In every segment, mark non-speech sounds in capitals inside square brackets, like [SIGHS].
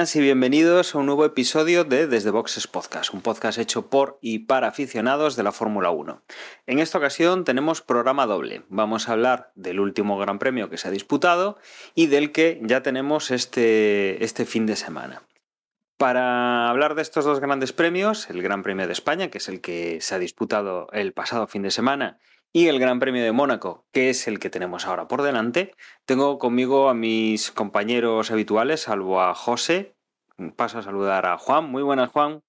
y bienvenidos a un nuevo episodio de Desde Boxes Podcast, un podcast hecho por y para aficionados de la Fórmula 1. En esta ocasión tenemos programa doble. Vamos a hablar del último Gran Premio que se ha disputado y del que ya tenemos este, este fin de semana. Para hablar de estos dos grandes premios, el Gran Premio de España, que es el que se ha disputado el pasado fin de semana, y el Gran Premio de Mónaco, que es el que tenemos ahora por delante, tengo conmigo a mis compañeros habituales, salvo a José. Paso a saludar a Juan. Muy buenas, Juan.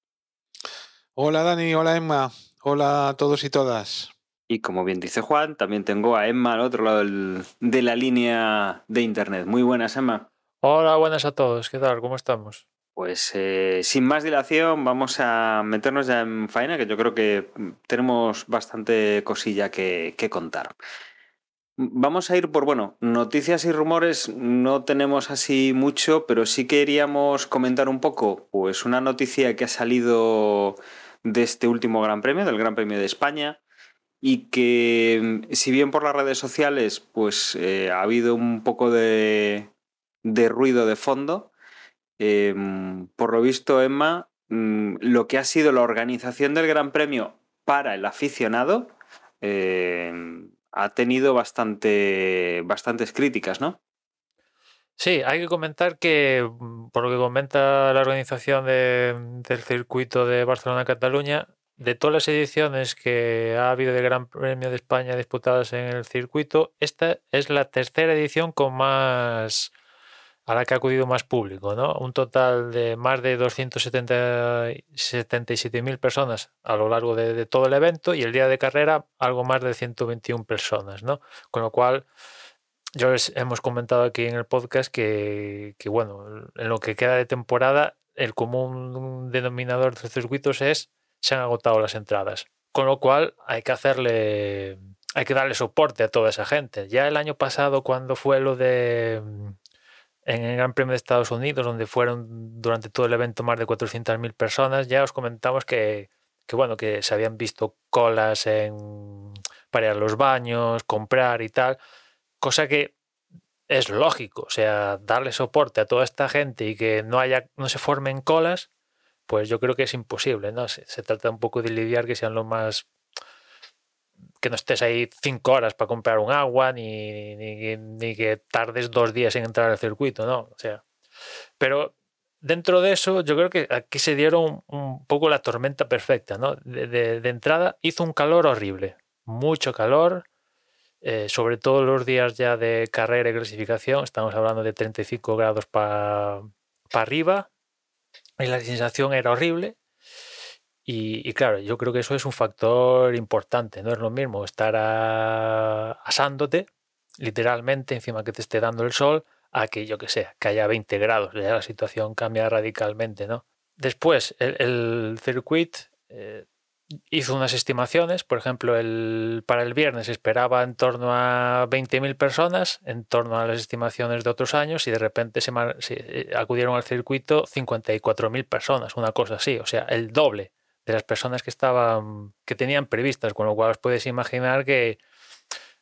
Hola Dani, hola Emma, hola a todos y todas. Y como bien dice Juan, también tengo a Emma al otro lado del- de la línea de internet. Muy buenas, Emma. Hola, buenas a todos. ¿Qué tal? ¿Cómo estamos? Pues eh, sin más dilación, vamos a meternos ya en faena, que yo creo que mm, tenemos bastante cosilla que, que contar. Vamos a ir por, bueno, noticias y rumores no tenemos así mucho, pero sí queríamos comentar un poco, pues una noticia que ha salido de este último Gran Premio, del Gran Premio de España, y que mm, si bien por las redes sociales, pues eh, ha habido un poco de, de ruido de fondo, eh, por lo visto, Emma, mm, lo que ha sido la organización del Gran Premio para el aficionado eh, ha tenido bastante, bastantes críticas, ¿no? Sí, hay que comentar que, mm, por lo que comenta la organización de- del circuito de Barcelona-Cataluña, de todas las ediciones que ha habido de Gran Premio de España disputadas en el circuito, esta es la tercera edición con más a la que ha acudido más público, ¿no? Un total de más de 277.000 personas a lo largo de, todo el evento y el día de carrera algo más de 121 personas, ¿no? Con lo cual, yo les hemos comentado aquí en el podcast que, que, bueno, en lo que queda de temporada, el común denominador de circuitos es se han agotado las entradas. Con lo cual hay que hacerle, hay que darle soporte a toda esa gente. Ya el año pasado, cuando fue lo de en el Gran Premio de Estados Unidos, donde fueron durante todo el evento más de 400.000 personas, ya os comentamos que, bueno, que se habían visto colas en, para ir a los baños, comprar y tal, cosa que es lógico, o sea, darle soporte a toda esta gente y que no haya, no se formen colas, pues yo creo que es imposible, ¿no? Se, se trata un poco de lidiar que sean lo más que no estés ahí cinco horas para comprar un agua, ni, ni, que tardes dos días en entrar al circuito, ¿no? O sea, pero dentro de eso, yo creo que aquí se dieron un poco la tormenta perfecta, ¿no? De entrada hizo un calor horrible, mucho calor, eh, sobre todo los días ya de carrera y clasificación, estamos hablando de 35 grados para pa arriba, y la sensación era horrible. Y, claro, yo creo que eso es un factor importante. No es lo mismo estar asándote, literalmente, encima que te esté dando el sol, a que yo que sé, que haya 20 grados. Ya la situación cambia radicalmente, ¿no? Después, el, el circuit eh, hizo unas estimaciones. Por ejemplo, el, para el viernes esperaba en torno a 20.000 personas, en torno a las estimaciones de otros años, y de repente se, se acudieron al circuito 54.000 personas, una cosa así, o sea, el doble de las personas que estaban que tenían previstas, con lo cual os puedes imaginar que,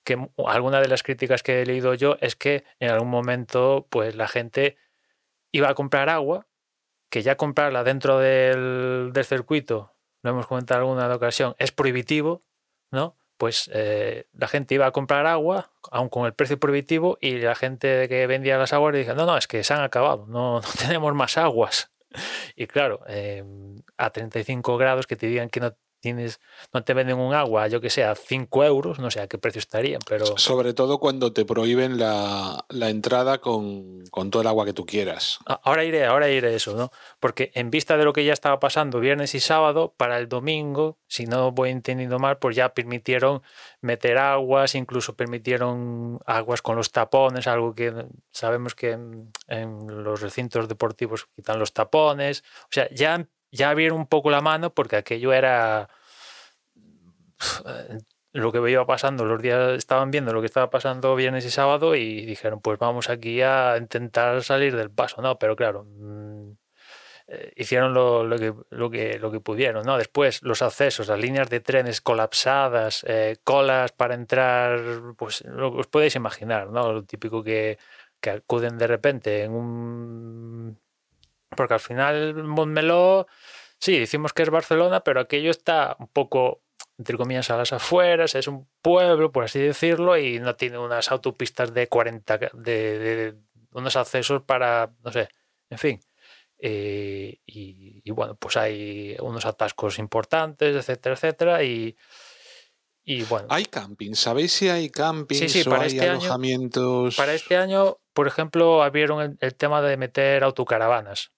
que alguna de las críticas que he leído yo es que en algún momento pues la gente iba a comprar agua, que ya comprarla dentro del, del circuito, lo hemos comentado en alguna ocasión, es prohibitivo, ¿no? Pues eh, la gente iba a comprar agua, aun con el precio prohibitivo, y la gente que vendía las aguas dice, no, no, es que se han acabado, no, [LAUGHS] no tenemos más aguas. [LAUGHS] Y claro, eh, a 35 grados que te digan que no tienes, no te venden un agua, yo que sé, a 5 euros, no sé a qué precio estarían, pero... Sobre todo cuando te prohíben la, la entrada con, con, todo el agua que tú quieras. Ahora iré, ahora iré eso, ¿no? Porque en vista de lo que ya estaba pasando viernes y sábado, para el domingo, si no voy entendiendo mal, pues ya permitieron meter aguas, incluso permitieron aguas con los tapones, algo que sabemos que en, en los recintos deportivos quitan los tapones, o sea, ya ya abrieron un poco la mano porque aquello era lo que iba pasando los días, estaban viendo lo que estaba pasando viernes y sábado y dijeron, pues vamos aquí a intentar salir del paso, ¿no? Pero claro, mm, eh, hicieron lo, lo que, lo, que, lo que pudieron, ¿no? Después los accesos, las líneas de trenes colapsadas, eh, colas para entrar, pues lo os podéis imaginar, ¿no? Lo típico que, que acuden de repente en un... Porque al final Montmeló, sí, decimos que es Barcelona, pero aquello está un poco entre comillas, a las afueras, es un pueblo, por así decirlo, y no tiene unas autopistas de 40, de, de unos accesos para, no sé, en fin. Eh, y, y, bueno, pues hay unos atascos importantes, etcétera, etcétera, y, y bueno. Hay camping, ¿sabéis si hay camping Sí, sí, o para hay este año- alojamientos? Para este año, por ejemplo, abrieron el, el tema de meter autocaravanas.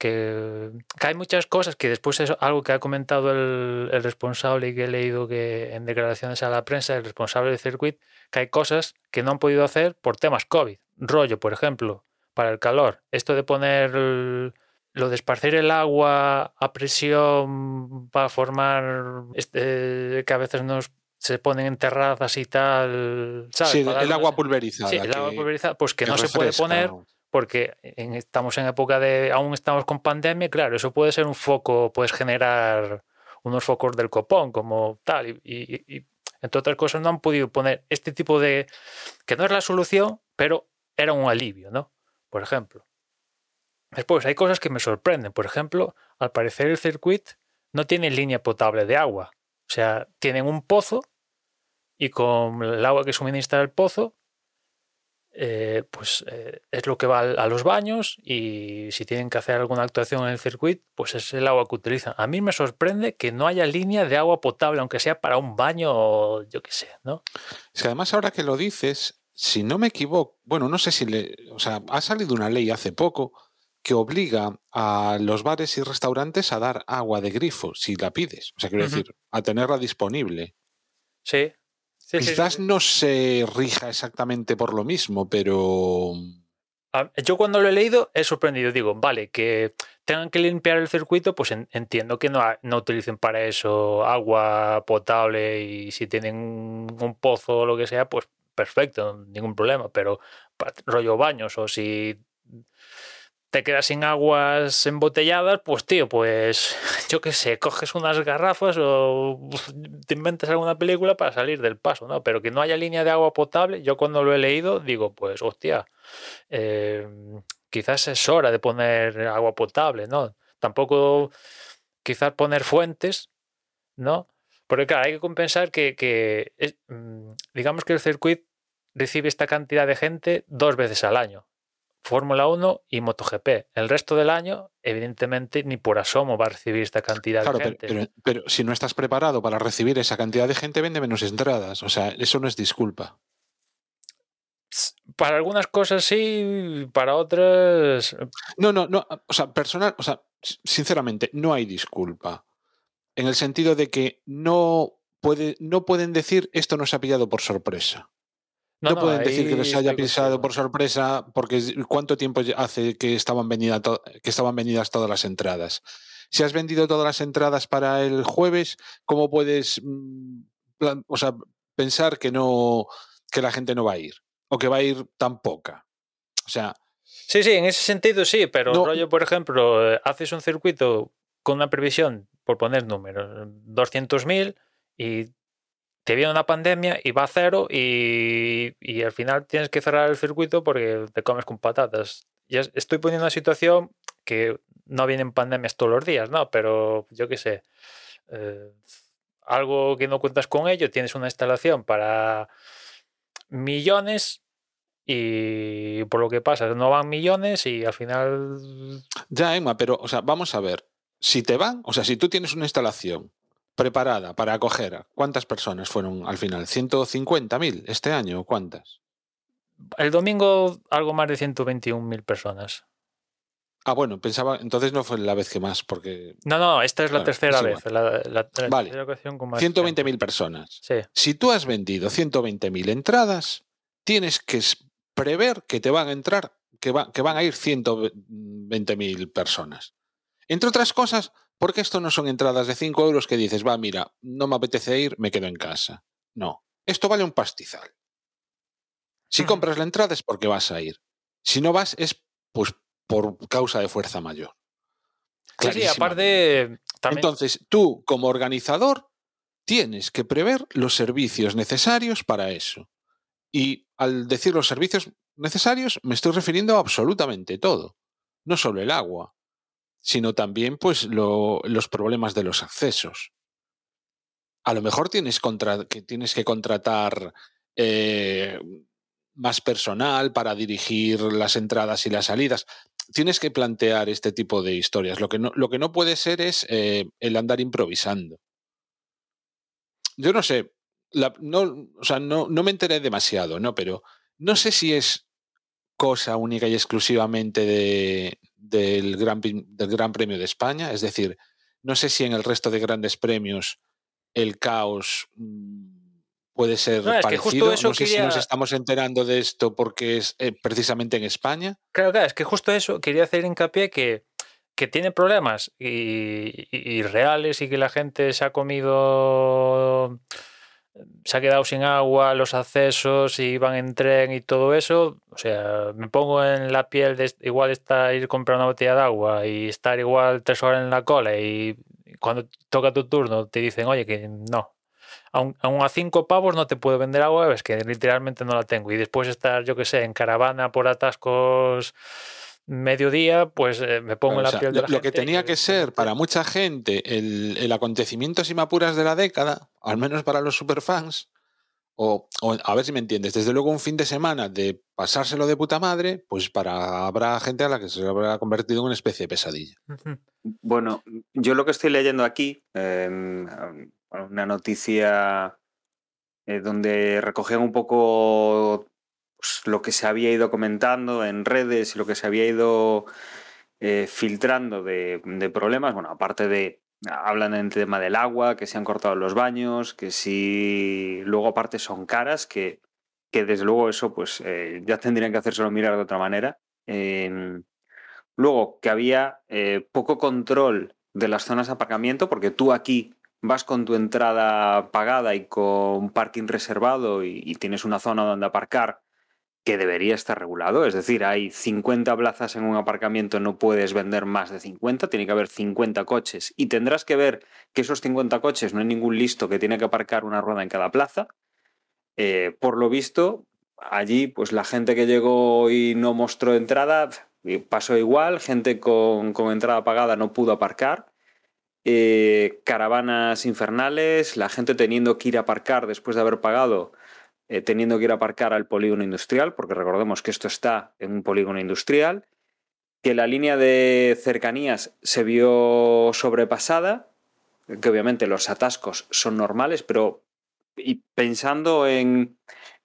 Que, que hay muchas cosas que después es algo que ha comentado el, el responsable y que he leído que en declaraciones a la prensa, el responsable del circuito, que hay cosas que no han podido hacer por temas COVID. Rollo, por ejemplo, para el calor. Esto de poner el- lo de esparcir el agua a presión para formar este, que a veces nos se ponen en terrazas y tal. ¿sabes? Sí, el agua pulverizada. Sí, el agua pulverizada, pues que, que no se puede poner porque en- estamos en época de, aún estamos con pandemia, claro, eso puede ser un foco, puedes generar unos focos del copón como tal, y, y- y, entre otras cosas no han podido poner este tipo de, que no es la solución, pero era un alivio, ¿no? Por ejemplo. Después hay cosas que me sorprenden, por ejemplo, al parecer el circuito no tiene línea potable de agua, o sea, tienen un pozo y con el agua que suministra el pozo eh, pues eh, es lo que va a los baños y si tienen que hacer alguna actuación en el circuito, pues es el agua que utilizan. A mí me sorprende que no haya línea de agua potable, aunque sea para un baño o yo qué sé, ¿no? Es que además ahora que lo dices, si no me equivoco, bueno, no sé si le, o sea, ha salido una ley hace poco que obliga a los bares y restaurantes a dar agua de grifo si la pides, o sea, quiero decir, a tenerla disponible. Sí. Sí, sí, sí, Quizás sí. no se rija exactamente por lo mismo, pero Yo cuando lo he leído he sorprendido. Digo, vale, que tengan que limpiar el circuito, pues en- entiendo que no, no utilicen para eso agua potable y si tienen un, un pozo o lo que sea, pues perfecto, ningún problema. Pero rollo baños o si te quedas sin aguas embotelladas, pues tío, pues [LAUGHS] yo qué sé, coges unas garrafas o [LAUGHS] te inventas alguna película para salir del paso, ¿no? Pero que no haya línea de agua potable, yo cuando lo he leído digo, pues hostia, eh, quizás es hora de poner agua potable, ¿no? Tampoco quizás poner fuentes, ¿no? Porque claro, hay que compensar que, que es- mm, digamos que el circuito recibe esta cantidad de gente dos veces al año. Fórmula 1 y MotoGP. El resto del año, evidentemente, ni por asomo va a recibir esta cantidad claro, de pero, gente. pero- pero si no estás preparado para recibir esa cantidad de gente, vende menos entradas. O sea, eso no es disculpa. Para algunas cosas sí, para otras. No, no, no. O sea, personal, o sea, sinceramente, no hay disculpa. En el sentido de que no, puede, no pueden decir esto nos ha pillado por sorpresa. No, pueden decir que les haya pisado por sorpresa porque cuánto tiempo hace que estaban, venida to- que estaban vendidas todas las entradas. Si has vendido todas las entradas para el jueves, ¿cómo puedes mm, plan- o sea, pensar que no que la gente no va a ir o que va a ir tan poca? O sea, Sí, sí, en ese sentido sí, pero No. rollo, por ejemplo, eh, haces un circuito con una previsión, por poner números, 200.000 y te viene una pandemia y va a cero y, y al final tienes que cerrar el circuito porque te comes con patatas. Estoy poniendo una situación que no vienen pandemias todos los días, ¿no? Pero yo qué sé, eh, algo que no cuentas con ello, tienes una instalación para millones y por lo que pasa, no van millones y al final... Ya, Emma, pero, o sea, vamos a ver. Si te van, o sea, si tú tienes una instalación preparada para acoger, ¿cuántas personas fueron al final? ¿150.000 este año o cuántas? El domingo algo más de 121.000 personas. Ah, bueno, pensaba, entonces no fue la vez que más, porque No, no, esta es la tercera vez. La, la- la Vale. tercera ocasión con más 120.000 gente. personas. Sí, Si tú has vendido 120.000 entradas, tienes que prever que te van a entrar, que, va- que van a ir 120.000 personas. Entre otras cosas, Porque esto no son entradas de 5 euros que dices, va, mira, no me apetece ir, me quedo en casa. No, esto vale un pastizal. Si compras la entrada es porque vas a ir. Si no vas es pues por causa de fuerza mayor. Sí, aparte, también, Entonces, tú como organizador tienes que prever los servicios necesarios para eso. Y al decir los servicios necesarios, me estoy refiriendo a absolutamente todo. No solo el agua, sino también pues, lo- los problemas de los accesos. A lo mejor tienes, que, tienes que contratar eh, más personal para dirigir las entradas y las salidas. Tienes que plantear este tipo de historias. Lo que no, lo que no puede ser es eh, el andar improvisando. Yo no sé, la- no, o sea, no, no me enteré demasiado, ¿no? Pero no sé si es cosa única y exclusivamente de, del, gran, del Gran Premio de España. Es decir, no sé si en el resto de grandes premios el caos mm, puede ser No, es que justo parecido. eso no sé si nos estamos enterando de esto porque es eh, precisamente en España. Claro, claro, es que justo eso quería hacer hincapié que, que tiene problemas y, y- y reales y que la gente se ha comido, se ha quedado sin agua, los accesos y van en tren y todo eso. O sea, me pongo en la piel de igual estar ir comprar una botella de agua y estar igual tres horas en la cola y cuando toca tu turno te dicen, oye, que no. Aún, aún a cinco pavos no te puedo vender agua, es que literalmente no la tengo. Y después estar, yo que sé, en caravana por atascos mediodía, pues eh, me pongo en la sea, piel de lo, la lo que tenía y- que ser para mucha gente el, el acontecimiento sin apuras de la década, al menos para los superfans, o, o a ver si me entiendes, desde luego un fin de semana de pasárselo de puta madre, pues para habrá gente a la que se habrá convertido en una especie de pesadilla. Bueno, yo lo que estoy leyendo aquí, em, una noticia eh, donde recogían un poco pues, lo que se había ido comentando en redes y lo que se había ido eh, filtrando de, problemas. Bueno, aparte de, hablan en tema del agua, que se han cortado los baños, que sí, luego aparte son caras, que, que desde luego eso pues eh, ya tendrían que hacérselo mirar de otra manera. Luego, que había eh, poco control de las zonas de aparcamiento, porque tú aquí vas con tu entrada pagada y con parking reservado y tienes una zona donde aparcar que debería estar regulado. Es decir, hay 50 plazas en un aparcamiento, no puedes vender más de 50, tiene que haber 50 coches y tendrás que ver que esos 50 coches no hay ningún listo que tiene que aparcar una rueda en cada plaza. Eh, por lo visto, allí, pues la gente que llegó y no mostró entrada, y pasó igual, gente con, con entrada pagada no pudo aparcar. Eh, caravanas infernales, la gente teniendo que ir a aparcar después de haber pagado, eh, teniendo que ir a aparcar al polígono industrial, porque recordemos que esto está en un polígono industrial, que la línea de cercanías se vio sobrepasada, que obviamente los atascos son normales, pero y pensando en,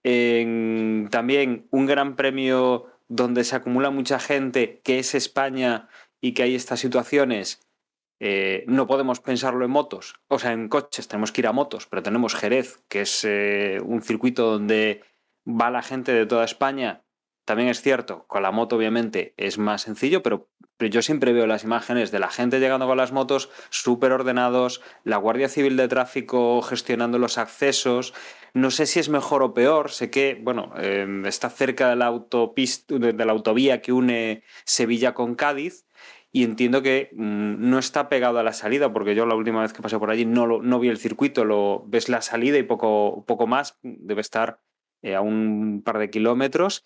en también un gran premio donde se acumula mucha gente, que es España y que hay estas situaciones, eh, no podemos pensarlo en motos, o sea, en coches, tenemos que ir a motos, pero tenemos Jerez, que es eh, un circuito donde va la gente de toda España. También es cierto, con la moto obviamente es más sencillo, pero, yo siempre veo las imágenes de la gente llegando con las motos súper ordenados, la Guardia Civil de Tráfico gestionando los accesos. No sé si es mejor o peor, sé que, bueno, eh, está cerca de la, autopista, de la autovía que une Sevilla con Cádiz, y entiendo que mmm, no está pegado a la salida, porque yo la última vez que pasé por allí no, lo, no vi el circuito, lo ves la salida y poco, poco más, debe estar eh, a un par de kilómetros,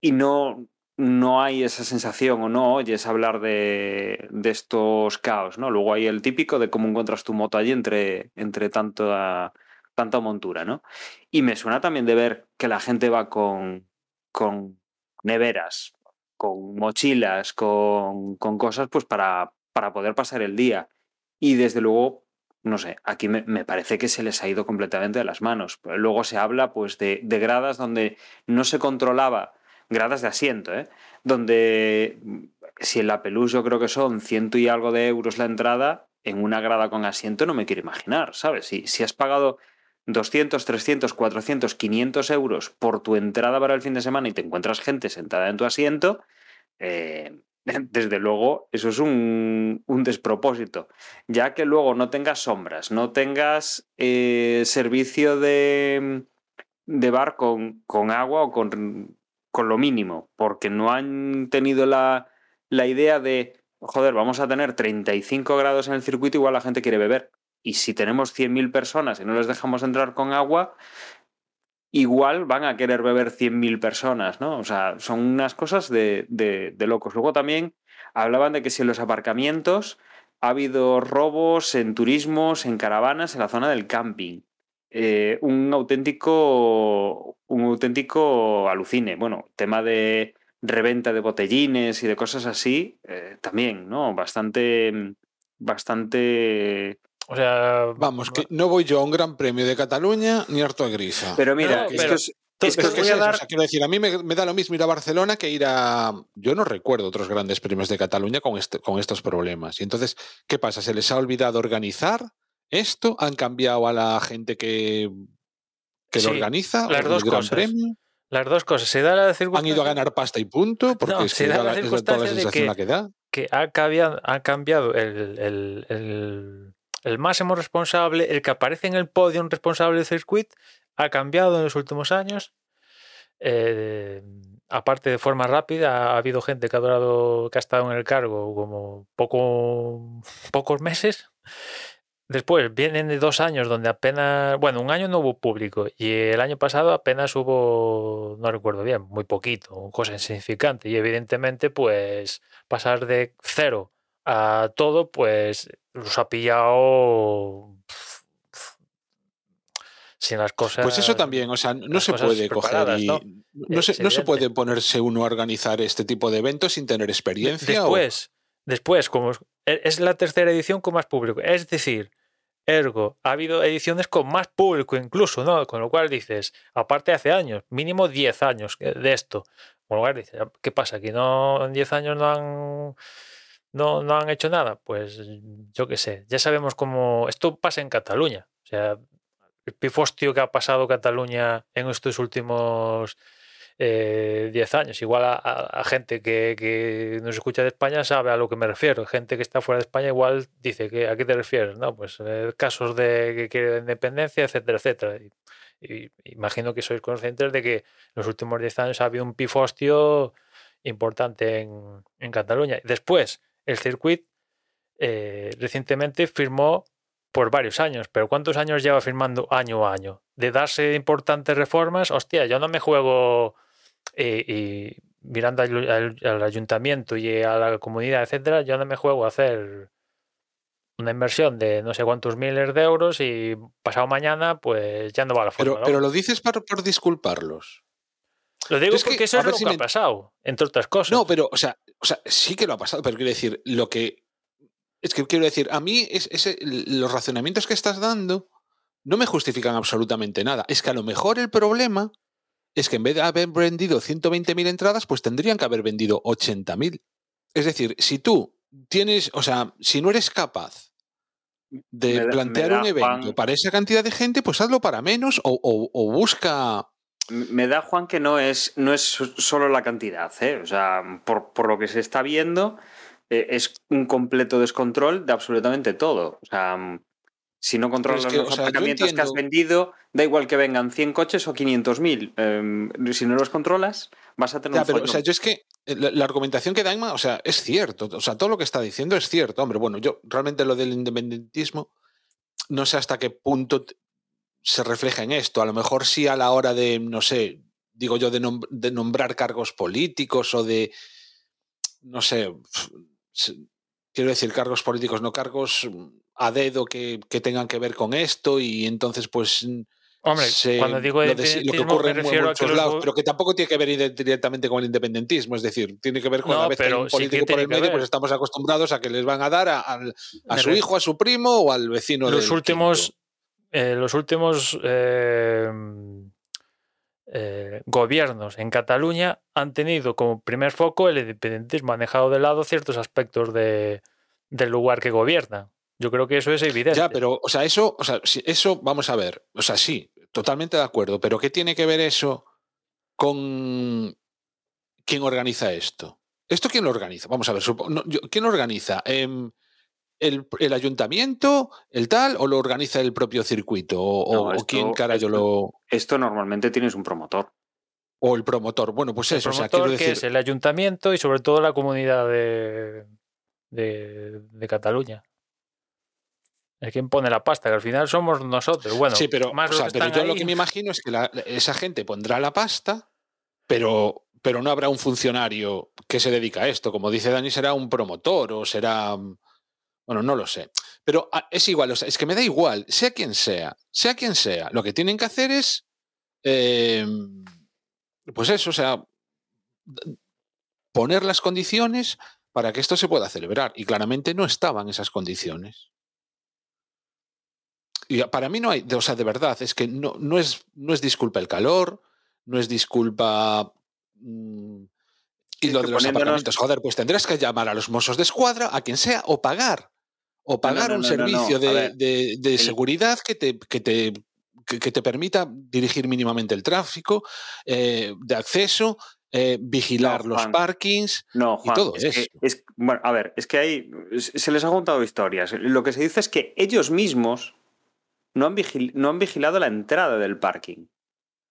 y no, no hay esa sensación o no oyes hablar de, de, estos caos, ¿no? Luego hay el típico de cómo encuentras tu moto allí entre, entre tanta, tanta montura, ¿no? Y me suena también de ver que la gente va con, con neveras, con mochilas, con, con cosas, pues para, para, poder pasar el día. Y desde luego, no sé, aquí me, me, parece que se les ha ido completamente de las manos. Luego se habla pues de, de gradas donde no se controlaba, gradas de asiento, ¿eh? donde si en la Pelús yo creo que son ciento y algo de euros la entrada, en una grada con asiento no me quiero imaginar, ¿sabes? Si, si has pagado 200, 300, 400, 500 euros por tu entrada para el fin de semana y te encuentras gente sentada en tu asiento, eh, [LAUGHS] desde luego, eso es un, despropósito. Ya que luego no tengas sombras, no tengas eh, servicio de, de bar con, con agua o con, con lo mínimo, porque no han tenido la, la idea de, joder, vamos a tener 35 grados en el circuito, igual la gente quiere beber. Y si tenemos 100.000 personas y no les dejamos entrar con agua, igual van a querer beber 100.000 personas, ¿no? O sea, son unas cosas de, de, locos. Luego también hablaban de que si en los aparcamientos ha habido robos en turismos, en caravanas, en la zona del camping. Eh, un auténtico un auténtico alucine. Bueno, tema de reventa de botellines y de cosas así, eh, también, ¿no? Bastante, bastante o sea, vamos, que no voy yo a un Gran Premio de Cataluña ni harto a grisa. Pero mira, No, es pero- que es- Es que, es que es voy a dar- o sea, quiero decir, a mí me, me da lo mismo ir a Barcelona que ir a. Yo no recuerdo otros grandes premios de Cataluña con, este- con estos problemas. Y entonces, ¿qué pasa? ¿Se les ha olvidado organizar esto? ¿Han cambiado a la gente que, que Sí, lo organiza? las el dos Gran cosas. Premio? las dos cosas. Se da la ¿Han ido a ganar pasta y punto? [LAUGHS] Porque No, es se que da la la- es toda la de sensación que- la que da. que ha cambiado, ha cambiado el, el- el- el máximo responsable, el que aparece en el podio responsable del circuit, ha cambiado en los últimos años. Eh, aparte de forma rápida, ha habido gente que ha durado, que ha estado en el cargo como poco, pocos meses. Después vienen de dos años donde apenas, bueno, un año no hubo público y el año pasado apenas hubo, no recuerdo bien, muy poquito, cosa insignificante. Y evidentemente, pues pasar de cero a todo, pues los ha pillado sin las cosas. Pues eso también, o sea, no se puede coger y. ¿no? No, se, no se puede ponerse uno a organizar este tipo de eventos sin tener De- experiencia. o- Después, después, como es- e- es la tercera edición con más público. Es decir, ergo, ha habido ediciones con más público incluso, ¿no? Con lo cual dices, aparte hace años, mínimo 10 años que- de esto. Con lo cual dices, ¿qué pasa? ¿Que no, en 10 años no han, no, no han hecho nada? Pues yo qué sé, ya sabemos cómo... Esto pasa en Cataluña. O sea, el pifostio que ha pasado Cataluña en estos últimos eh, 10 años. Igual a, gente que, que nos escucha de España sabe a lo que me refiero. Gente que está fuera de España igual dice que a qué te refieres, ¿no? Pues eh, casos de que quiere independencia, etcétera, etcétera. Imagino que sois conscientes de que en los últimos 10 años ha habido un pifostio importante en, en Cataluña. Después, el circuit eh, recientemente firmó por varios años, pero ¿cuántos años lleva firmando año a año? De darse importantes reformas, hostia, yo no me juego eh, y mirando al, al- al ayuntamiento y a la comunidad, etcétera, yo no me juego a hacer una inversión de no sé cuántos miles de euros y pasado mañana, pues ya no va a la Pero, Fórmula pero 1. lo dices por, por disculparlos. Lo digo es que, porque eso es lo si que ha pasado, entre otras cosas. No, pero, o sea, o sea, sí que lo ha pasado, pero quiero decir, lo que. Es que quiero decir, a mí es, ese- los razonamientos que estás dando no me justifican absolutamente nada. Es que a lo mejor el problema es que en vez de haber vendido 120.000 entradas, pues tendrían que haber vendido 80.000. Es decir, si tú tienes, o sea, si no eres capaz de Me da- me plantear un evento para esa cantidad de gente, pues hazlo para menos o, o- o busca. Me da, Juan, que no es, no es solo la cantidad, ¿eh? O sea, por, por lo que se está viendo, eh, es un completo descontrol de absolutamente todo. O sea, si no controlas es que, los o sea, aparcamientos que has vendido, da igual que vengan 100 coches o 500.000. Eh, si no los controlas, vas a tener Ya, un pero, o sea, yo es que eh, la, la argumentación que da Emma, o sea, es cierto. O sea, todo lo que está diciendo es cierto. Hombre, bueno, yo realmente lo del independentismo no sé hasta qué punto se refleja en esto. A lo mejor sí a la hora de, no sé, digo yo, de, nom- de nombrar cargos políticos o de, no sé, quiero decir cargos políticos, no cargos mm, a dedo que, que tengan que ver con esto y entonces pues mm, Hombre, se- cuando digo lo, de- lo que ocurre me en refiero a que muchos los lados, pero que tampoco tiene que ver directamente con el independentismo, es decir, tiene que ver con No, la vez que hay un sí político por el medio, pues estamos acostumbrados a que les van a dar a, a Me su hijo, a su primo o al vecino. los últimos quinto. Eh, los últimos eh, eh, gobiernos en Cataluña han tenido como primer foco el independentismo, han dejado de lado ciertos aspectos de, del lugar que gobiernan. Yo creo que eso es evidente. Ya, pero, o sea, eso, o sea, eso, vamos a ver, o sea, sí, totalmente de acuerdo, pero ¿qué tiene que ver eso con quién organiza esto? ¿Esto quién lo organiza? Vamos a ver, no, yo- ¿quién lo organiza? Em, el, el ayuntamiento, el tal, o lo organiza el propio circuito? ¿O, No, o- esto- quién carajo lo. Esto normalmente tienes un promotor. o el promotor? Bueno, pues El eso, o sea, promotor, que decir. es el ayuntamiento y sobre todo la comunidad de, de, de Cataluña. Es quien pone la pasta, que al final somos nosotros. Bueno, sí, pero, más o sea, pero yo lo que me imagino es que la- esa gente pondrá la pasta, pero, pero no habrá un funcionario que se dedica a esto. Como dice Dani, será un promotor o será. Bueno, no lo sé. Pero ah, es igual, o sea, es que me da igual, sea quien sea, sea quien sea. Lo que tienen que hacer es. eh, pues eso, o sea. Poner las condiciones para que esto se pueda celebrar. Y claramente no estaban esas condiciones. Y para mí no hay, o sea, de verdad, es que no, no, es, no es disculpa el calor, no es disculpa. mm, y lo de los poniéndonos- aparcamientos, joder, pues tendrás que llamar a los mozos de escuadra, a quien sea, o pagar. O pagar no, un no, servicio de, de- de el- seguridad que te, que, te, que, te permita dirigir mínimamente el tráfico, eh, de acceso, eh, vigilar No, los parkings. No, Juan, todo es, eso. que, es- bueno, a ver, es que ahí se les ha juntado historias. Lo que se dice es que ellos mismos no han, vigil- no han vigilado la entrada del parking.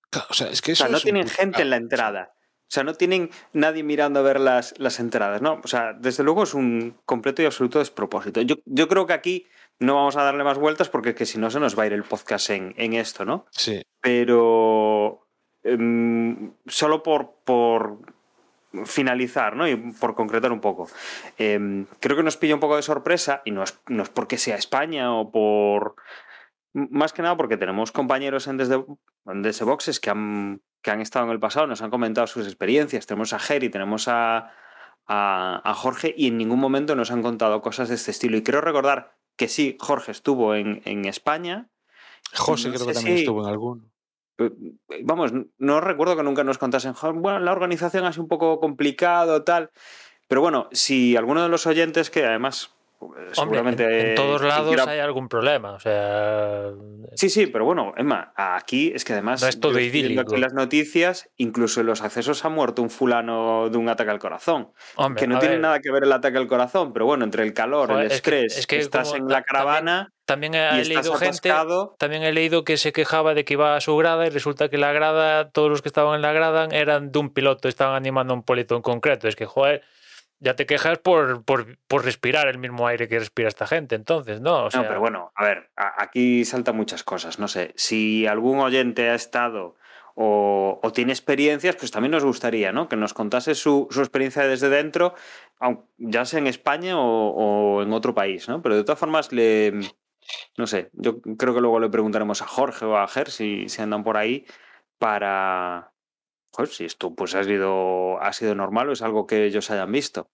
Claro, O sea, es que O eso sea, no es tienen gente en la entrada. O sea, no tienen nadie mirando a ver las, las entradas, ¿no? O sea, desde luego es un completo y absoluto despropósito. Yo, yo creo que aquí no vamos a darle más vueltas porque es que si no se nos va a ir el podcast en, en esto, ¿no? Sí. Pero em, solo por, por finalizar, ¿no? Y por concretar un poco. Em, creo que nos pilla un poco de sorpresa, y no es, no es porque sea España o por. Más que nada porque tenemos compañeros en Desde, en Desde Boxes que han, que han estado en el pasado, nos han comentado sus experiencias. Tenemos a Geri, tenemos a, a, a Jorge, y en ningún momento nos han contado cosas de este estilo. Y quiero recordar que sí, Jorge estuvo en, en España. José No creo que también si- estuvo en alguno. Eh, Vamos, no recuerdo que nunca nos contasen, "Jo, bueno, la organización ha sido un poco complicado, tal. Pero bueno, si alguno de los oyentes, que además Hombre, en, seguramente. en todos lados quiera- hay algún problema. O sea, Sí, sí, pero bueno, Emma, aquí es que además. No es todo idílico. aquí las noticias, incluso en los accesos ha muerto un fulano de un ataque al corazón. hombre, que no tiene ver, nada que ver el ataque al corazón, pero bueno, entre el calor, Joder, el es que- estrés, es que estás en la caravana También he leído gente. También he leído que se quejaba de que iba a su grada y resulta que la grada, todos los que estaban en la grada eran de un piloto, estaban animando a un piloto en concreto. Es que, joder, ya te quejas por, por, por respirar el mismo aire que respira esta gente, entonces, ¿no? O sea, No, pero bueno, a ver, a- aquí saltan muchas cosas. No sé, si algún oyente ha estado o, o tiene experiencias, pues también nos gustaría, ¿no? Que nos contase su, su experiencia desde dentro, ya sea en España o, o en otro país, ¿no? Pero de todas formas, le. No sé, yo creo que luego le preguntaremos a Jorge o a Ger si, si andan por ahí para. Joder, si esto pues ha sido, ha sido normal o es algo que ellos hayan visto.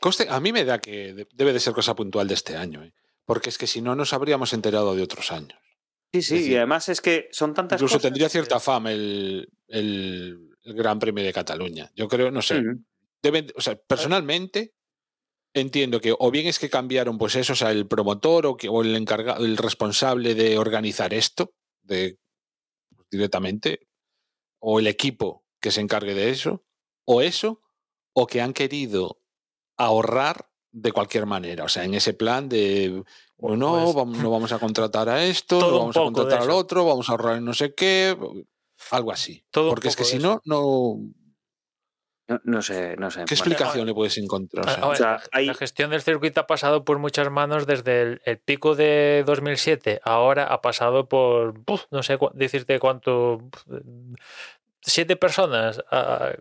Coste, a mí me da que de- debe de ser cosa puntual de este año, ¿eh? porque es que si no nos habríamos enterado de otros años. Sí, sí, decir, y además es que son tantas Incluso cosas tendría cierta fama el, el- el Gran Premio de Cataluña. Yo creo, no sé, Ujú. deben, o sea, personalmente entiendo que o bien es que cambiaron, pues eso, o sea, el promotor o, que, o el encargado, el responsable de organizar esto, de pues, directamente, o el equipo que se encargue de eso, o eso, o que han querido ahorrar de cualquier manera, o sea, en ese plan de Pues- no, vam- no vamos a contratar a [LAUGHS] esto, no vamos a contratar al otro, vamos a ahorrar en no sé qué, algo así. Todo Porque es que si no, no. No, no sé, no sé. ¿Qué Bueno, explicación le puedes encontrar? O sea, A- a ver, sea, la, hay- la gestión del circuito ha pasado por muchas manos desde el, el pico de 2007. Ahora ha pasado por, uf, no sé cu- decirte cuánto, siete personas ah,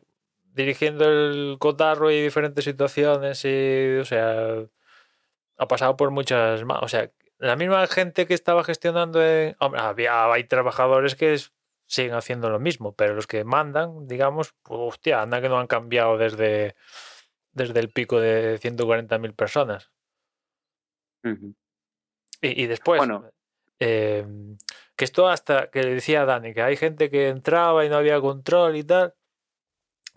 dirigiendo el cotarro y diferentes situaciones. Y, o sea, ha pasado por muchas más. O sea, la misma gente que estaba gestionando en... Hombre, había, hay trabajadores que es- siguen haciendo lo mismo, pero los que mandan, digamos, pues, hostia, anda que no han cambiado desde, desde el pico de 140.000 personas. Y, y después, Bueno. eh, que esto hasta que decía Dani, que hay gente que entraba y no había control y tal,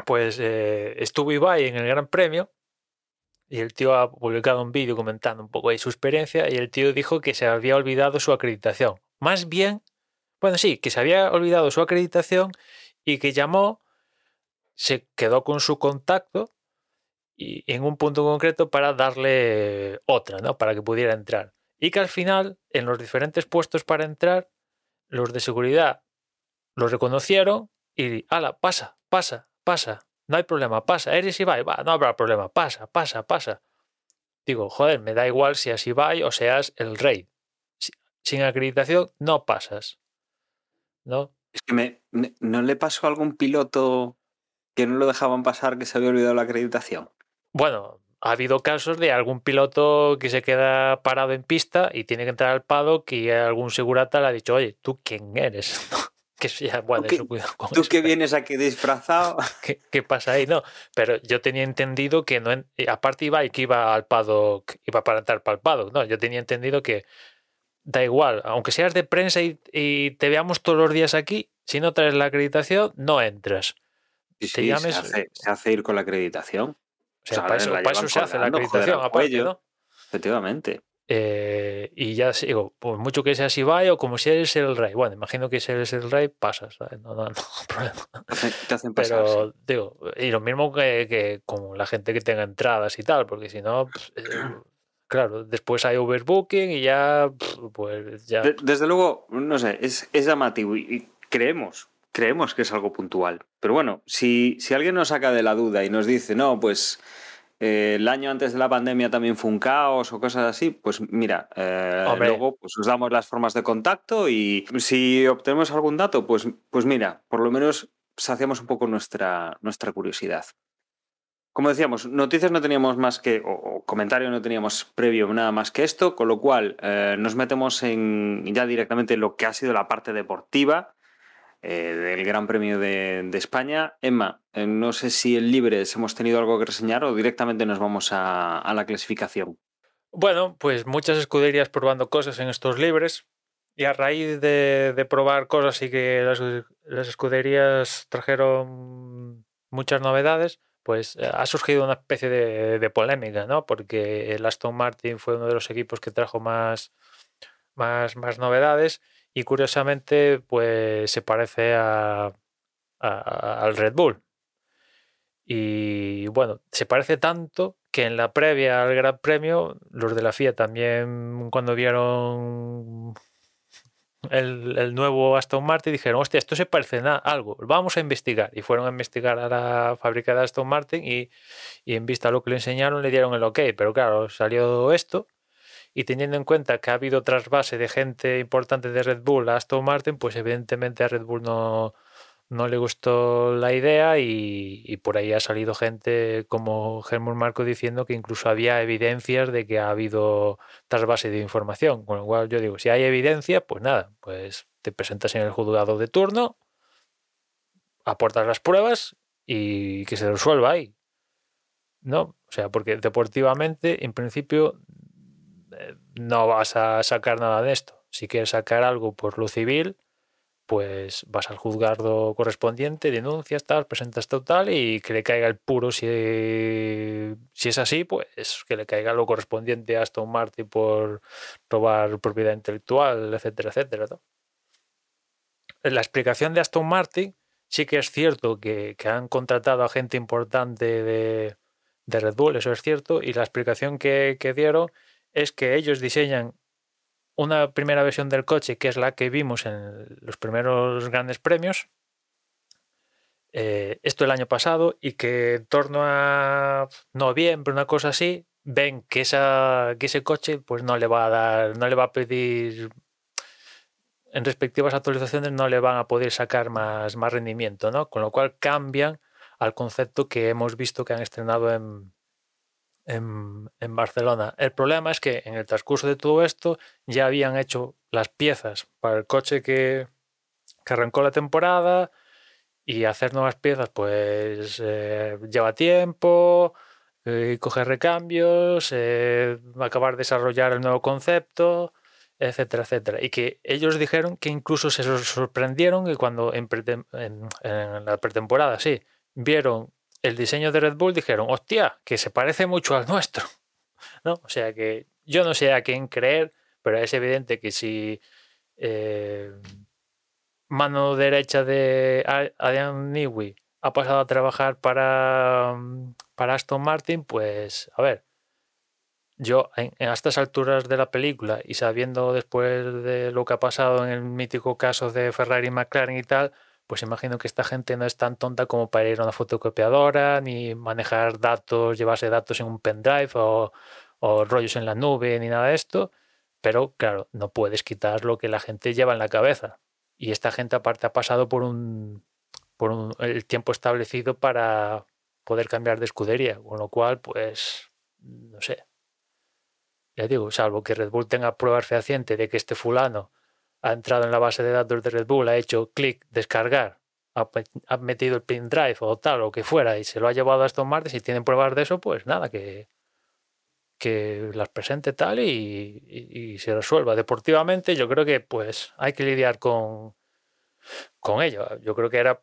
pues eh, estuvo Ibai en el Gran Premio y el tío ha publicado un vídeo comentando un poco ahí su experiencia y el tío dijo que se había olvidado su acreditación. Más bien, bueno, sí, que se había olvidado su acreditación y que llamó, se quedó con su contacto y en un punto concreto para darle otra, ¿no? Para que pudiera entrar. Y que al final, en los diferentes puestos para entrar, los de seguridad lo reconocieron y, ala, pasa, pasa, pasa, no hay problema, pasa, eres Ibai, va, no habrá problema, pasa, pasa, pasa. Digo, joder, me da igual si seas Ibai o seas el rey. Sin acreditación no pasas. ¿No? Es que me, no le pasó a algún piloto que no lo dejaban pasar que se había olvidado la acreditación. Bueno, ha habido casos de algún piloto que se queda parado en pista y tiene que entrar al paddock y algún segurata le ha dicho, oye, ¿tú quién eres? [LAUGHS] que ya, bueno, ¿Tú, eso, cuidado con ¿Tú eso, que vienes aquí disfrazado? [LAUGHS] ¿Qué, qué pasa ahí? No, pero yo tenía entendido que no, en- eh, aparte iba y que iba al paddock, iba para entrar para el paddock, no, yo tenía entendido que da igual, aunque seas de prensa y, y te veamos todos los días aquí, si no traes la acreditación, no entras. Sí, Te sí, llames- se, hace, se hace ir con la acreditación, O sea, O sea, para eso, para eso se hace la acreditación, aparte. ¿no? efectivamente. Eh, y ya digo, por mucho que seas Ibai o como si eres el rey. Bueno, imagino que si eres el rey, pasas, ¿sabes? No, no, [LAUGHS] no, problema. Te hacen, pasar, sí. Pero digo, y lo mismo que, que con la gente que tenga entradas y tal, porque si no, pues, eh, claro, después hay overbooking y ya, pues ya. De- desde luego, no sé, es, es llamativo y, y creemos, creemos que es algo puntual. Pero bueno, si, si alguien nos saca de la duda y nos dice, no, pues eh, el año antes de la pandemia también fue un caos o cosas así, pues mira, eh, luego pues os damos las formas de contacto y si obtenemos algún dato, pues, pues mira, por lo menos saciamos un poco nuestra, nuestra curiosidad. Como decíamos, noticias no teníamos más que, o, o comentario no teníamos previo nada más que esto, con lo cual eh, nos metemos en ya directamente lo que ha sido la parte deportiva eh, del Gran Premio de, de España. Emma, eh, no sé si en Libres hemos tenido algo que reseñar o directamente nos vamos a, a la clasificación. Bueno, pues muchas escuderías probando cosas en estos libres. Y a raíz de, de probar cosas y que las, las escuderías trajeron muchas novedades, pues eh, ha surgido una especie de, polémica, ¿no? Porque el Aston Martin fue uno de los equipos que trajo más, más, más novedades y curiosamente pues se parece al Red Bull. Y bueno, se parece tanto que en la previa al Gran Premio, los de la FIA también cuando vieron el, nuevo Aston Martin dijeron, hostia, esto se parece a algo, vamos a investigar. Y fueron a investigar a la fábrica de Aston Martin y, y en vista a lo que le enseñaron le dieron el ok. Pero claro, salió esto y teniendo en cuenta que ha habido trasvase de gente importante de Red Bull a Aston Martin, pues evidentemente a Red Bull no, no le gustó la idea y, por ahí ha salido gente como Helmut Marco diciendo que incluso había evidencias de que ha habido trasvase de información. Con lo cual yo digo, si hay evidencia, pues nada, pues te presentas en el juzgado de turno, aportas las pruebas y que se resuelva ahí. ¿No? O sea, porque deportivamente, en principio, eh, no vas a sacar nada de esto. Si quieres sacar algo por lo civil, pues vas al juzgado correspondiente, denuncias, tal, presentas total y que le caiga el puro si, si es así, pues que le caiga lo correspondiente a Aston Martin por robar propiedad intelectual, etcétera, etcétera. La explicación de Aston Martin sí que es cierto que, que han contratado a gente importante de, de Red Bull, eso es cierto, y la explicación que dieron es que ellos diseñan una primera versión del coche, que es la que vimos en los primeros grandes premios, eh, esto el año pasado, y que en torno a noviembre, una cosa así, ven que, esa, que ese coche pues no le va a dar, no le va a pedir en respectivas actualizaciones no le van a poder sacar más, más rendimiento, ¿no? Con lo cual cambian al concepto que hemos visto que han estrenado en, en, Barcelona. El problema es que en el transcurso de todo esto ya habían hecho las piezas para el coche que, que arrancó la temporada y hacer nuevas piezas pues eh, lleva tiempo, eh, coger recambios, eh, acabar de desarrollar el nuevo concepto, etcétera, etcétera. Y que ellos dijeron que incluso se sorprendieron que cuando en, en, en la pretemporada, sí, vieron el diseño de Red Bull dijeron, hostia, que se parece mucho al nuestro. [LAUGHS] ¿No? O sea que yo no sé a quién creer, pero es evidente que si eh, mano derecha de Adrian Newey ha pasado a trabajar para, para Aston Martin, pues a ver, yo en, estas alturas de la película y sabiendo después de lo que ha pasado en el mítico caso de Ferrari y McLaren y tal, pues imagino que esta gente no es tan tonta como para ir a una fotocopiadora, ni manejar datos, llevarse datos en un pendrive o, rollos en la nube, ni nada de esto. Pero claro, no puedes quitar lo que la gente lleva en la cabeza. Y esta gente aparte ha pasado por un por un, el tiempo establecido para poder cambiar de escudería, con lo cual, pues, no sé. Ya digo, salvo que Red Bull tenga pruebas fehacientes de que este fulano ha entrado en la base de datos de Red Bull, ha hecho clic, descargar, ha, metido el pin drive o tal, o que fuera, y se lo ha llevado a Aston Martin, si tienen pruebas de eso, pues nada, que, que las presente tal y, y, y, se resuelva. Deportivamente, yo creo que pues hay que lidiar con, con ello. Yo creo que era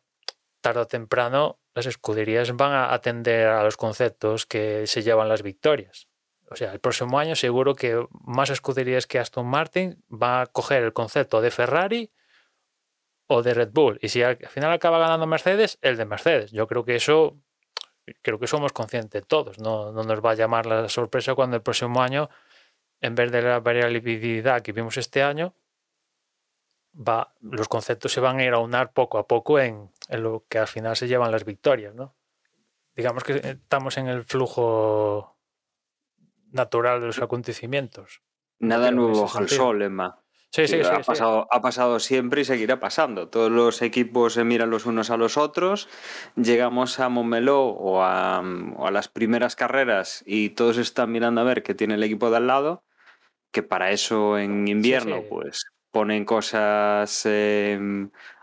tarde o temprano las escuderías van a atender a los conceptos que se llevan las victorias. O sea, el próximo año seguro que más escuderías que Aston Martin va a coger el concepto de Ferrari o de Red Bull. Y si al final acaba ganando Mercedes, el de Mercedes. Yo creo que eso creo que somos conscientes todos. No, no, nos va a llamar la sorpresa cuando el próximo año, en vez de la variabilidad que vimos este año, va, los conceptos se van a ir a unar poco a poco en, en lo que al final se llevan las victorias. ¿no? Digamos que estamos en el flujo natural de los acontecimientos. Nada nuevo bajo el sol, Emma. Sí, sí, sí, ha, pasado, ha pasado siempre y seguirá pasando. Todos los equipos se miran los unos a los otros. Llegamos a Montmeló o a, o a, las primeras carreras y todos están mirando a ver qué tiene el equipo de al lado. Que para eso en invierno, pues ponen cosas, eh,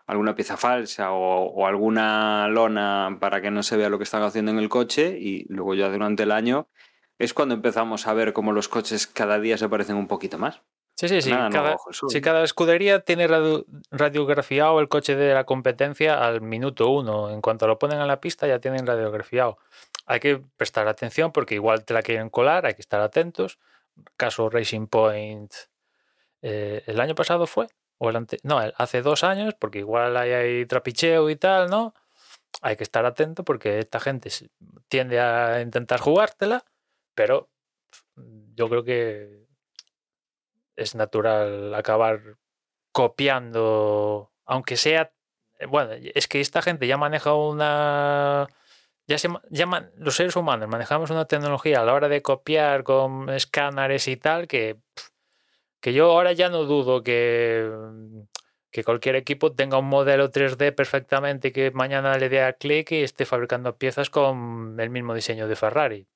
alguna pieza falsa o, o, alguna lona para que no se vea lo que están haciendo en el coche. Y luego ya durante el año es cuando empezamos a ver cómo los coches cada día se parecen un poquito más. Sí, sí, sí. Nada, cada, no, si cada escudería tiene radio, radiografiado el coche de la competencia al minuto uno. En cuanto lo ponen en la pista ya tienen radiografiado. Hay que prestar atención porque igual te la quieren colar, hay que estar atentos. Caso Racing Point, eh, ¿el año pasado fue? O el ante... No, hace dos años, porque igual hay, hay trapicheo y tal, ¿no? Hay que estar atento porque esta gente tiende a intentar jugártela, pero yo creo que es natural acabar copiando, aunque sea, bueno, es que esta gente ya maneja una, ya se llaman los seres humanos manejamos una tecnología a la hora de copiar con escáneres y tal que, que yo ahora ya no dudo que, que cualquier equipo tenga un modelo 3D perfectamente que mañana le dé a clic y esté fabricando piezas con el mismo diseño de Ferrari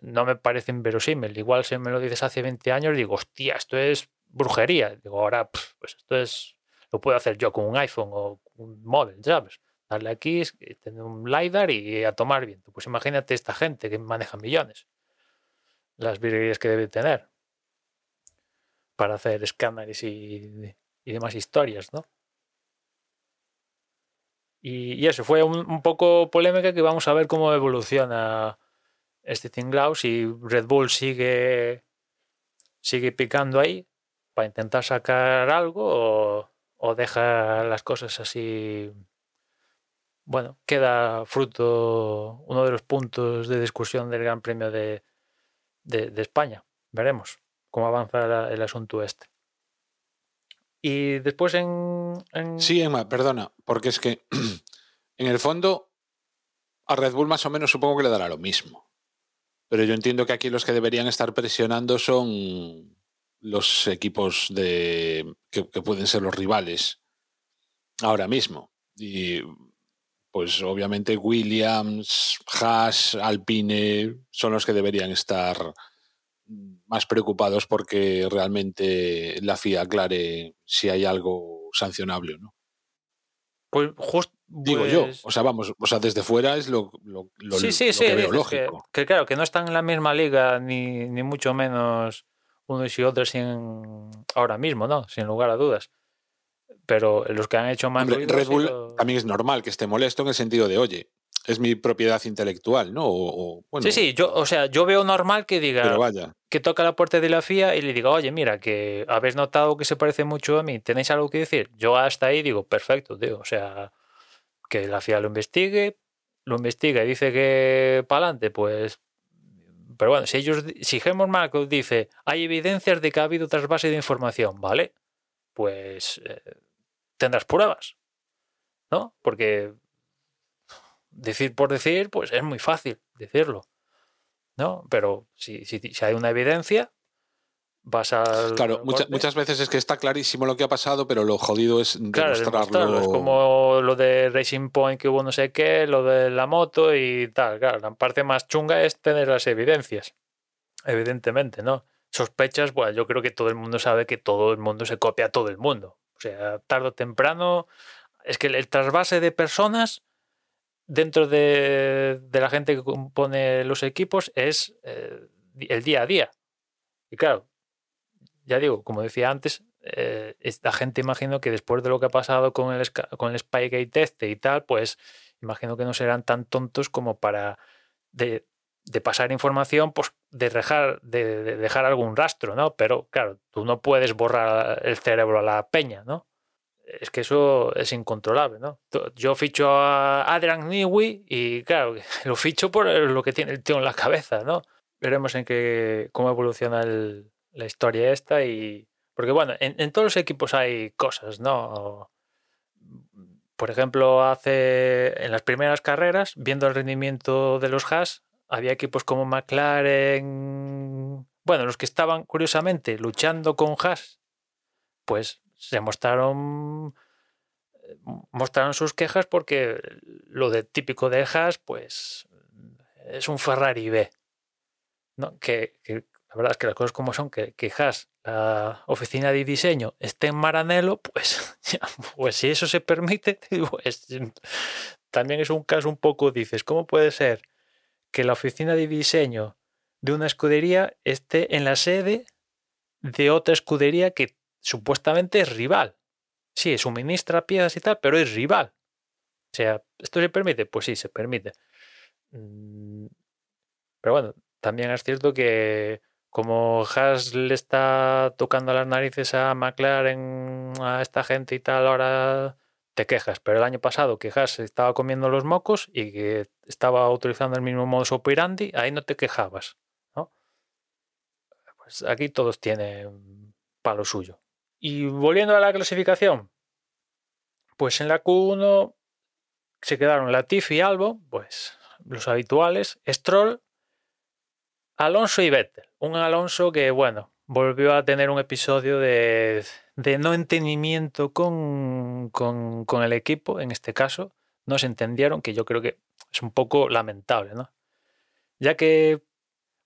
no me parece inverosímil. Igual si me lo dices hace 20 años, digo, hostia, esto es brujería. Digo, ahora, pues esto es, lo puedo hacer yo con un iPhone o un móvil, ¿sabes? Darle aquí, tener un LiDAR y a tomar viento. Pues imagínate esta gente que maneja millones. Las virguerías que debe tener para hacer escáneres y, y demás historias, ¿no? Y, eso fue un, poco polémica que vamos a ver cómo evoluciona este tinglao si Red Bull sigue sigue picando ahí para intentar sacar algo o, deja las cosas así bueno queda fruto uno de los puntos de discusión del Gran Premio de, de, España. Veremos cómo avanza el asunto este. Y después en, en, sí Emma perdona porque es que [CLEARS THROAT] en el fondo a Red Bull más o menos supongo que le dará lo mismo pero yo entiendo que aquí los que deberían estar presionando son los equipos de que, pueden ser los rivales ahora mismo. Y pues obviamente Williams, Haas, Alpine son los que deberían estar más preocupados porque realmente la FIA aclare si hay algo sancionable o no. Pues justo Digo pues... yo, o sea, vamos, o sea, desde fuera es lo, lo, lo, sí, sí, lo sí, que veo lógico. Que, que, claro, que no están en la misma liga, ni, ni mucho menos unos y otros sin, ahora mismo, ¿no? Sin lugar a dudas. Pero los que han hecho más Red Bull sido... también es normal que esté molesto en el sentido de, oye, es mi propiedad intelectual, ¿no? O, o, bueno, sí, sí, yo, o sea, yo veo normal que diga pero vaya. que toca la puerta de la FIA y le diga, oye, mira, que habéis notado que se parece mucho a mí, ¿tenéis algo que decir? Yo hasta ahí digo, perfecto, tío, o sea, que la FIA lo investigue, lo investiga y dice que para adelante, pues. Pero bueno, si ellos, si Helmut Marko dice hay evidencias de que ha habido trasvase de información, ¿vale? Pues eh, tendrás pruebas, ¿no? Porque decir por decir, pues es muy fácil decirlo, ¿no? Pero si, si, si hay una evidencia, vas a. Claro, mucha- muchas veces es que está clarísimo lo que ha pasado, pero lo jodido es Claro, demostrarlo. demostrarlo. Es como lo de Racing Point que hubo no sé qué, lo de la moto y tal. Claro, la parte más chunga es tener las evidencias. Evidentemente, ¿no? Sospechas, bueno, yo creo que todo el mundo sabe que todo el mundo se copia a todo el mundo. O sea, tarde o temprano, es que el trasvase de personas dentro de, la gente que compone los equipos es eh, el día a día. Y claro, ya digo, como decía antes, eh, esta gente imagino que después de lo que ha pasado con el, con el Spygate este y tal, pues imagino que no serán tan tontos como para de, de pasar información, pues de dejar, de, de dejar algún rastro, ¿no? Pero claro, tú no puedes borrar el cerebro a la peña, ¿no? Es que eso es incontrolable, ¿no? Yo ficho a Adrian Newey y claro, [LAUGHS] lo ficho por lo que tiene el tío en la cabeza, ¿no? Veremos en qué, cómo evoluciona la historia esta y... Porque bueno, en, en todos los equipos hay cosas, ¿no? Por ejemplo, hace en las primeras carreras, viendo el rendimiento de los Haas, había equipos como McLaren, bueno, los que estaban curiosamente luchando con Haas, pues se mostraron mostraron sus quejas porque lo de típico de Haas, pues es un Ferrari B. ¿no? Que, la verdad es que las cosas como son, que, que Haas, la oficina de diseño, esté en Maranello, pues, [LAUGHS] pues si eso se permite, [LAUGHS] también es un caso un poco, dices, ¿cómo puede ser que la oficina de diseño de una escudería esté en la sede de otra escudería que supuestamente es rival? Sí, suministra piezas y tal, pero es rival. O sea, ¿esto se permite? Pues sí, se permite. Mm, Pero bueno, también es cierto que como Haas le está tocando las narices a McLaren, a esta gente y tal, ahora te quejas. Pero el año pasado que Haas estaba comiendo los mocos y que estaba utilizando el mismo modus operandi, ahí no te quejabas. ¿no? Pues aquí todos tienen palo suyo. Y volviendo a la clasificación, pues en la Q1 se quedaron Latifi y Albo, pues los habituales, Stroll, Alonso y Vettel. Un Alonso que, bueno, volvió a tener un episodio de, de no entendimiento con, con, con el equipo, en este caso. No se entendieron, que yo creo que es un poco lamentable, ¿no? Ya que,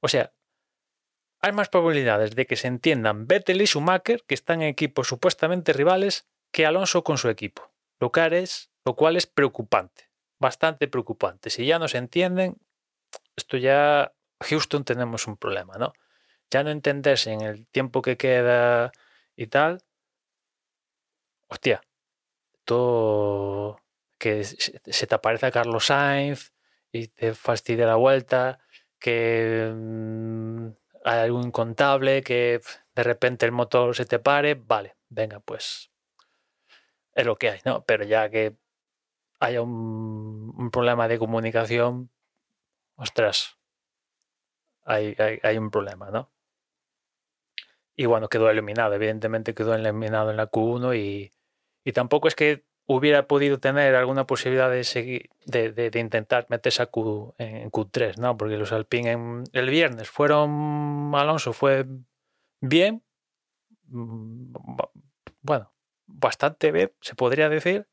o sea, hay más probabilidades de que se entiendan Vettel y Schumacher, que están en equipos supuestamente rivales, que Alonso con su equipo. Lo cual es, lo cual es preocupante, bastante preocupante. Si ya no se entienden, esto ya, Houston tenemos un problema, ¿no? Ya no entenderse en el tiempo que queda y tal. Hostia, todo que se te aparece a Carlos Sainz y te fastidia la vuelta, que mm, hay algún incontable, que de repente el motor se te pare, vale, venga, pues es lo que hay, ¿no? Pero ya que haya un, un problema de comunicación, ostras, hay, hay, hay un problema, ¿no? Y bueno, quedó eliminado, evidentemente quedó eliminado en la Q1 y, y tampoco es que hubiera podido tener alguna posibilidad de seguir, de, de- de intentar meterse a Q, en Q3, ¿no? Porque los Alpine en- el viernes fueron, Alonso fue bien, mm, bueno, bastante bien, se podría decir,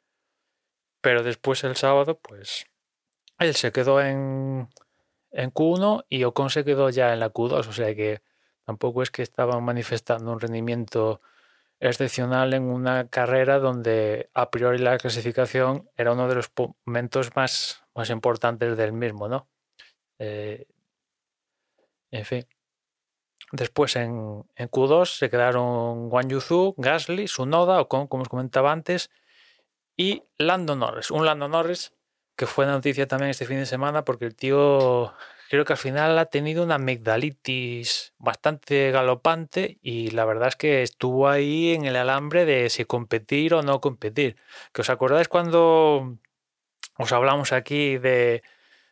pero después el sábado, pues, él se quedó en, en Q1 y Ocon se quedó ya en la Q2, o sea que tampoco es que estaban manifestando un rendimiento excepcional en una carrera donde a priori la clasificación era uno de los momentos más, más importantes del mismo, ¿no? Eh, en fin. Después en, en Q2 se quedaron Wang Yuzu, Gasly, Sunoda, Ocon, como os comentaba antes, y Lando Norris. Un Lando Norris que fue noticia también este fin de semana porque el tío creo que al final ha tenido una amigdalitis bastante galopante y la verdad es que estuvo ahí en el alambre de si competir o no competir. Que os acordáis cuando os hablamos aquí de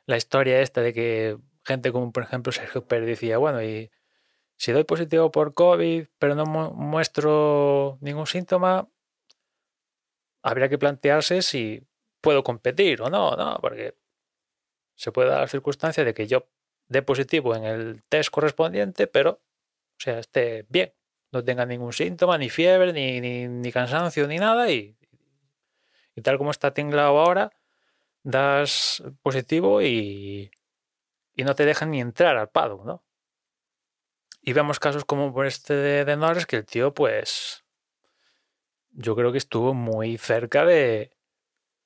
la historia esta de que gente como por ejemplo Sergio Pérez decía, bueno, y si doy positivo por COVID, pero no mu- muestro ningún síntoma, habría que plantearse si puedo competir o no, ¿no? Porque se puede dar la circunstancia de que yo dé positivo en el test correspondiente, pero, o sea, esté bien, no tenga ningún síntoma, ni fiebre, ni, ni, cansancio, ni nada, y, y tal como está tinglado ahora, das positivo y, y no te dejan ni entrar al paddock, ¿no? Y vemos casos como por este de, de Norris, que el tío, pues, yo creo que estuvo muy cerca de,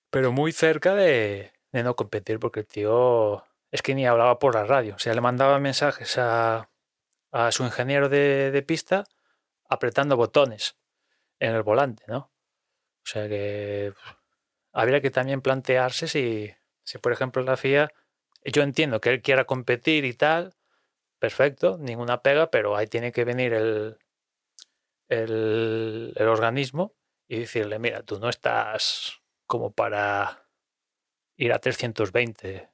pero muy cerca de, de no competir, porque el tío es que ni hablaba por la radio, o sea, le mandaba mensajes a, a su ingeniero de, de pista apretando botones en el volante, ¿no? O sea que habría que también plantearse si, si, por ejemplo, la FIA, yo entiendo que él quiera competir y tal, perfecto, ninguna pega, pero ahí tiene que venir el, el, el organismo y decirle, mira, tú no estás como para ir a 320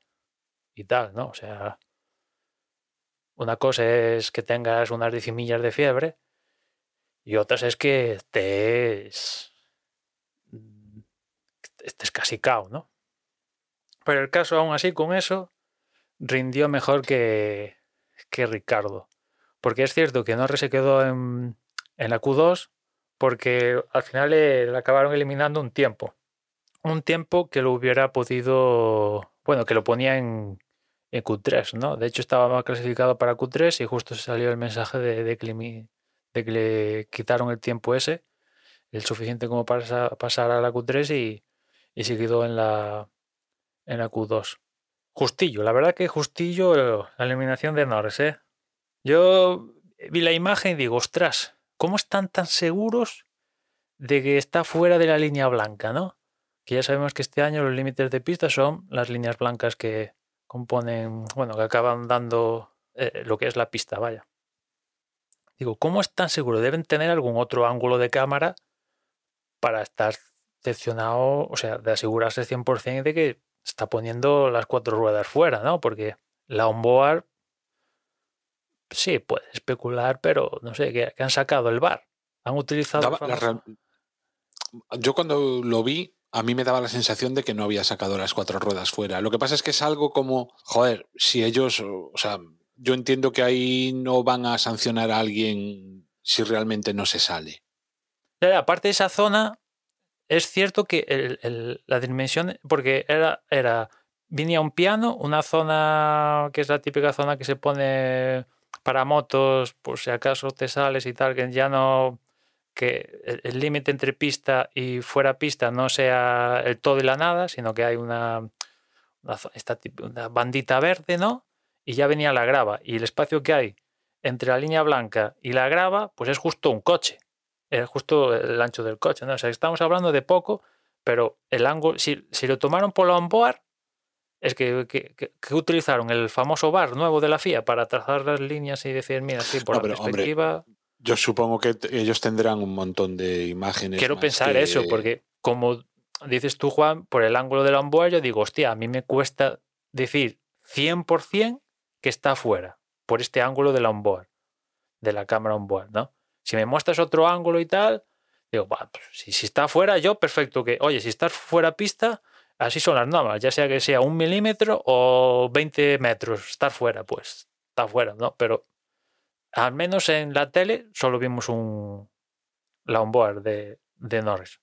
y tal, ¿no? O sea, una cosa es que tengas unas decimillas de fiebre y otras es que estés, estés casi cao, ¿no? Pero el caso, aún así, con eso, rindió mejor que, que Ricardo. Porque es cierto que Norris se quedó en, en la Q2 porque al final le acabaron eliminando un tiempo. Un tiempo que lo hubiera podido, bueno, que lo ponía en, en Q3, ¿no? De hecho estaba clasificado para Q3 y justo salió el mensaje de, de, que, le, quitaron el tiempo ese, el suficiente como para sa- pasar a la Q3 y, y se quedó en la, en la Q2. Justillo, la verdad que justillo la eliminación de Norris, ¿eh? Yo vi la imagen y digo, ostras, ¿cómo están tan seguros de que está fuera de la línea blanca, ¿no? Que ya sabemos que este año los límites de pista son las líneas blancas que componen, bueno, que acaban dando eh, lo que es la pista, vaya. Digo, ¿cómo están seguros? Deben tener algún otro ángulo de cámara para estar decepcionado, o sea, de asegurarse 100% de que está poniendo las cuatro ruedas fuera, ¿no? Porque la onboard sí puede especular, pero no sé, que, que han sacado el bar. Han utilizado. Daba la Yo cuando lo vi, a mí me daba la sensación de que no había sacado las cuatro ruedas fuera. Lo que pasa es que es algo como, joder, si ellos, o sea, yo entiendo que ahí no van a sancionar a alguien si realmente no se sale. Aparte de esa zona, es cierto que el- la dimensión, porque era, era, venía un piano, una zona que es la típica zona que se pone para motos, por si acaso te sales y tal, que ya no, que el- límite entre pista y fuera pista no sea el todo y la nada, sino que hay una, esta una bandita verde, ¿no? Y ya venía la grava. Y el espacio que hay entre la línea blanca y la grava, pues es justo un coche es justo el ancho del coche, ¿no? O sea, estamos hablando de poco, pero el ángulo, si, si lo tomaron por la onboard, es que, que- que- que utilizaron el famoso bar nuevo de la FIA para trazar las líneas y decir, mira, sí, por No, la pero, hombre, perspectiva. Yo supongo que ellos tendrán un montón de imágenes. Quiero pensar que- eso, porque como dices tú, Juan, por el ángulo del onboard, yo digo, hostia, a mí me cuesta decir 100% que está fuera, por este ángulo del onboard, de la cámara onboard, ¿no? Si me muestras otro ángulo y tal, digo, "Bah, pues, si, si está fuera, yo perfecto que, oye, si estás fuera pista, así son las normas, ya sea que sea un milímetro o 20 metros, estar fuera, pues está fuera, ¿no? Pero al menos en la tele solo vimos un la de, de Norris.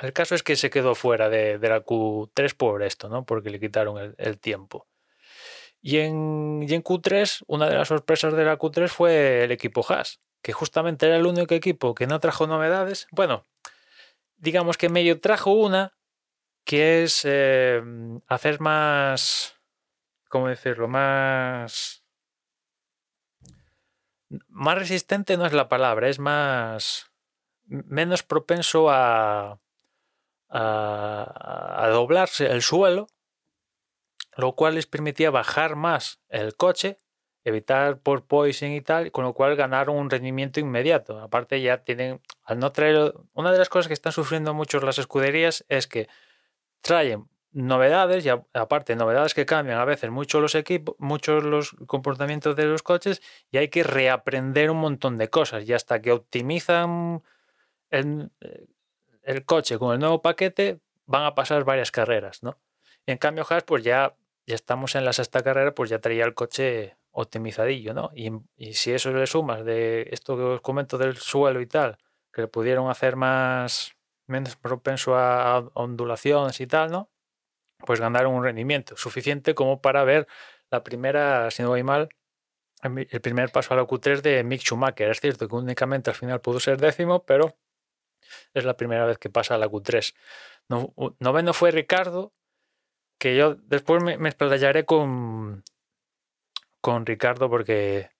El caso es que se quedó fuera de, de la Q3 por esto, ¿no? Porque le quitaron el, el tiempo. Y en, y en Q3, una de las sorpresas de la Q3 fue el equipo Haas, que justamente era el único equipo que no trajo novedades. Bueno, digamos que medio trajo una, que es eh, hacer más, ¿cómo decirlo? Más... Más resistente no es la palabra, es más... menos propenso a, a, doblarse el suelo, lo cual les permitía bajar más el coche, evitar por poison y tal, con lo cual ganaron un rendimiento inmediato. Aparte ya tienen, al no traer, una de las cosas que están sufriendo mucho las escuderías es que traen novedades y aparte novedades que cambian a veces mucho los equipos, muchos los comportamientos de los coches y hay que reaprender un montón de cosas y hasta que optimizan el, el coche con el nuevo paquete van a pasar varias carreras, ¿no? Y en cambio Haas pues ya, ya estamos en la sexta carrera pues ya traía el coche optimizadillo, ¿no? Y, y si eso le sumas de esto que os comento del suelo y tal, que le pudieron hacer más menos propenso a, a ondulaciones y tal, ¿no? Pues ganaron un rendimiento suficiente como para ver la primera, si no voy mal, el primer paso a la Q3 de Mick Schumacher. Es cierto que únicamente al final pudo ser décimo, pero es la primera vez que pasa a la Q3. No- u- noveno fue Ricardo, que yo después me, me explayaré con, con Ricardo porque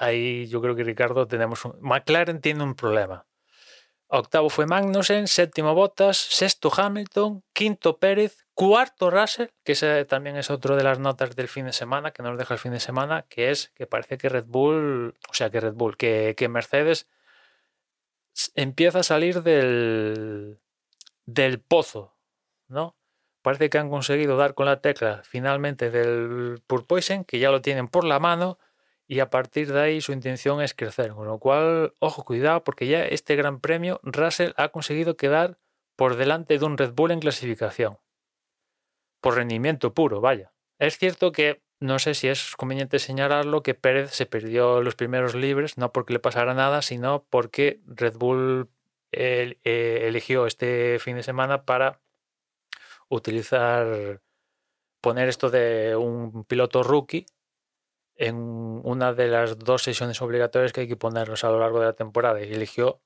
ahí yo creo que Ricardo tenemos. McLaren tiene un problema. Octavo fue Magnussen, séptimo Bottas, sexto Hamilton, quinto Pérez, cuarto Russell, que ese también es otro de las notas del fin de semana, que nos deja el fin de semana, que es que parece que Red Bull, o sea, que Red Bull, que, Mercedes empieza a salir del, del pozo, ¿no? Parece que han conseguido dar con la tecla finalmente del Purpoisen, que ya lo tienen por la mano, y a partir de ahí su intención es crecer. Con lo cual, ojo, cuidado, porque ya este gran premio Russell ha conseguido quedar por delante de un Red Bull en clasificación. Por rendimiento puro, vaya. Es cierto que no sé si es conveniente señalarlo que Pérez se perdió los primeros libres, no porque le pasara nada, sino porque Red Bull eh, eligió este fin de semana para utilizar, poner esto de un piloto rookie en una de las dos sesiones obligatorias que hay que ponerlos a lo largo de la temporada y eligió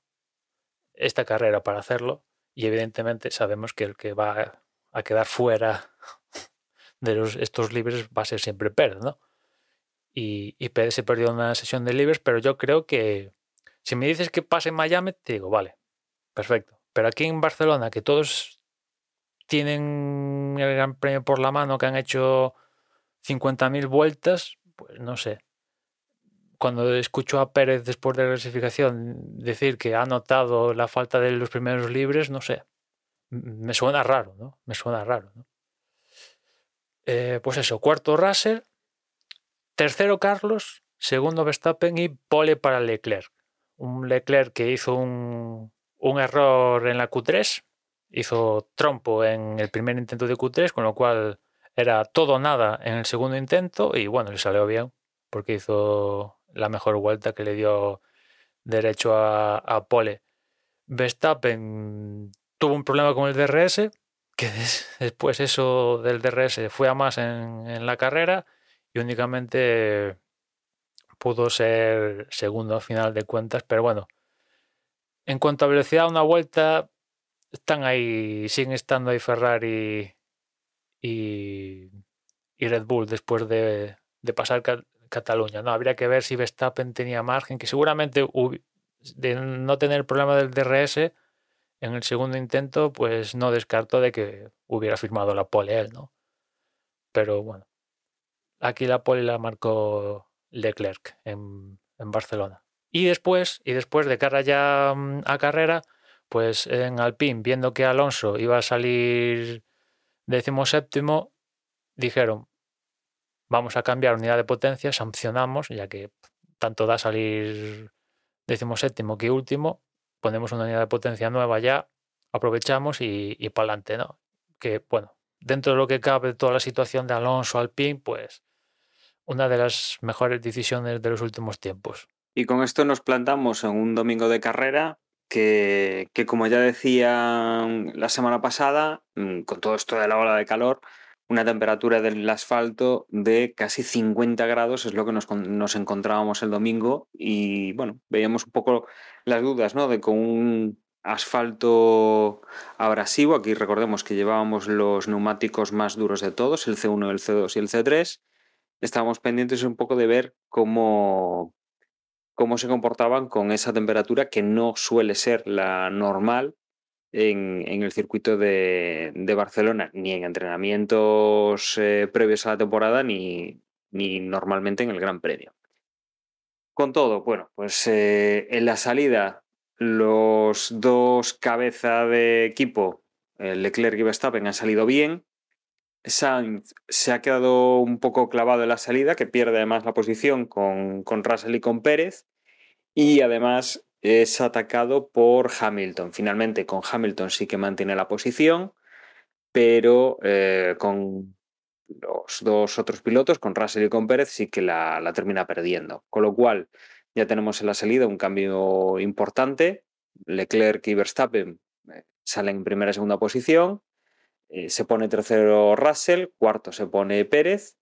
esta carrera para hacerlo y evidentemente sabemos que el que va a quedar fuera [LAUGHS] de los, estos libres va a ser siempre Pérez, ¿no? Y, y Pérez se perdió una sesión de libres, pero yo creo que si me dices que pase en Miami, te digo, vale, perfecto. Pero aquí en Barcelona, que todos tienen el Gran Premio por la mano, que han hecho 50.000 vueltas, pues no sé. Cuando escucho a Pérez después de la clasificación decir que ha notado la falta de los primeros libres, no sé. Me suena raro, ¿no? Me suena raro, ¿no? Eh, pues eso, cuarto Russell, tercero Carlos, segundo Verstappen y pole para Leclerc. Un Leclerc que hizo un, un error en la Q3, hizo trompo en el primer intento de Q3, con lo cual era todo nada en el segundo intento y bueno, le salió bien porque hizo la mejor vuelta que le dio derecho a, pole. Verstappen tuvo un problema con el DRS, que des- después eso del DRS fue a más en, en la carrera y únicamente pudo ser segundo a final de cuentas, pero bueno, en cuanto a velocidad, una vuelta están ahí, siguen estando ahí Ferrari y, y Red Bull después de, pasar Ca- Cataluña. No, habría que ver si Verstappen tenía margen, que seguramente de no tener problema del DRS en el segundo intento, pues no descarto de que hubiera firmado la pole él, ¿no? Pero bueno, aquí la pole la marcó Leclerc en, en Barcelona. Y después, y después de cara ya mm, a carrera, pues en Alpine, viendo que Alonso iba a salir séptimo, dijeron, vamos a cambiar unidad de potencia, sancionamos, ya que tanto da salir séptimo que último, ponemos una unidad de potencia nueva ya, aprovechamos y, y para adelante, ¿no? Que bueno, dentro de lo que cabe toda la situación de Alonso Alpine, pues una de las mejores decisiones de los últimos tiempos. Y con esto nos plantamos en un domingo de carrera que, como ya decía la semana pasada, mm, con todo esto de la ola de calor, una temperatura del asfalto de casi 50 grados es lo que nos, nos encontrábamos el domingo y bueno, veíamos un poco las dudas, ¿no? De con un asfalto abrasivo, aquí recordemos que llevábamos los neumáticos más duros de todos, el C1, el C2 y el C3, estábamos pendientes un poco de ver cómo, cómo se comportaban con esa temperatura que no suele ser la normal en, el circuito de, de Barcelona, ni en entrenamientos eh, previos a la temporada, ni, ni normalmente en el Gran Premio. Con todo, bueno, pues eh, en la salida los dos cabeza de equipo, eh, Leclerc y Verstappen, han salido bien. Sainz se ha quedado un poco clavado en la salida, que pierde además la posición con, con Russell y con Pérez. Y además es atacado por Hamilton. Finalmente, con Hamilton sí que mantiene la posición, pero eh, con los dos otros pilotos, con Russell y con Pérez, sí que la, la termina perdiendo. Con lo cual, ya tenemos en la salida un cambio importante. Leclerc y Verstappen eh, salen en primera y segunda posición. Eh, se pone tercero Russell, cuarto se pone Pérez,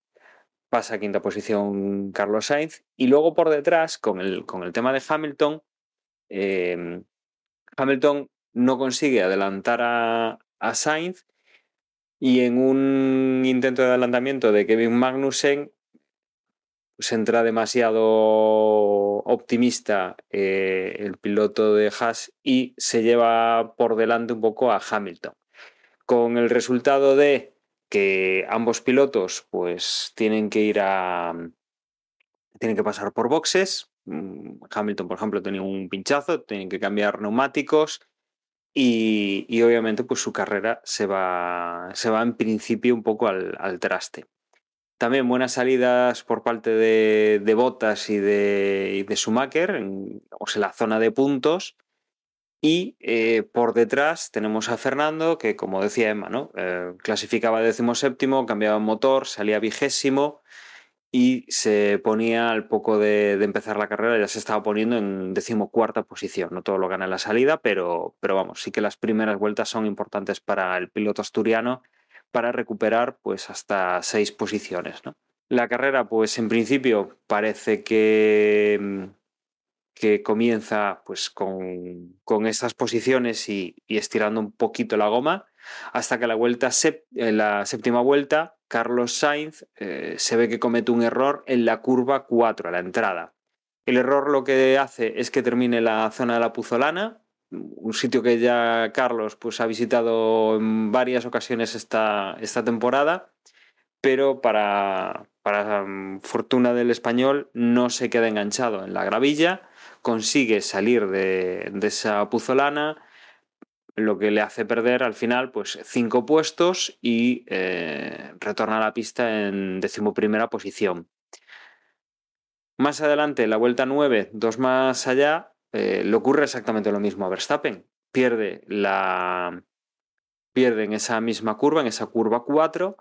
pasa a quinta posición Carlos Sainz y luego por detrás, con el, con el tema de Hamilton, eh, Hamilton no consigue adelantar a, a, Sainz y en un intento de adelantamiento de Kevin Magnussen pues entra demasiado optimista eh, el piloto de Haas y se lleva por delante un poco a Hamilton con el resultado de que ambos pilotos pues tienen que ir a tienen que pasar por boxes. Mm, Hamilton por ejemplo tenía un pinchazo tienen que cambiar neumáticos y, y obviamente pues su carrera se va se va en principio un poco al, al traste. También buenas salidas por parte de, de Bottas y de, de Schumacher en, en la zona de puntos y eh, por detrás tenemos a Fernando, que como decía Emma, ¿no? Eh, clasificaba décimo séptimo, cambiaba motor, salía vigésimo y se ponía al poco de, empezar la carrera, ya se estaba poniendo en decimocuarta posición. No todo lo gana en la salida, pero, pero vamos, sí que las primeras vueltas son importantes para el piloto asturiano para recuperar pues hasta seis posiciones. ¿no? La carrera, pues en principio parece que que comienza pues con, con estas posiciones y, estirando un poquito la goma hasta que la vuelta en la séptima vuelta Carlos Sainz eh, se ve que comete un error en la curva 4 a la entrada. El error lo que hace es que termine la zona de la Puzolana un sitio que ya Carlos pues ha visitado en varias ocasiones esta, esta temporada pero para, para um, fortuna del español no se queda enganchado en la gravilla consigue salir de, esa puzolana, lo que le hace perder al final pues cinco puestos y eh, retorna a la pista en decimoprimera posición. Más adelante, la vuelta 9, dos más allá, eh, le ocurre exactamente lo mismo a Verstappen. Pierde la. Pierde en esa misma curva, en esa curva 4,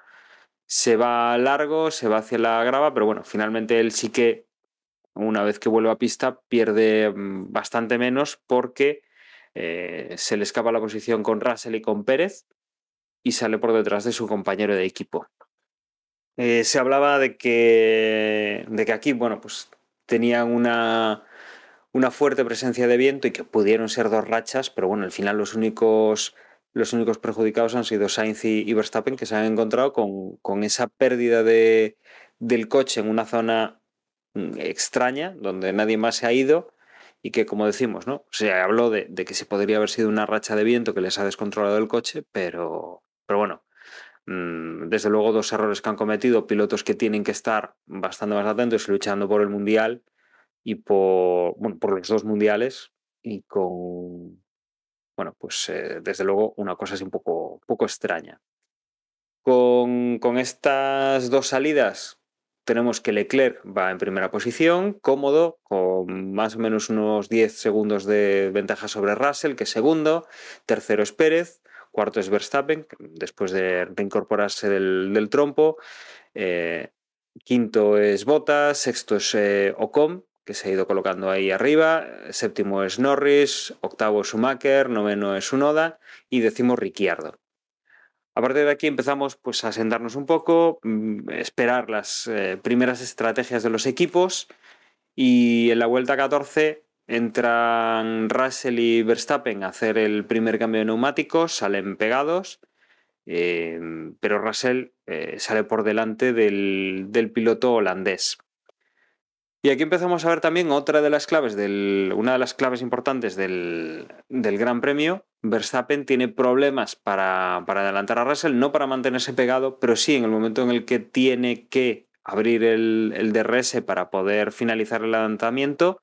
se va largo, se va hacia la grava, pero bueno, finalmente él sí que una vez que vuelve a pista pierde mm, bastante menos porque eh, se le escapa la posición con Russell y con Pérez y sale por detrás de su compañero de equipo. Eh, se hablaba de que, de que aquí, bueno, pues tenían una, una fuerte presencia de viento y que pudieron ser dos rachas, pero bueno, al final los únicos, los únicos perjudicados han sido Sainz y, Verstappen, que se han encontrado con, con esa pérdida de, del coche en una zona extraña, donde nadie más se ha ido y que, como decimos, ¿no? Se habló de, de, que se podría haber sido una racha de viento que les ha descontrolado el coche, pero, pero bueno, mmm, desde luego dos errores que han cometido pilotos que tienen que estar bastante más atentos y luchando por el Mundial y por, bueno, por los dos mundiales y con, bueno, pues eh, desde luego una cosa así un poco, poco extraña. Con, con estas dos salidas tenemos que Leclerc va en primera posición, cómodo, con más o menos unos 10 segundos de ventaja sobre Russell, que es segundo. Tercero es Pérez, cuarto es Verstappen, después de reincorporarse del, trompo. Eh, quinto es Bottas, sexto es eh, Ocon, que se ha ido colocando ahí arriba. Séptimo es Norris, octavo es Schumacher, noveno es Unoda y décimo Ricciardo. A partir de aquí empezamos pues, a sentarnos un poco, mm, esperar las eh, primeras estrategias de los equipos y en la vuelta 14 entran Russell y Verstappen a hacer el primer cambio de neumáticos, salen pegados, eh, pero Russell eh, sale por delante del, del piloto holandés. Y aquí empezamos a ver también otra de las claves, del, una de las claves importantes del, Gran Premio. Verstappen tiene problemas para, para, adelantar a Russell, no para mantenerse pegado, pero sí en el momento en el que tiene que abrir el, el DRS para poder finalizar el adelantamiento,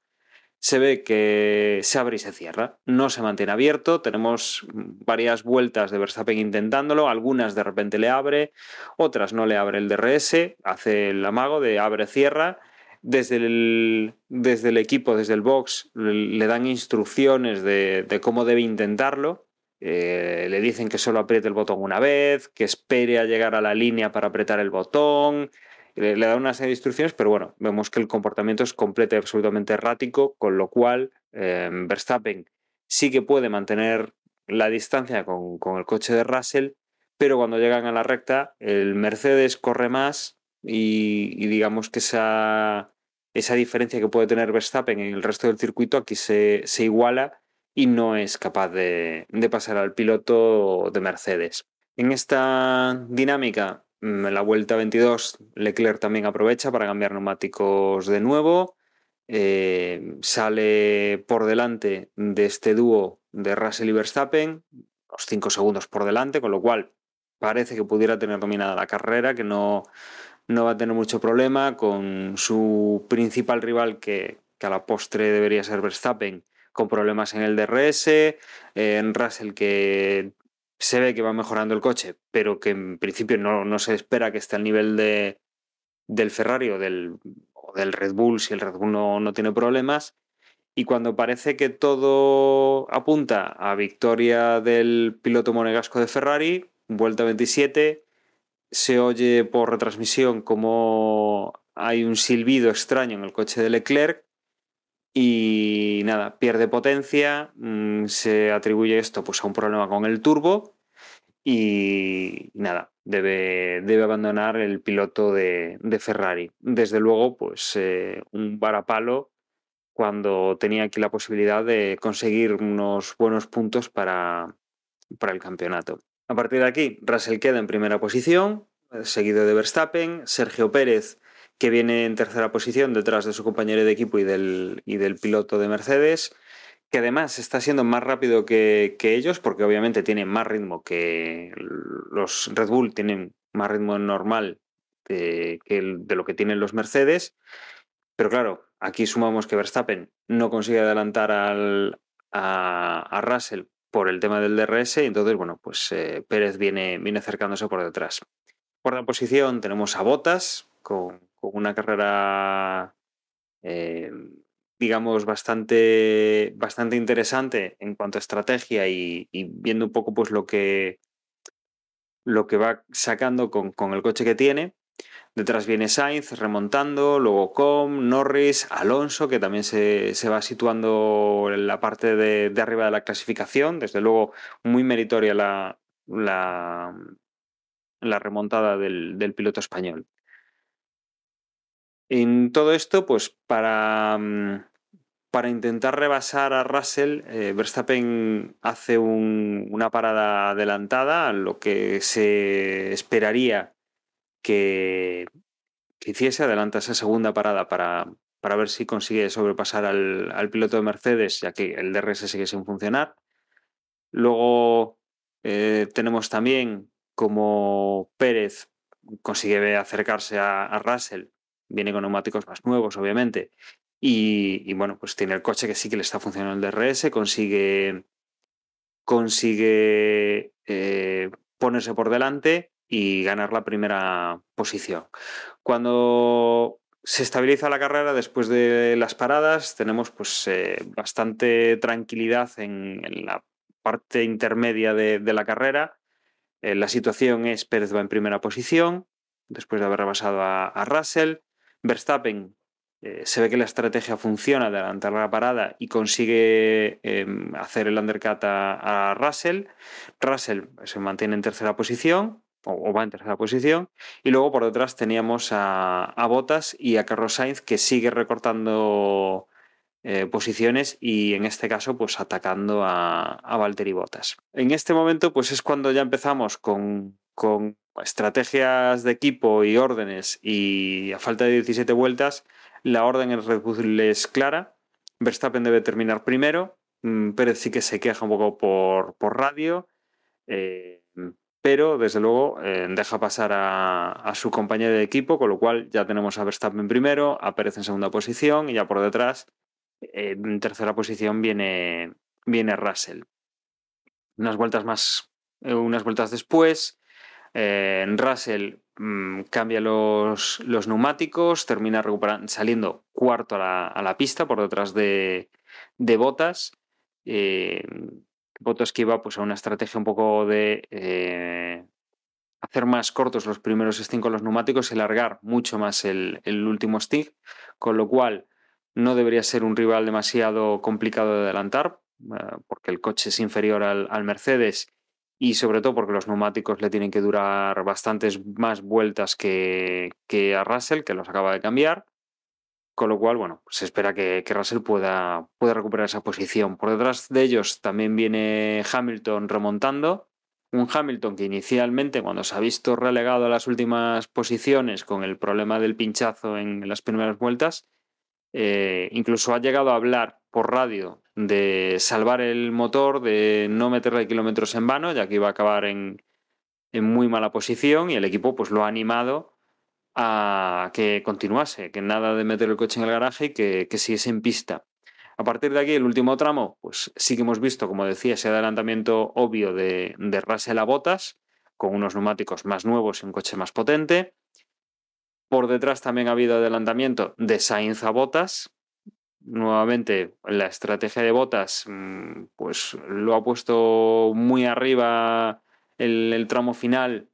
se ve que se abre y se cierra. No se mantiene abierto. Tenemos varias vueltas de Verstappen intentándolo. Algunas de repente le abre, otras no le abre el DRS. Hace el amago de abre-cierra. Desde el, desde el equipo, desde el box, le dan instrucciones de, cómo debe intentarlo. Eh, le dicen que solo apriete el botón una vez, que espere a llegar a la línea para apretar el botón, le, le da una serie de instrucciones, pero bueno, vemos que el comportamiento es completo y absolutamente errático, con lo cual eh, Verstappen sí que puede mantener la distancia con, con, el coche de Russell, pero cuando llegan a la recta, el Mercedes corre más y, digamos que esa, esa diferencia que puede tener Verstappen en el resto del circuito aquí se, se iguala y no es capaz de, de, pasar al piloto de Mercedes. En esta dinámica, mm, en la vuelta 22, Leclerc también aprovecha para cambiar neumáticos de nuevo. Eh, sale por delante de este dúo de Russell y Verstappen, los 5 segundos por delante, con lo cual parece que pudiera tener dominada la carrera, que no, no va a tener mucho problema con su principal rival, que, a la postre debería ser Verstappen, con problemas en el DRS, eh, en Russell que se ve que va mejorando el coche, pero que en principio no, no se espera que esté al nivel de, del Ferrari o del, o del, Red Bull si el Red Bull no, no tiene problemas. Y cuando parece que todo apunta a victoria del piloto monegasco de Ferrari, vuelta 27, se oye por retransmisión como hay un silbido extraño en el coche de Leclerc y nada, pierde potencia, mmm, se atribuye esto pues, a un problema con el turbo y nada, debe, debe abandonar el piloto de, de, Ferrari. Desde luego, pues eh, un varapalo cuando tenía aquí la posibilidad de conseguir unos buenos puntos para, para el campeonato. A partir de aquí, Russell queda en primera posición, seguido de Verstappen, Sergio Pérez que viene en tercera posición detrás de su compañero de equipo y del, y del piloto de Mercedes, que además está siendo más rápido que, que, ellos, porque obviamente tiene más ritmo que los Red Bull, tienen más ritmo normal de, que de lo que tienen los Mercedes. Pero claro, aquí sumamos que Verstappen no consigue adelantar al, a, a Russell por el tema del DRS, y entonces, bueno, pues eh, Pérez viene, viene acercándose por detrás. Por la posición tenemos a Botas con una carrera, eh, digamos, bastante, bastante interesante en cuanto a estrategia y, y, viendo un poco pues lo que, lo que va sacando con, con, el coche que tiene. Detrás viene Sainz remontando, luego Com, Norris, Alonso, que también se, se va situando en la parte de, de, arriba de la clasificación. Desde luego, muy meritoria la, la, la remontada del, del piloto español. En todo esto, pues para, mm, para intentar rebasar a Russell, eh, Verstappen hace un, una parada adelantada, lo que se esperaría que, hiciese, adelanta esa segunda parada para, para ver si consigue sobrepasar al, al, piloto de Mercedes, ya que el DRS sigue sin funcionar. Luego eh, tenemos también como Pérez consigue acercarse a, Russell viene con neumáticos más nuevos, obviamente. Y, y, bueno, pues tiene el coche que sí que le está funcionando el DRS, consigue, consigue eh, ponerse por delante y ganar la primera posición. Cuando se estabiliza la carrera después de las paradas, tenemos pues eh, bastante tranquilidad en, la parte intermedia de, la carrera. Eh, la situación es Pérez va en primera posición, después de haber rebasado a, Russell. Verstappen eh, se ve que la estrategia funciona de adelantar la parada y consigue eh, hacer el undercut a, Russell. Russell se mantiene en tercera posición o, va en tercera posición y luego por detrás teníamos a, a Bottas y a Carlos Sainz que sigue recortando eh, posiciones y en este caso pues atacando a, a Valtteri Bottas. En este momento pues es cuando ya empezamos con, con estrategias de equipo y órdenes y a falta de 17 vueltas, la orden en Red Bull es clara. Verstappen debe terminar primero. Mm, Pérez sí que se queja un poco por, por radio, eh, pero desde luego eh, deja pasar a, su compañero de equipo, con lo cual ya tenemos a Verstappen primero, a Pérez en segunda posición y ya por detrás Eh, en tercera posición viene, viene Russell. Unas vueltas más, eh, unas vueltas después, Russell mm, cambia los, los, neumáticos, termina saliendo cuarto a la, a la, pista por detrás de, de Botas. Botas que iba pues, a una estrategia un poco de eh, hacer más cortos los primeros stints con los neumáticos y alargar mucho más el, último stick, con lo cual no debería ser un rival demasiado complicado de adelantar, eh, porque el coche es inferior al, Mercedes y sobre todo porque los neumáticos le tienen que durar bastantes más vueltas que a Russell, que los acaba de cambiar. Con lo cual, bueno, se espera que, Russell pueda, pueda, recuperar esa posición. Por detrás de ellos también viene Hamilton remontando. Un Hamilton que inicialmente, cuando se ha visto relegado a las últimas posiciones con el problema del pinchazo en las primeras vueltas, eh, incluso ha llegado a hablar por radio de salvar el motor, de no meterle kilómetros en vano, ya que iba a acabar en, en muy mala posición y el equipo pues lo ha animado a que continuase, que nada de meter el coche en el garaje y que, que siguiese en pista. A partir de aquí, el último tramo, pues sí que hemos visto, como decía, ese adelantamiento obvio de, de Russell a botas, con unos neumáticos más nuevos y un coche más potente. Por detrás también ha habido adelantamiento de Sainz a botas. Nuevamente, la estrategia de botas, pues lo ha puesto muy arriba el tramo final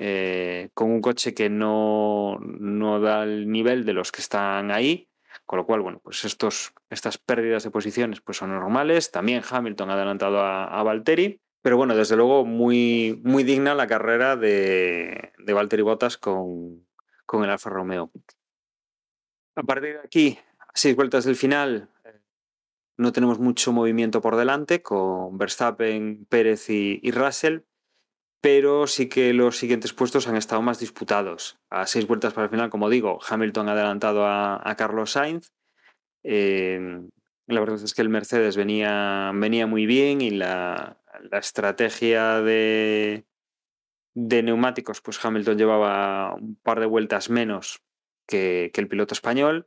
eh, con un coche que no, no, da el nivel de los que están ahí, con lo cual, bueno, pues estos, estas pérdidas de posiciones pues son normales. También Hamilton ha adelantado a, a Valtteri, pero bueno, desde luego muy, muy digna la carrera de, de Valtteri Bottas con, con el Alfa Romeo. A partir de aquí, seis vueltas del final, no tenemos mucho movimiento por delante con Verstappen, Pérez y Russell, pero sí que los siguientes puestos han estado más disputados. A seis vueltas para el final, como digo, Hamilton ha adelantado a, Carlos Sainz. Eh, la verdad es que el Mercedes venía, venía muy bien y la, la estrategia de, de, neumáticos, pues Hamilton llevaba un par de vueltas menos que, que el piloto español,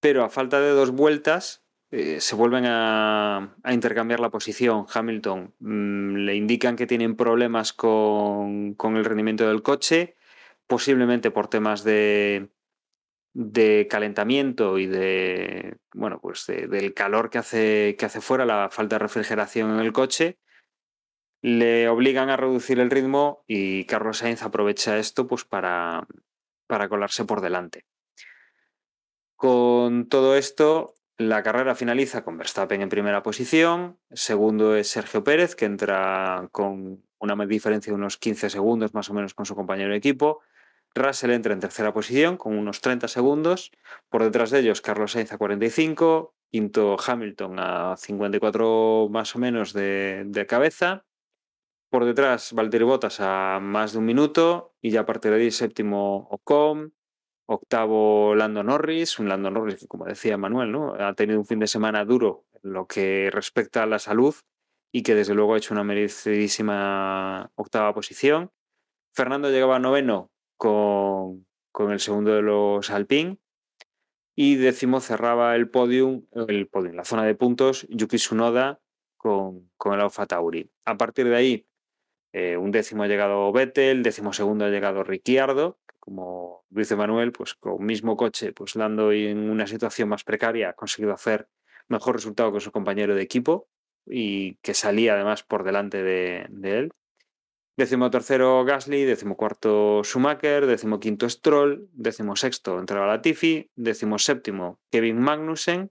pero a falta de dos vueltas eh, se vuelven a, intercambiar la posición. Hamilton mmm, le indican que tienen problemas con, el rendimiento del coche, posiblemente por temas de, calentamiento y de bueno pues de, del calor que hace, que hace fuera, la falta de refrigeración en el coche. Le obligan a reducir el ritmo y Carlos Sainz aprovecha esto pues para colarse por delante. Con todo esto, la carrera finaliza con Verstappen en primera posición, segundo es Sergio Pérez, que entra con una diferencia de unos 15 segundos más o menos con su compañero de equipo. Russell entra en tercera posición con unos 30 segundos. Por detrás de ellos, Carlos Sainz a 45, quinto Hamilton a 54 más o menos de, cabeza. Por detrás, Valtteri Bottas a más de un minuto y ya a partir de ahí séptimo Ocon, Octavo Lando Norris, un Lando Norris que, como decía Manuel, ¿no? ha tenido un fin de semana duro en lo que respecta a la salud y que desde luego ha hecho una merecidísima octava posición. Fernando llegaba a noveno con, con el segundo de los Alpine y décimo cerraba el podium, el podium, la zona de puntos, Yuki Tsunoda con, con el Alfa Tauri. A partir de ahí, eh, un décimo ha llegado Vettel, décimo segundo ha llegado Ricciardo, como dice Manuel, pues con mismo coche, pues Lando en una situación más precaria ha conseguido hacer mejor resultado que su compañero de equipo y que salía además por delante de, él. Décimo tercero Gasly, décimo cuarto Schumacher, décimo quinto Stroll, décimo sexto entraba Latifi, décimo séptimo Kevin Magnussen.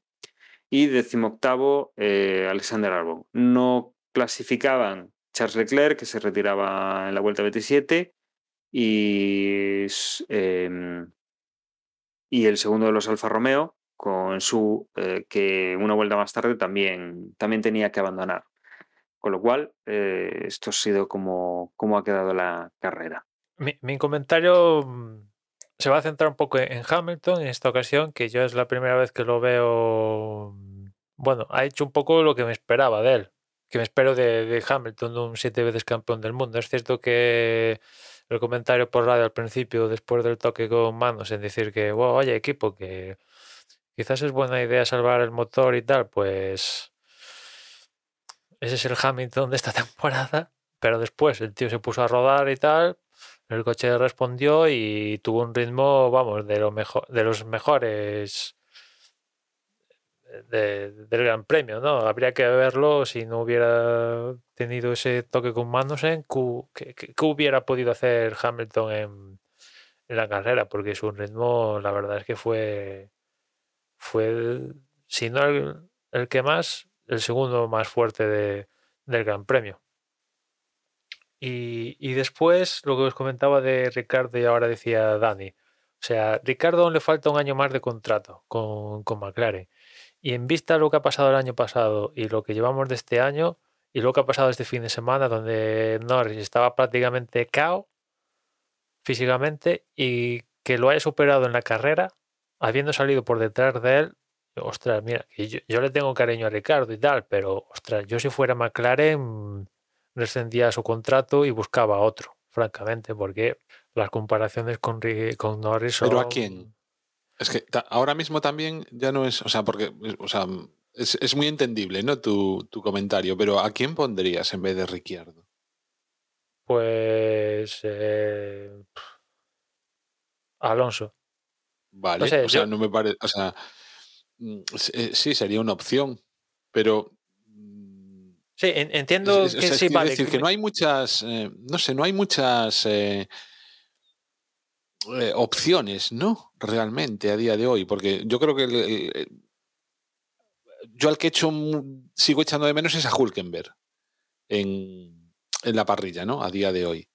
Y décimo octavo eh, Alexander Albon. No clasificaban Charles Leclerc, que se retiraba en la vuelta 27, y, eh, y el segundo de los Alfa Romeo, con su eh, que una vuelta más tarde también, también tenía que abandonar. Con lo cual, eh, esto ha sido como, como ha quedado la carrera. Mi, mi, comentario mm, se va a centrar un poco en Hamilton en esta ocasión, que yo es la primera vez que lo veo. Mm, bueno, ha hecho un poco lo que me esperaba de él, que me espero de, de Hamilton, un siete veces campeón del mundo. Es cierto que el comentario por radio al principio, después del toque con manos, en decir que, wow, oye, equipo, que, quizás es buena idea salvar el motor y tal, pues ese es el Hamilton de esta [LAUGHS] temporada, pero después el tío se puso a rodar y tal, el coche respondió y tuvo un ritmo, vamos, de, lo de los mejores de- del Gran Premio, ¿no? Habría que verlo si no hubiera tenido ese toque con Magnussen, ¿qué, qué- hubiera podido hacer Hamilton en, la carrera? Porque su ritmo, la verdad es que fue, fue el- si no el, el que más, el segundo más fuerte de- del Gran Premio. Y, y después lo que os comentaba de Ricardo y ahora decía Dani. O sea, Ricardo le falta un año más de contrato con, con McLaren. Y en vista de lo que ha pasado el año pasado y lo que llevamos de este año y lo que ha pasado este fin de semana, donde Norris estaba prácticamente cao físicamente y que lo haya superado en la carrera, habiendo salido por detrás de él, ostras, mira, yo, yo le tengo cariño a Ricardo y tal, pero ostras, yo si fuera McLaren rescindía su contrato y buscaba otro, francamente, porque las comparaciones con, con Norris son... ¿Pero a quién? Es que ahora mismo también ya no es, o sea, porque, o sea, es, es muy entendible, ¿no? Tu, tu comentario, pero ¿a quién pondrías en vez de Ricciardo? Pues... eh, Alonso. Vale, sé, o sea, yo- no me parece, o sea, mm, eh, sí, sería una opción, pero... mm, Sí, en- entiendo es- o que sea, es sí, vale. decir que no hay muchas, eh, no sé, no hay muchas eh, eh, opciones, ¿no? Realmente a día de hoy, porque yo creo que el- yo al que echo, sigo echando de menos es a Hulkenberg en, en la parrilla, ¿no? A día de hoy.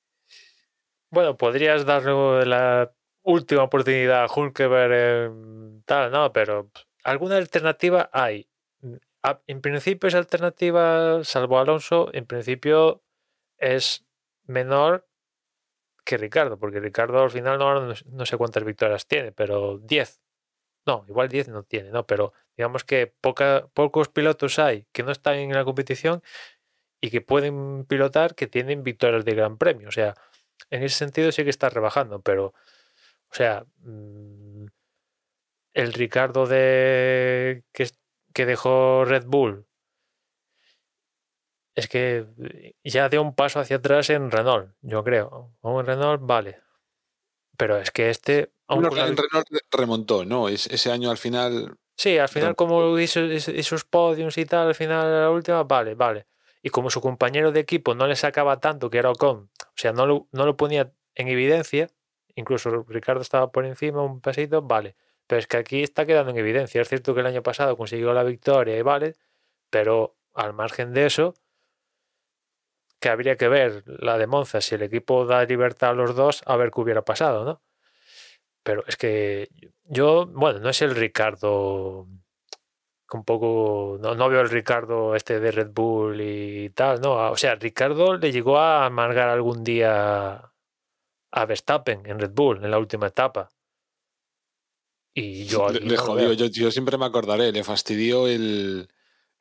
Bueno, podrías darle la última oportunidad a Hulkeberg en tal, ¿no? Pero alguna alternativa hay. En principio esa alternativa, salvo Alonso, en principio es menor que Ricardo, porque Ricardo al final no, no, sé cuántas victorias tiene, pero 10. No, igual 10 no tiene, ¿no? Pero digamos que poca, pocos pilotos hay que no están en la competición y que pueden pilotar que tienen victorias de gran premio. O sea, en ese sentido sí que está rebajando, pero, o sea, mm, el Ricardo de que, que dejó Red Bull es que ya dio un paso hacia atrás en Renault, yo creo. Aún en Renault, vale. Pero es que este, aun Bueno, la Renault remontó, ¿no? Es- ese año al final Sí, al final, como hizo hizo- esos podiums y tal, al final, la última, vale, vale. Y como su compañero de equipo no le sacaba tanto, que era Ocon, o sea, no lo, no lo ponía en evidencia, incluso Ricardo estaba por encima un pasito, vale. Pero es que aquí está quedando en evidencia. Es cierto que el año pasado consiguió la victoria y vale, pero al margen de eso, que habría que ver la de Monza, si el equipo da libertad a los dos, a ver qué hubiera pasado, ¿no? Pero es que yo, bueno, no es el Ricardo un poco, no, no veo el Ricardo este de Red Bull y tal, ¿no? O sea, Ricardo le llegó a amargar algún día a Verstappen en Red Bull en la última etapa. Y yo le, le jodió. Yo, yo siempre me acordaré, le fastidió el,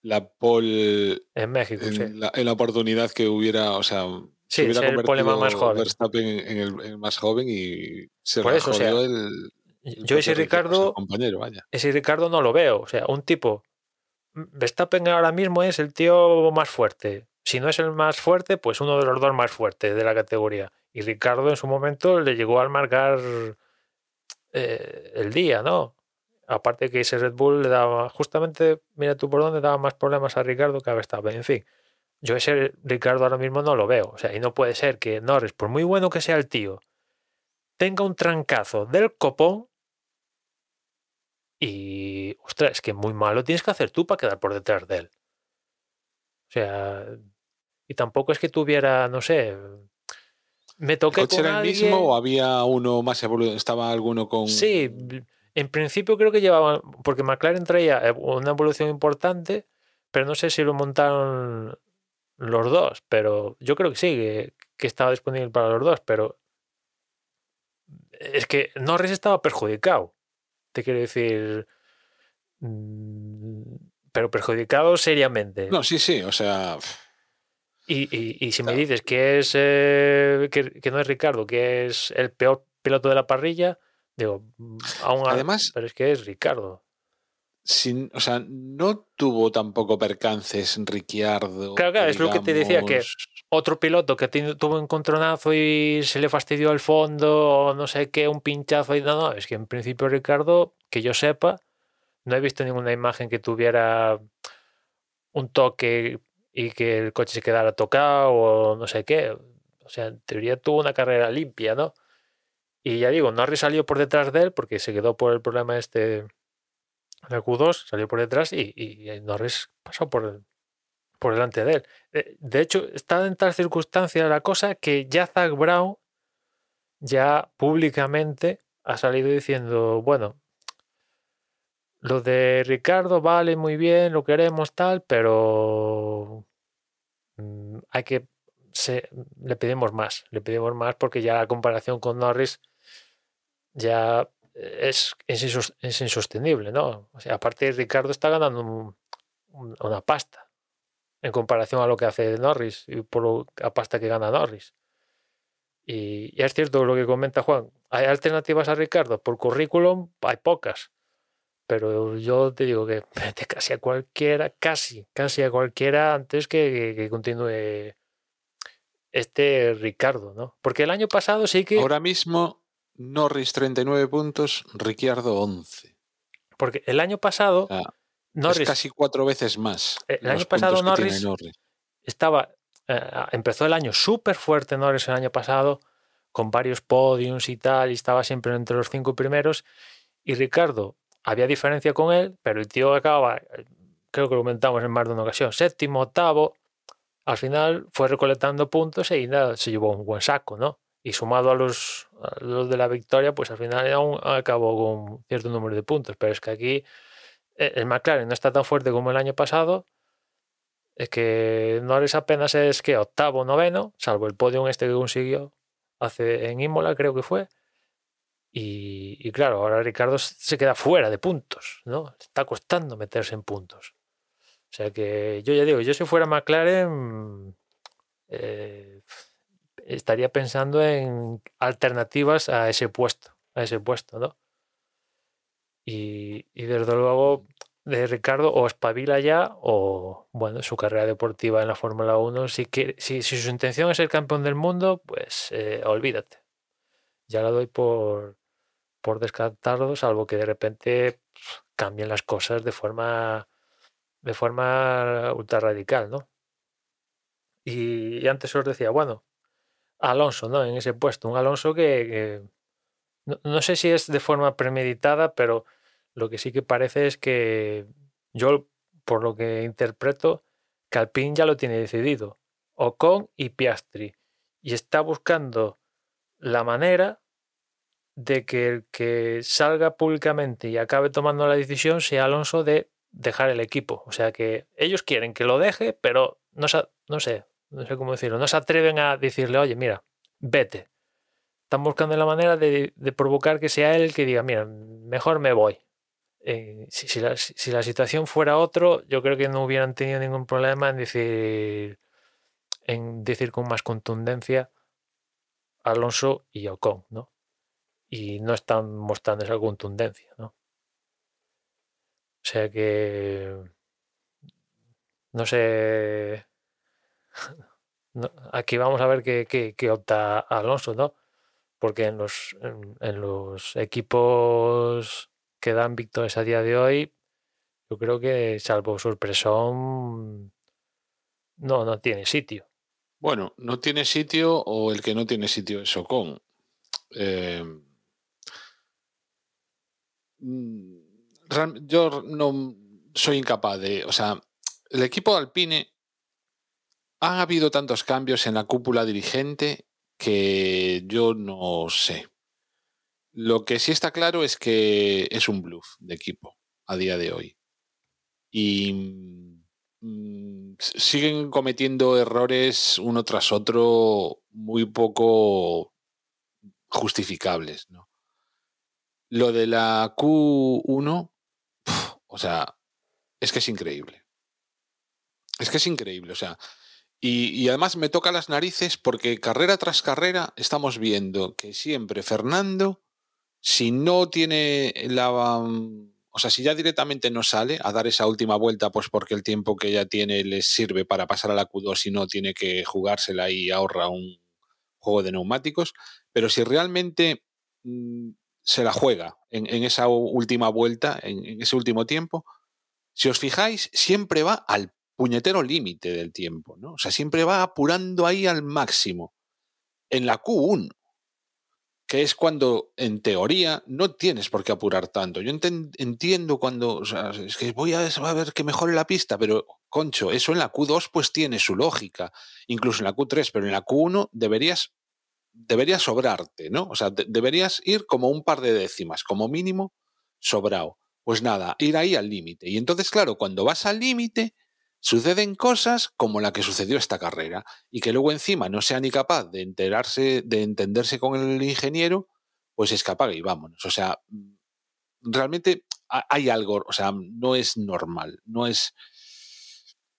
la pole en México, en, sí. la, en la oportunidad que hubiera, o sea, Sí, se hubiera ser el más convertido joven. Verstappen en, el, en más joven y se Por la eso, o sea, jodió el, el Yo ese Ricardo, compañero, vaya. ese Ricardo no lo veo. O sea, un tipo. Verstappen ahora mismo es el tío más fuerte. Si no es el más fuerte, pues uno de los dos más fuertes de la categoría. Y Ricardo en su momento le llegó a marcar eh, el día, ¿no? Aparte que ese Red Bull le daba, justamente, mira tú por dónde daba más problemas a Ricardo que a Verstappen. En fin, yo ese Ricardo ahora mismo no lo veo. O sea, y no puede ser que Norris, por muy bueno que sea el tío, tenga un trancazo del copón y, ostras, es que muy malo tienes que hacer tú para quedar por detrás de él. O sea, y tampoco es que tuviera, no sé, me ¿El toqué coche con era el alguien. mismo o había uno más evolucionado? ¿Estaba alguno con...? Sí, en principio creo que llevaban, porque McLaren traía ev- una evolución importante, pero no sé si lo montaron los dos, pero yo creo que sí, que, que estaba disponible para los dos, pero es que Norris estaba perjudicado, te quiero decir, mm, pero perjudicado seriamente. No, sí, sí, o sea... Y, y- y si me dices que es eh, que, que no es Ricardo, que es el peor piloto de la parrilla, digo, aún Además- pero es que es Ricardo. sin, o sea, no tuvo tampoco percances Ricciardo. Claro, claro, es lo que te decía, que digamos, otro piloto que tuvo un encontronazo y se le fastidió el fondo o no sé qué, un pinchazo y no, no, es que en principio Ricardo, que yo sepa, no he visto ninguna imagen que tuviera un toque y que el coche se quedara tocado o no sé qué. O sea, en teoría tuvo una carrera limpia, ¿no? Y ya digo, Norris salió por detrás de él porque se quedó por el problema este el Q2, salió por detrás y, Norris pasó por, por delante de él. Eh, De hecho, está en tal circunstancia la cosa que ya Zach Brown ya públicamente ha salido diciendo, bueno, lo de Ricardo vale muy bien, lo queremos tal, pero mm, hay que le pedimos más, le pedimos más porque ya la comparación con Norris ya es, es, es insostenible, ¿no? O sea, aparte Ricardo está ganando un- un- una pasta en comparación a lo que hace Norris y por la pasta que gana Norris. Y, y es cierto lo que comenta Juan, ¿hay alternativas a Ricardo? Por currículum hay pocas, pero yo te digo que [LAUGHS] casi a cualquiera, casi, casi a cualquiera antes que, que- que continúe este Ricardo, ¿no? Porque el año pasado sí que... Ahora mismo, Norris 39 puntos, Ricciardo 11. Porque el año pasado sea, Norris Es casi cuatro veces más. El los año pasado Norris. estaba eh, empezó el año súper fuerte Norris el año pasado con varios podiums y tal y estaba siempre entre los cinco primeros y Ricardo había diferencia con él pero el tío acababa eh, creo que lo comentamos en más de una ocasión séptimo octavo al final fue recolectando puntos y nada se llevó un buen saco no y sumado a los, los de la victoria pues al final aún acabó con cierto número de puntos pero es que aquí el McLaren no está tan fuerte como el año pasado es que Norris apenas es que octavo, noveno, salvo el podium este que consiguió hace en Imola, creo que fue. Y, claro, ahora Ricardo se queda fuera de puntos, ¿no? Está costando meterse en puntos. O sea que yo ya digo, yo si fuera McLaren eh, estaría pensando en alternativas a ese puesto, a ese puesto, ¿no? Y, y desde luego de Ricardo o espabila ya o bueno, su carrera deportiva en la Fórmula 1, si, quiere- si, si su intención es ser campeón del mundo, pues eh, olvídate. Ya la doy por, por descartado, salvo que de repente cambien las cosas de forma de forma ultra radical, ¿no? Y antes os decía, bueno, Alonso, ¿no? En ese puesto, un Alonso que, no, sé si es de forma premeditada, pero lo que sí que parece es que yo, por lo que interpreto, Alpine ya lo tiene decidido. Ocon y Piastri. Y está buscando la manera de que el que salga públicamente y acabe tomando la decisión sea Alonso de dejar el equipo. O sea que ellos quieren que lo deje, pero no, no sé, no sé cómo decirlo, no se atreven a decirle, oye, mira, vete. Están buscando la manera de, provocar que sea él que diga, mira, mejor me voy. Eh, si la situación fuera otro, yo creo que no hubieran tenido ningún problema en decir, en decir con más contundencia Alonso y Ocon, ¿no? Y no están mostrando esa contundencia, ¿no? O sea que no sé. Aquí vamos a ver qué, qué- opta Alonso, ¿no? Porque en los, en, los equipos que dan victorias a día de hoy, yo creo que salvo sorpresón, no, no tiene sitio. Bueno, no tiene sitio o el que no tiene sitio es Ocon. Eh, mm, yo no soy incapaz de. O sea, el equipo Alpine. Han habido tantos cambios en la cúpula dirigente que yo no sé. Lo que sí está claro es que es un bluff de equipo a día de hoy. Y mm, siguen cometiendo errores uno tras otro muy poco justificables. ¿no? Lo de la Q1, pf, o sea, es que es increíble. Es que es increíble, o sea. Y, además me toca las narices porque carrera tras carrera estamos viendo que siempre Fernando, si no tiene la... mm, O sea, si ya directamente no sale a dar esa última vuelta, pues porque el tiempo que ya tiene les sirve para pasar a la Q2 y no tiene que jugársela y ahorra un juego de neumáticos, pero si realmente mm, se la juega en, en esa última vuelta, en, en ese último tiempo, si os fijáis, siempre va al puñetero límite del tiempo, ¿no? O sea, siempre va apurando ahí al máximo. En la Q1, que es cuando, en teoría, no tienes por qué apurar tanto. Yo entiendo cuando, o sea, es que voy a, ver que mejore la pista, pero, concho, eso en la Q2 pues tiene su lógica, incluso en la Q3, pero en la Q1 deberías, deberías sobrarte, ¿no? O sea, de- deberías ir como un par de décimas, como mínimo, sobrado. Pues nada, ir ahí al límite. Y entonces, claro, cuando vas al límite, suceden cosas como la que sucedió esta carrera y que luego encima no sea ni capaz de enterarse, de entenderse con el ingeniero, pues es que apague y vámonos. O sea, mm, realmente ha- hay algo, o sea, no es normal, no es...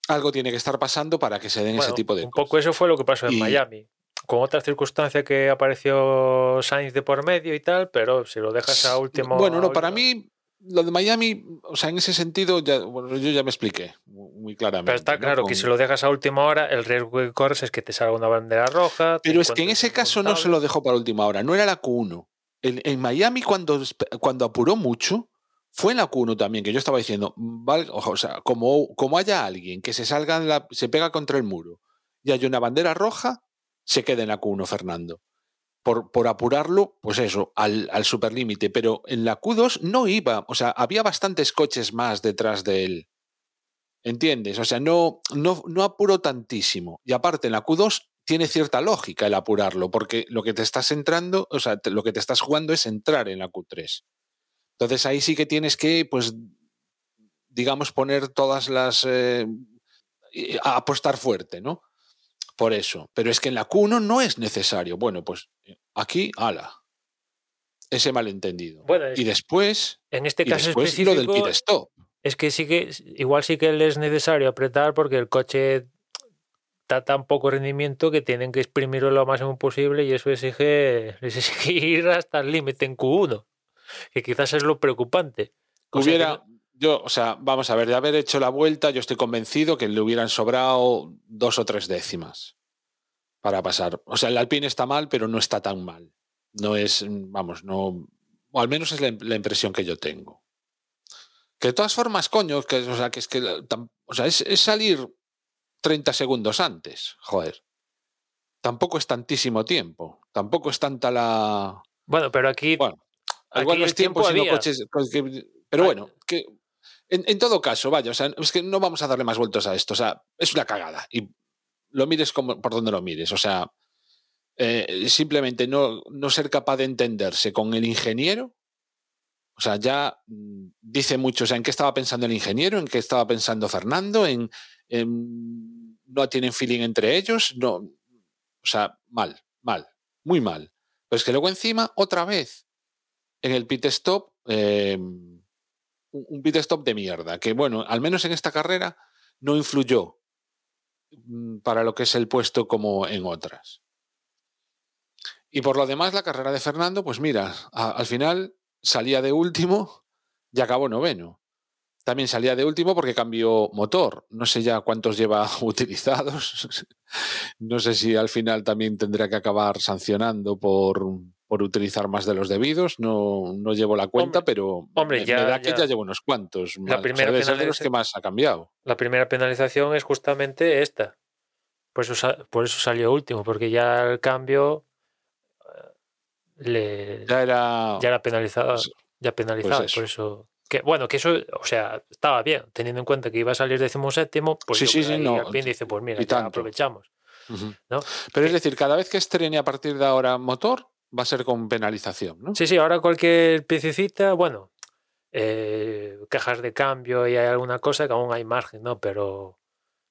Algo tiene que estar pasando para que se den ese tipo de un cosas. poco eso fue lo que pasó en Y- Miami. Con otra circunstancia que apareció Sainz de por medio y tal, pero si lo dejas a último. Bueno, no, para mí, lo de Miami, o sea, en ese sentido, ya, bueno, yo ya me expliqué mu- muy claramente. Pero está ¿no? claro que si lo dejas a última hora, el riesgo que corres es que te salga una bandera roja. Pero es que en ese caso no se lo dejó para última hora, no era la Q1. En, en Miami, cuando, cuando apuró mucho, fue en la Q1 también, que yo estaba diciendo, o sea, como, como haya alguien que se salga, en la- se pega contra el muro y hay una bandera roja, se queda en la Q1 Fernando. Por, apurarlo, pues eso, al, al superlímite. Pero en la Q2 no iba, o sea, había bastantes coches más detrás de él. ¿Entiendes? O sea, no, no, no apuró tantísimo. Y aparte, en la Q2 tiene cierta lógica el apurarlo, porque lo que te estás entrando, o sea, lo que te estás jugando es entrar en la Q3. Entonces ahí sí que tienes que, pues, digamos, poner todas las... eh, apostar fuerte, ¿no? Por eso. Pero es que en la Q1 no es necesario. Bueno, pues aquí, ala. Ese malentendido. Bueno, es- y después, En este y caso después específico, lo del pit stop. es que sí que igual sí que le es necesario apretar porque el coche da tan poco rendimiento que tienen que exprimirlo lo máximo posible y eso exige, [LAUGHS] ir hasta el límite en Q1, que quizás es lo preocupante. O sea, que Hubiera, yo, o sea, vamos a ver, de haber hecho la vuelta, yo estoy convencido que le hubieran sobrado dos o tres décimas para pasar. O sea, el Alpine está mal, pero no está tan mal. No es, vamos, no. O al menos es la, la impresión que yo tengo. Que de todas formas, coño, que, o sea, que es que o sea, es, es salir 30 segundos antes. Joder. Tampoco es tantísimo tiempo. Tampoco es tanta la. Bueno, pero aquí, Bueno, aquí Igual no es tiempo, tiempo sino coches. pero Ah. bueno, que en, todo caso, vaya, o sea, es que no vamos a darle más vueltas a esto. O sea, es una cagada. Y lo mires como, por donde lo mires. O sea, eh, simplemente no, no ser capaz de entenderse con el ingeniero. O sea, ya mm, dice mucho. O sea, ¿en qué estaba pensando el ingeniero? ¿En qué estaba pensando Fernando? ¿En, en- no tienen feeling entre ellos? No, o sea, mal, mal, muy mal. Pero es que luego encima, otra vez, en el pit stop, eh, un pit stop de mierda, que bueno, al menos en esta carrera no influyó mm, para lo que es el puesto como en otras. Y por lo demás, la carrera de Fernando, pues mira, al final salía de último y acabó noveno. También salía de último porque cambió motor. No sé ya cuántos lleva [LAUGHS] utilizados. [LAUGHS] No sé si al final también tendrá que acabar sancionando por, por utilizar más de los debidos. No, no llevo la cuenta, Hombre, pero hombre, me, ya- me da que ya. llevo unos cuantos. más. O sea, primera ser de los que más ha cambiado. la primera penalización es justamente esta. Por eso, por eso salió último, porque ya el cambio eh, le, Ya era. ya era penalizado, pues- ya penalizado, eso. por eso. Que, bueno, que eso, o sea, estaba bien, teniendo en cuenta que iba a salir decimoséptimo, pues Sí, yo sí, sí, no, Alpine dice, pues mira, ya aprovechamos. ¿no? Pero es decir, cada vez que estrene a partir de ahora motor, va a ser con penalización, ¿no? Sí, sí, ahora cualquier piececita, bueno, eh, cajas de cambio y hay alguna cosa que aún hay margen, ¿no? Pero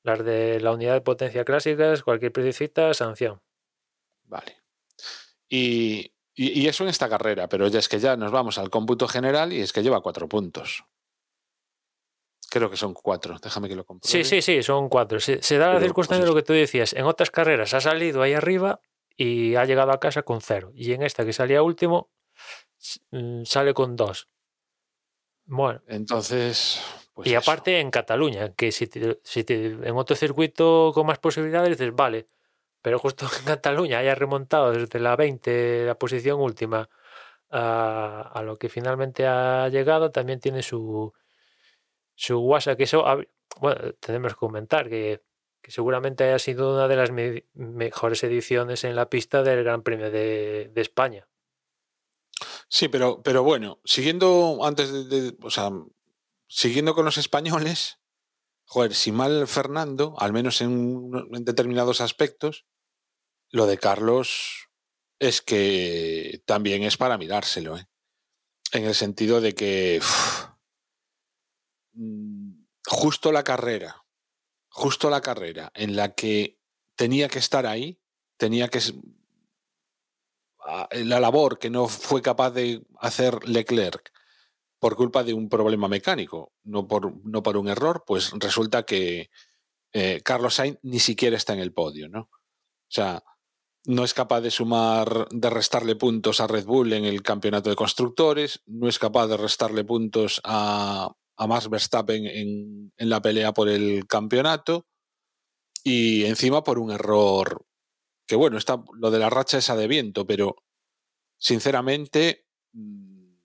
las de la unidad de potencia clásicas, cualquier piececita, sanción. Vale. Y, y- y eso en esta carrera, pero ya es que ya nos vamos al cómputo general y es que lleva cuatro puntos. Creo que son cuatro, déjame que lo compruebe. Sí, sí, sí, son cuatro. Se, se da la Pero, circunstancia pues de lo que tú decías. En otras carreras ha salido ahí arriba y ha llegado a casa con cero. Y en esta que salía último, mm, sale con dos. Bueno, Entonces, pues y eso. aparte en Cataluña, que si, te- si te- en otro circuito con más posibilidades dices, vale, pero justo [LAUGHS] en Cataluña haya remontado desde la 20, la posición última, a, a lo que finalmente ha llegado, también tiene su, su WhatsApp, que eso, bueno, tenemos que comentar que, que seguramente haya sido una de las me- mejores ediciones en la pista del Gran Premio de, España. Sí, pero, pero bueno, siguiendo antes de, o sea, siguiendo con los españoles, joder, si mal Fernando, al menos en, determinados aspectos, lo de Carlos es que también es para mirárselo, ¿eh? En el sentido de que mm, justo la carrera, justo la carrera en la que tenía que estar ahí, tenía que la labor que no fue capaz de hacer Leclerc por culpa de un problema mecánico, no por, no por un error, pues resulta que eh, Carlos Sainz ni siquiera está en el podio, ¿no? O sea, no es capaz de sumar, de restarle puntos a Red Bull en el campeonato de constructores, no es capaz de restarle puntos a, a Max Verstappen en, en la pelea por el campeonato y encima por un error que bueno, está lo de la racha esa de viento, pero sinceramente mm,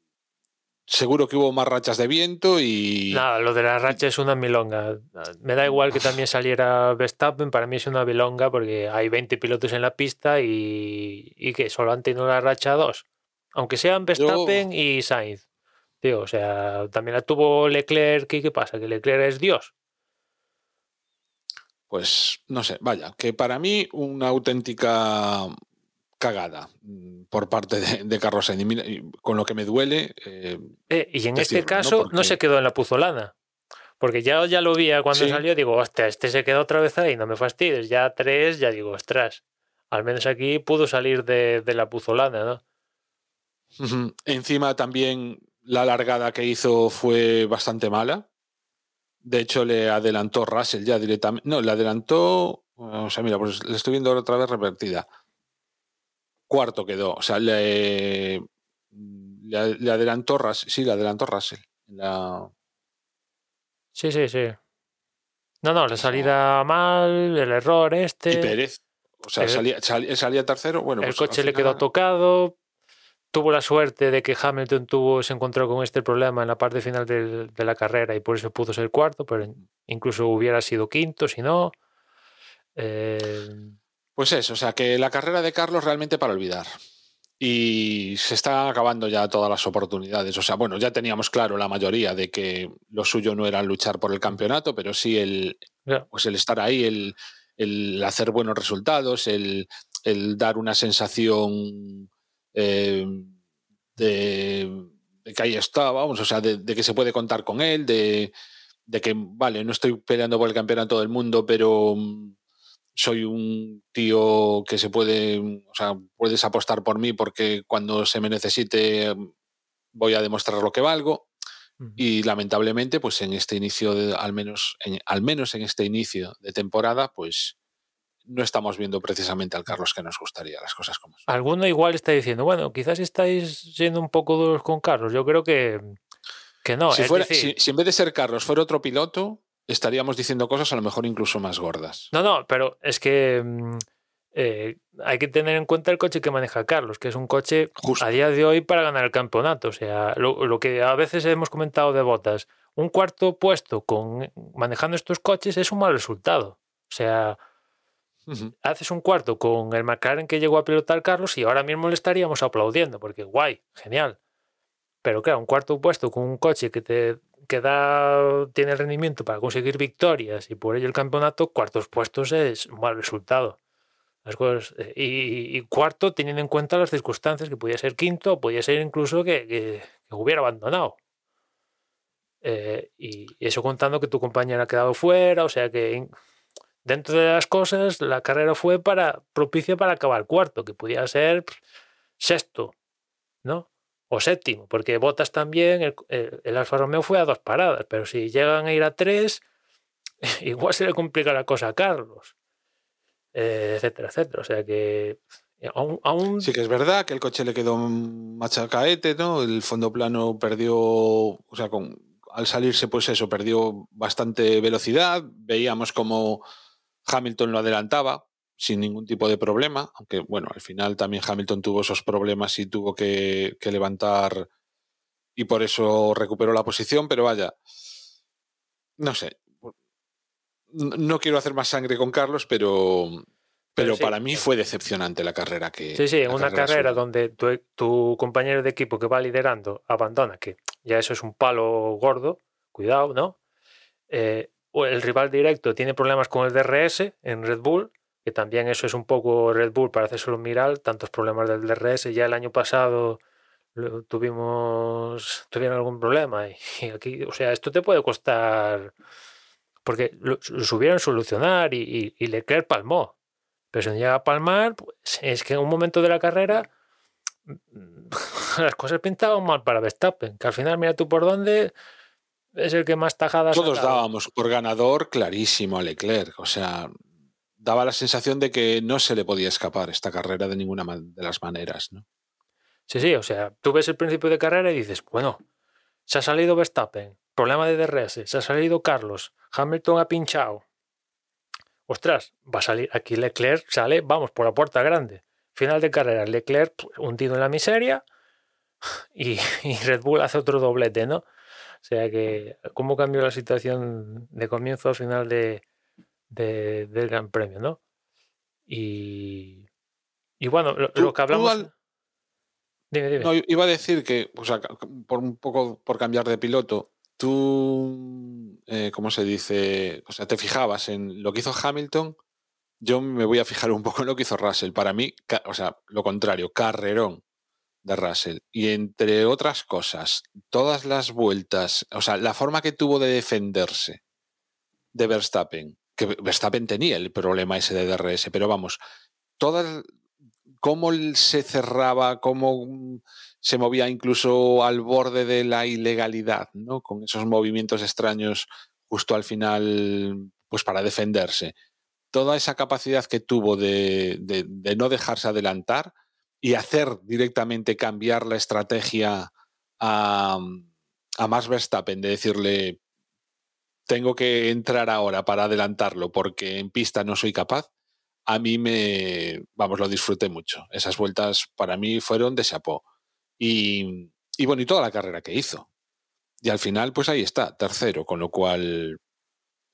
seguro que hubo más rachas de viento y Nada, lo de la racha es una milonga. Me da igual que también [LAUGHS] saliera Verstappen, para mí es una milonga porque hay 20 pilotos en la pista y, y que solo han tenido la racha dos. Aunque sean Verstappen y Sainz. Tío, o sea, también la tuvo Leclerc y ¿qué pasa? Que Leclerc es Dios. pues no sé, vaya, que para mí una auténtica cagada mm, por parte de, de Carlos Sainz. Y mira, y con lo que me duele, eh, Eh, y en este caso no, Porque- se quedó en la puzolana. Porque ya, ya lo vi cuando Sí. salió, digo, hostia, este se quedó otra vez ahí, no me fastidies. Ya tres, ya digo, ostras. Al menos aquí pudo salir de, de la puzolana, ¿no? Encima también la largada que hizo fue bastante mala. De hecho, le adelantó Russell ya directamente. No, le adelantó. O sea, mira, pues le estoy viendo ahora otra vez repetida. Cuarto quedó. O sea, le, le, le adelantó Russell. Sí, le adelantó Russell. La, Sí, sí, sí. No, no, la salida mal, el error y este. Pérez. O sea, el- salía, tercero. Bueno, el pues coche le quedó tocado. Tuvo la suerte de que Hamilton tuvo, se encontró con este problema en la parte final del- de la carrera y por eso pudo ser cuarto, pero incluso hubiera sido quinto si no. Eh, Pues eso, o sea, que la carrera de Carlos realmente para olvidar. Y se están acabando ya todas las oportunidades. O sea, bueno, ya teníamos claro la mayoría de que lo suyo no era luchar por el campeonato, pero sí el, pues el estar ahí, el, el hacer buenos resultados, el, el dar una sensación eh, de, de que ahí está, vamos, o sea, de, de que se puede contar con él, de, de que, vale, no estoy peleando por el campeonato del mundo, pero mm, soy un tío que se puede, o sea, puedes apostar por mí porque cuando se me necesite mm, voy a demostrar lo que valgo. Y lamentablemente, pues en este inicio, de, al, menos, en, al menos en este inicio de temporada, pues no estamos viendo precisamente al Carlos que nos gustaría, las cosas como son. Alguno igual está diciendo, bueno, quizás estáis siendo un poco duros con Carlos. Yo creo que, que no. si, fuera, decir, si, si en vez de ser Carlos fuera otro piloto, estaríamos diciendo cosas a lo mejor incluso más gordas. No, no, pero es que mm, eh, hay que tener en cuenta el coche que maneja Carlos, que es un coche Justo. a día de hoy para ganar el campeonato. O sea, lo, lo que a veces hemos comentado de botas, un cuarto puesto con manejando estos coches es un mal resultado. O sea, Haces un cuarto con el McLaren que llegó a pilotar Carlos y ahora mismo le estaríamos aplaudiendo, porque guay, genial. Pero claro, un cuarto puesto con un coche que te que da, tiene rendimiento para conseguir victorias y por ello el campeonato, cuartos puestos es un mal resultado. Las eh, y, cuarto teniendo en cuenta las circunstancias, que podía ser quinto, podía ser incluso que, hubiera abandonado. Eh, y eso contando que tu compañero ha quedado fuera, o sea que dentro de las cosas la carrera fue para propicia para acabar cuarto, que podía ser pff, sexto, ¿no? O séptimo, porque Botas también, el, el- el Alfa Romeo fue a dos paradas, pero si llegan a ir a tres, [LAUGHS] igual se le complica la cosa a Carlos, eh, etcétera, etcétera. O sea que Aún, aún- Sí que es verdad que el coche le quedó machacaete, ¿no? El fondo plano perdió, o sea, con, al salirse, pues eso, perdió bastante velocidad. Veíamos como Hamilton lo adelantaba sin ningún tipo de problema, aunque bueno, al final también Hamilton tuvo esos problemas y tuvo que, que levantar y por eso recuperó la posición, pero vaya, no sé. No quiero hacer más sangre con Carlos, pero, pero, Pero sí, para mí fue decepcionante la carrera que. Sí, sí, una carrera donde tu, tu compañero de equipo que va liderando abandona, que ya eso es un palo gordo, cuidado, ¿no? Eh, o el rival directo tiene problemas con el DRS en Red Bull, que también eso es un poco Red Bull para hacérselo mirar, tantos problemas del DRS. Ya el año pasado tuvimos tuvieron algún problema y, aquí, o sea, esto te puede costar porque lo, subieron solucionar y, y, y Leclerc palmó. Pero si no llega a palmar, pues es que en un momento de la carrera [LAUGHS] las cosas pintaban mal para Verstappen, que al final mira tú por dónde es el que más tajadas ha Todos dado. dábamos por ganador clarísimo a Leclerc. O sea, daba la sensación de que no se le podía escapar esta carrera de ninguna de las maneras, ¿no? Sí, sí, o sea, tú ves el principio de carrera y dices, bueno, se ha salido Verstappen, problema de DRS, se ha salido Carlos, Hamilton ha pinchado. Ostras, va a salir aquí Leclerc, sale, vamos, por la puerta grande. Final de carrera, Leclerc hundido en la miseria [SIGHS] y, y Red Bull hace otro doblete, ¿no? O sea que, ¿cómo cambió la situación de comienzo a final de, de- del Gran Premio, ¿no? Y, y bueno, lo, que hablamos... al- Dime, dime. No, iba a decir que, o sea, por un poco por cambiar de piloto, tú, eh, ¿cómo se dice? O sea, te fijabas en lo que hizo Hamilton, yo me voy a fijar un poco en lo que hizo Russell. Para mí, o sea, lo contrario, carrerón de Russell. Y entre otras cosas, todas las vueltas, o sea, la forma que tuvo de defenderse de Verstappen, que Verstappen tenía el problema ese de DRS, pero vamos, todas cómo se cerraba, cómo mm, se movía incluso al borde de la ilegalidad, ¿no? Con esos movimientos extraños justo al final, pues para defenderse. Toda esa capacidad que tuvo de, de- de no dejarse adelantar y hacer directamente cambiar la estrategia a, a Max Verstappen, de decirle, tengo que entrar ahora para adelantarlo porque en pista no soy capaz, a mí me, vamos, lo disfruté mucho. Esas vueltas para mí fueron de chapó. Y, y bueno, y toda la carrera que hizo. Y al final, pues ahí está, tercero, con lo cual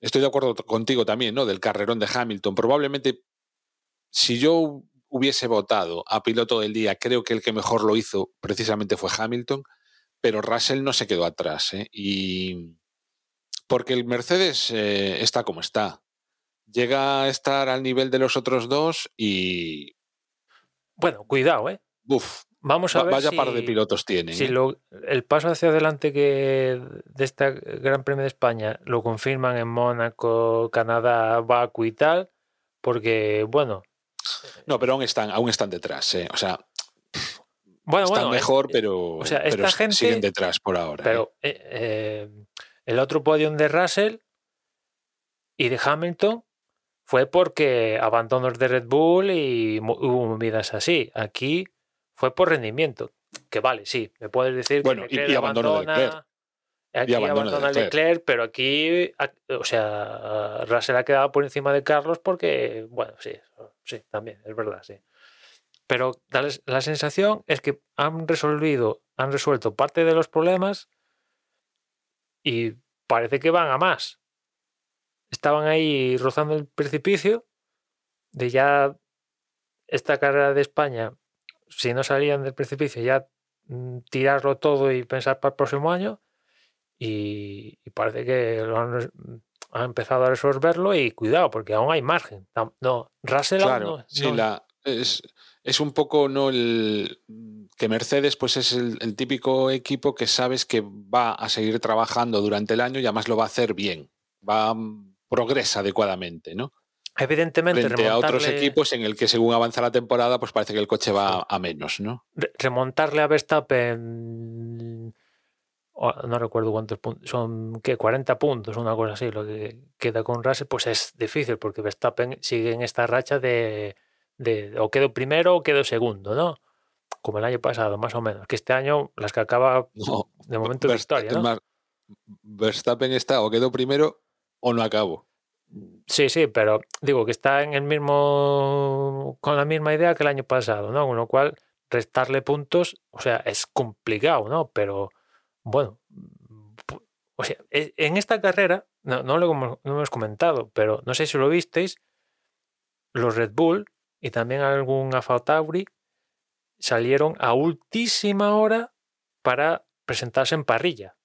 estoy de acuerdo contigo también, ¿no? Del carrerón de Hamilton. Probablemente, si yo hubiese votado a piloto del día, creo que el que mejor lo hizo precisamente fue Hamilton, pero Russell no se quedó atrás, ¿eh? Y porque el Mercedes eh, está como está. Llega a estar al nivel de los otros dos y. Bueno, cuidado, ¿eh? Uf, Vamos a va- ver vaya si, par de pilotos tienen. si ¿eh? lo- el paso hacia adelante que de este Gran Premio de España lo confirman en Mónaco, Canadá, Baku y tal, porque, bueno, No, pero aún están, aún están detrás. ¿eh? O sea, bueno, están bueno, mejor, pero, o sea, pero esta s- gente- siguen detrás por ahora. Pero eh, eh, el otro podium de Russell y de Hamilton fue porque abandonos de Red Bull y hubo movidas así. Aquí fue por rendimiento. Que vale, sí, me puedes decir Bueno, que y- Leclerc y abandono de abandona. Leclerc. Aquí Y abandono de abandona a Leclerc. Leclerc, pero aquí, o sea, Russell ha quedado por encima de Carlos porque, bueno, sí, sí, también, es verdad, sí. Pero la- sensación es que han resolvido, han resuelto parte de los problemas y parece que van a más. Estaban ahí rozando el precipicio de ya esta carrera de España, si no salían del precipicio, ya mm, tirarlo todo y pensar para el próximo año. Y, y parece que lo han, han empezado a resolverlo y cuidado, porque aún hay margen. No, Russell Claro, no- sí, no- la, es, es un poco no el que Mercedes pues es el, el típico equipo que sabes que va a seguir trabajando durante el año y además lo va a hacer bien, va mm, progresa adecuadamente, ¿no? evidentemente Frente a otros remontarle- equipos en el que según avanza la temporada pues parece que el coche va a menos, ¿no? re- remontarle a Verstappen no recuerdo cuántos puntos son que 40 puntos una cosa así lo que queda con Russell pues es difícil porque Verstappen sigue en esta racha de, de o quedo primero o quedo segundo, ¿no? Como el año pasado, más o menos. Que este año las que acaba No, de momento de historia, ¿no? más, Verstappen está o quedo primero o no acabo. Sí, sí, pero digo que está en el mismo, con la misma idea que el año pasado, ¿no? Con lo cual, restarle puntos, o sea, es complicado, ¿no? Pero bueno, o sea, e- en esta carrera, no, no lo hemos, no hemos comentado, pero no sé si lo visteis, los Red Bull y también algún Alfa Tauri salieron a ultísima hora para presentarse en parrilla.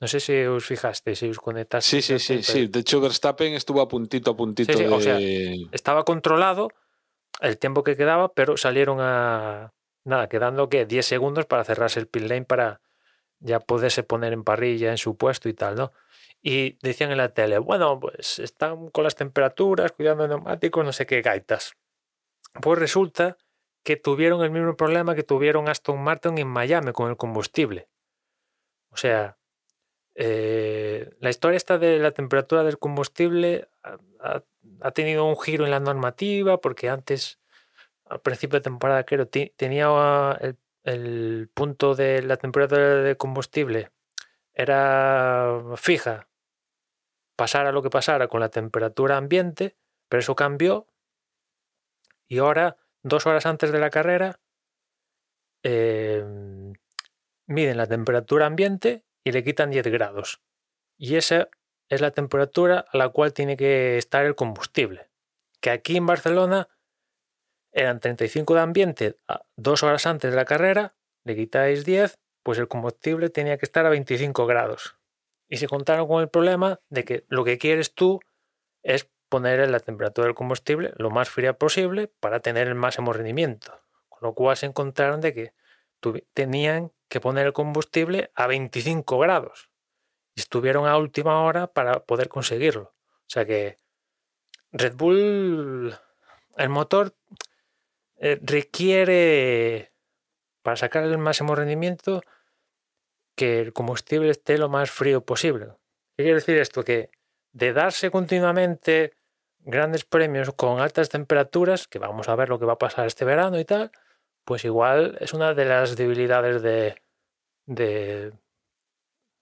No sé si os fijasteis, si os Sí, conectasteis. sí, sí, sí. De hecho, Verstappen estuvo a puntito a puntito sí, de. o sea, estaba controlado el tiempo que quedaba, pero salieron a nada, quedando que 10 segundos para cerrarse el pit lane para ya poderse poner en parrilla en su puesto y tal, ¿no? Y decían en la tele, bueno, pues están con las temperaturas, cuidando neumáticos, no sé qué gaitas. Pues resulta que tuvieron el mismo problema que tuvieron Aston Martin en Miami con el combustible. O sea, eh, la historia esta de la temperatura del combustible ha, tenido un giro en la normativa porque antes, al principio de temporada, creo, tenía el, el punto de la temperatura de combustible era fija, pasara lo que pasara con la temperatura ambiente, pero eso cambió y ahora, dos horas antes de la carrera, eh, miden la temperatura ambiente y le quitan 10 grados. Y esa es la temperatura a la cual tiene que estar el combustible. Que aquí en Barcelona eran 35 de ambiente dos horas antes de la carrera, le quitáis 10, pues el combustible tenía que estar a 25 grados. Y se contaron con el problema de que lo que quieres tú es poner la temperatura del combustible lo más fría posible para tener el máximo rendimiento. Con lo cual se encontraron de que tenían que poner el combustible a 25 grados. Y estuvieron a última hora para poder conseguirlo. O sea que Red Bull, el motor eh, requiere, para sacar el máximo rendimiento, que el combustible esté lo más frío posible. ¿Qué quiere decir esto? Que de darse continuamente grandes premios con altas temperaturas, que vamos a ver lo que va a pasar este verano y tal, pues igual es una de las debilidades de, de,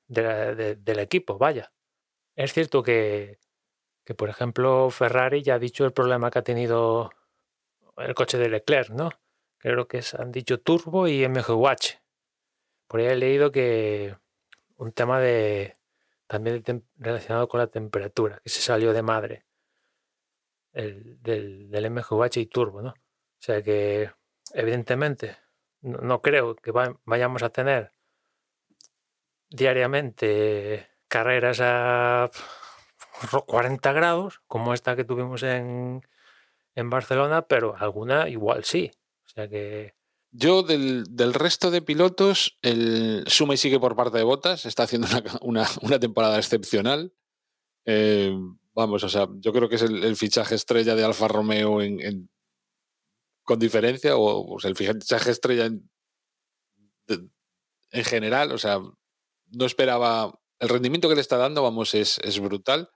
del equipo, vaya. Es cierto que, que, por ejemplo, Ferrari ya ha dicho el problema que ha tenido el coche de Leclerc, ¿no? Creo que han dicho turbo y MGUH. Por ahí he leído que un tema de también relacionado con la temperatura, que se salió de madre el, del, del MGUH y turbo, ¿no? O sea que, evidentemente, no, creo que va- vayamos a tener diariamente carreras a 40 grados, como esta que tuvimos en, en Barcelona, pero alguna igual sí. O sea que Yo, del, del resto de pilotos, el suma y sigue por parte de Botas, está haciendo [LAUGHS] una, una- temporada excepcional. Eh, vamos, o sea, yo creo que es el, fichaje estrella de Alfa Romeo en, con diferencia, o, el fichaje estrella en, en general, o sea, no esperaba. El rendimiento que le está dando, vamos, es, es brutal,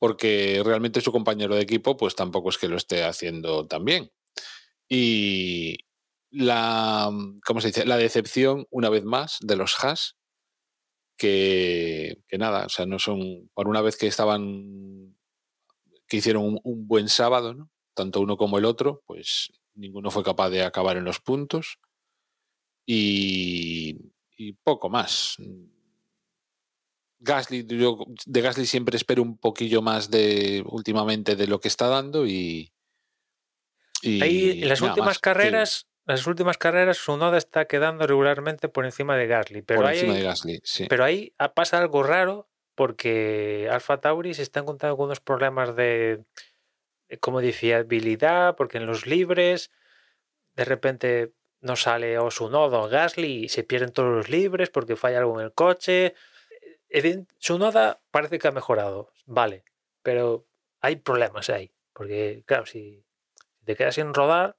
porque realmente su compañero de equipo, pues tampoco es que lo esté haciendo tan bien. Y la, ¿cómo se dice? La decepción, una vez más, de los Haas, que, que nada, o sea, no son, por una vez que estaban, que hicieron un, un buen sábado, ¿no? tanto uno como el otro, pues ninguno fue capaz de acabar en los puntos y, y poco más. Gasly, yo de Gasly siempre espero un poquillo más de últimamente de lo que está dando y, y ahí en las últimas más, que carreras, las últimas carreras, su noda está quedando regularmente por encima de Gasly. Pero por ahí, encima de Gasly, sí. pero ahí ha- pasa algo raro porque Alfa Tauri se está encontrando con unos problemas de, de como de fiabilidad, porque en los libres de repente no sale o su nodo o Gasly y se pierden todos los libres porque falla algo en el coche. Evident- Su noda parece que ha mejorado, vale, pero hay problemas ahí, porque claro, si te quedas sin rodar,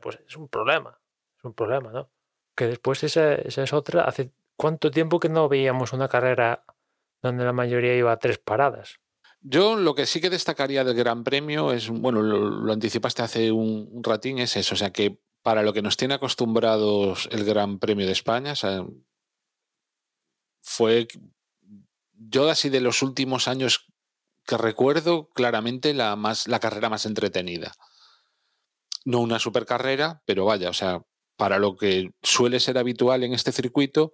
pues es un problema, es un problema, ¿no? Que después esa, esa es otra, hace cuánto tiempo que no veíamos una carrera donde la mayoría iba a tres paradas. Yo lo que sí que destacaría del Gran Premio es, bueno, lo, lo anticipaste hace un, un, ratín, es eso, o sea que para lo que nos tiene acostumbrados el Gran Premio de España, o sea, fue yo así de los últimos años que recuerdo claramente la más la carrera más entretenida. No una supercarrera, pero vaya, o sea, para lo que suele ser habitual en este circuito,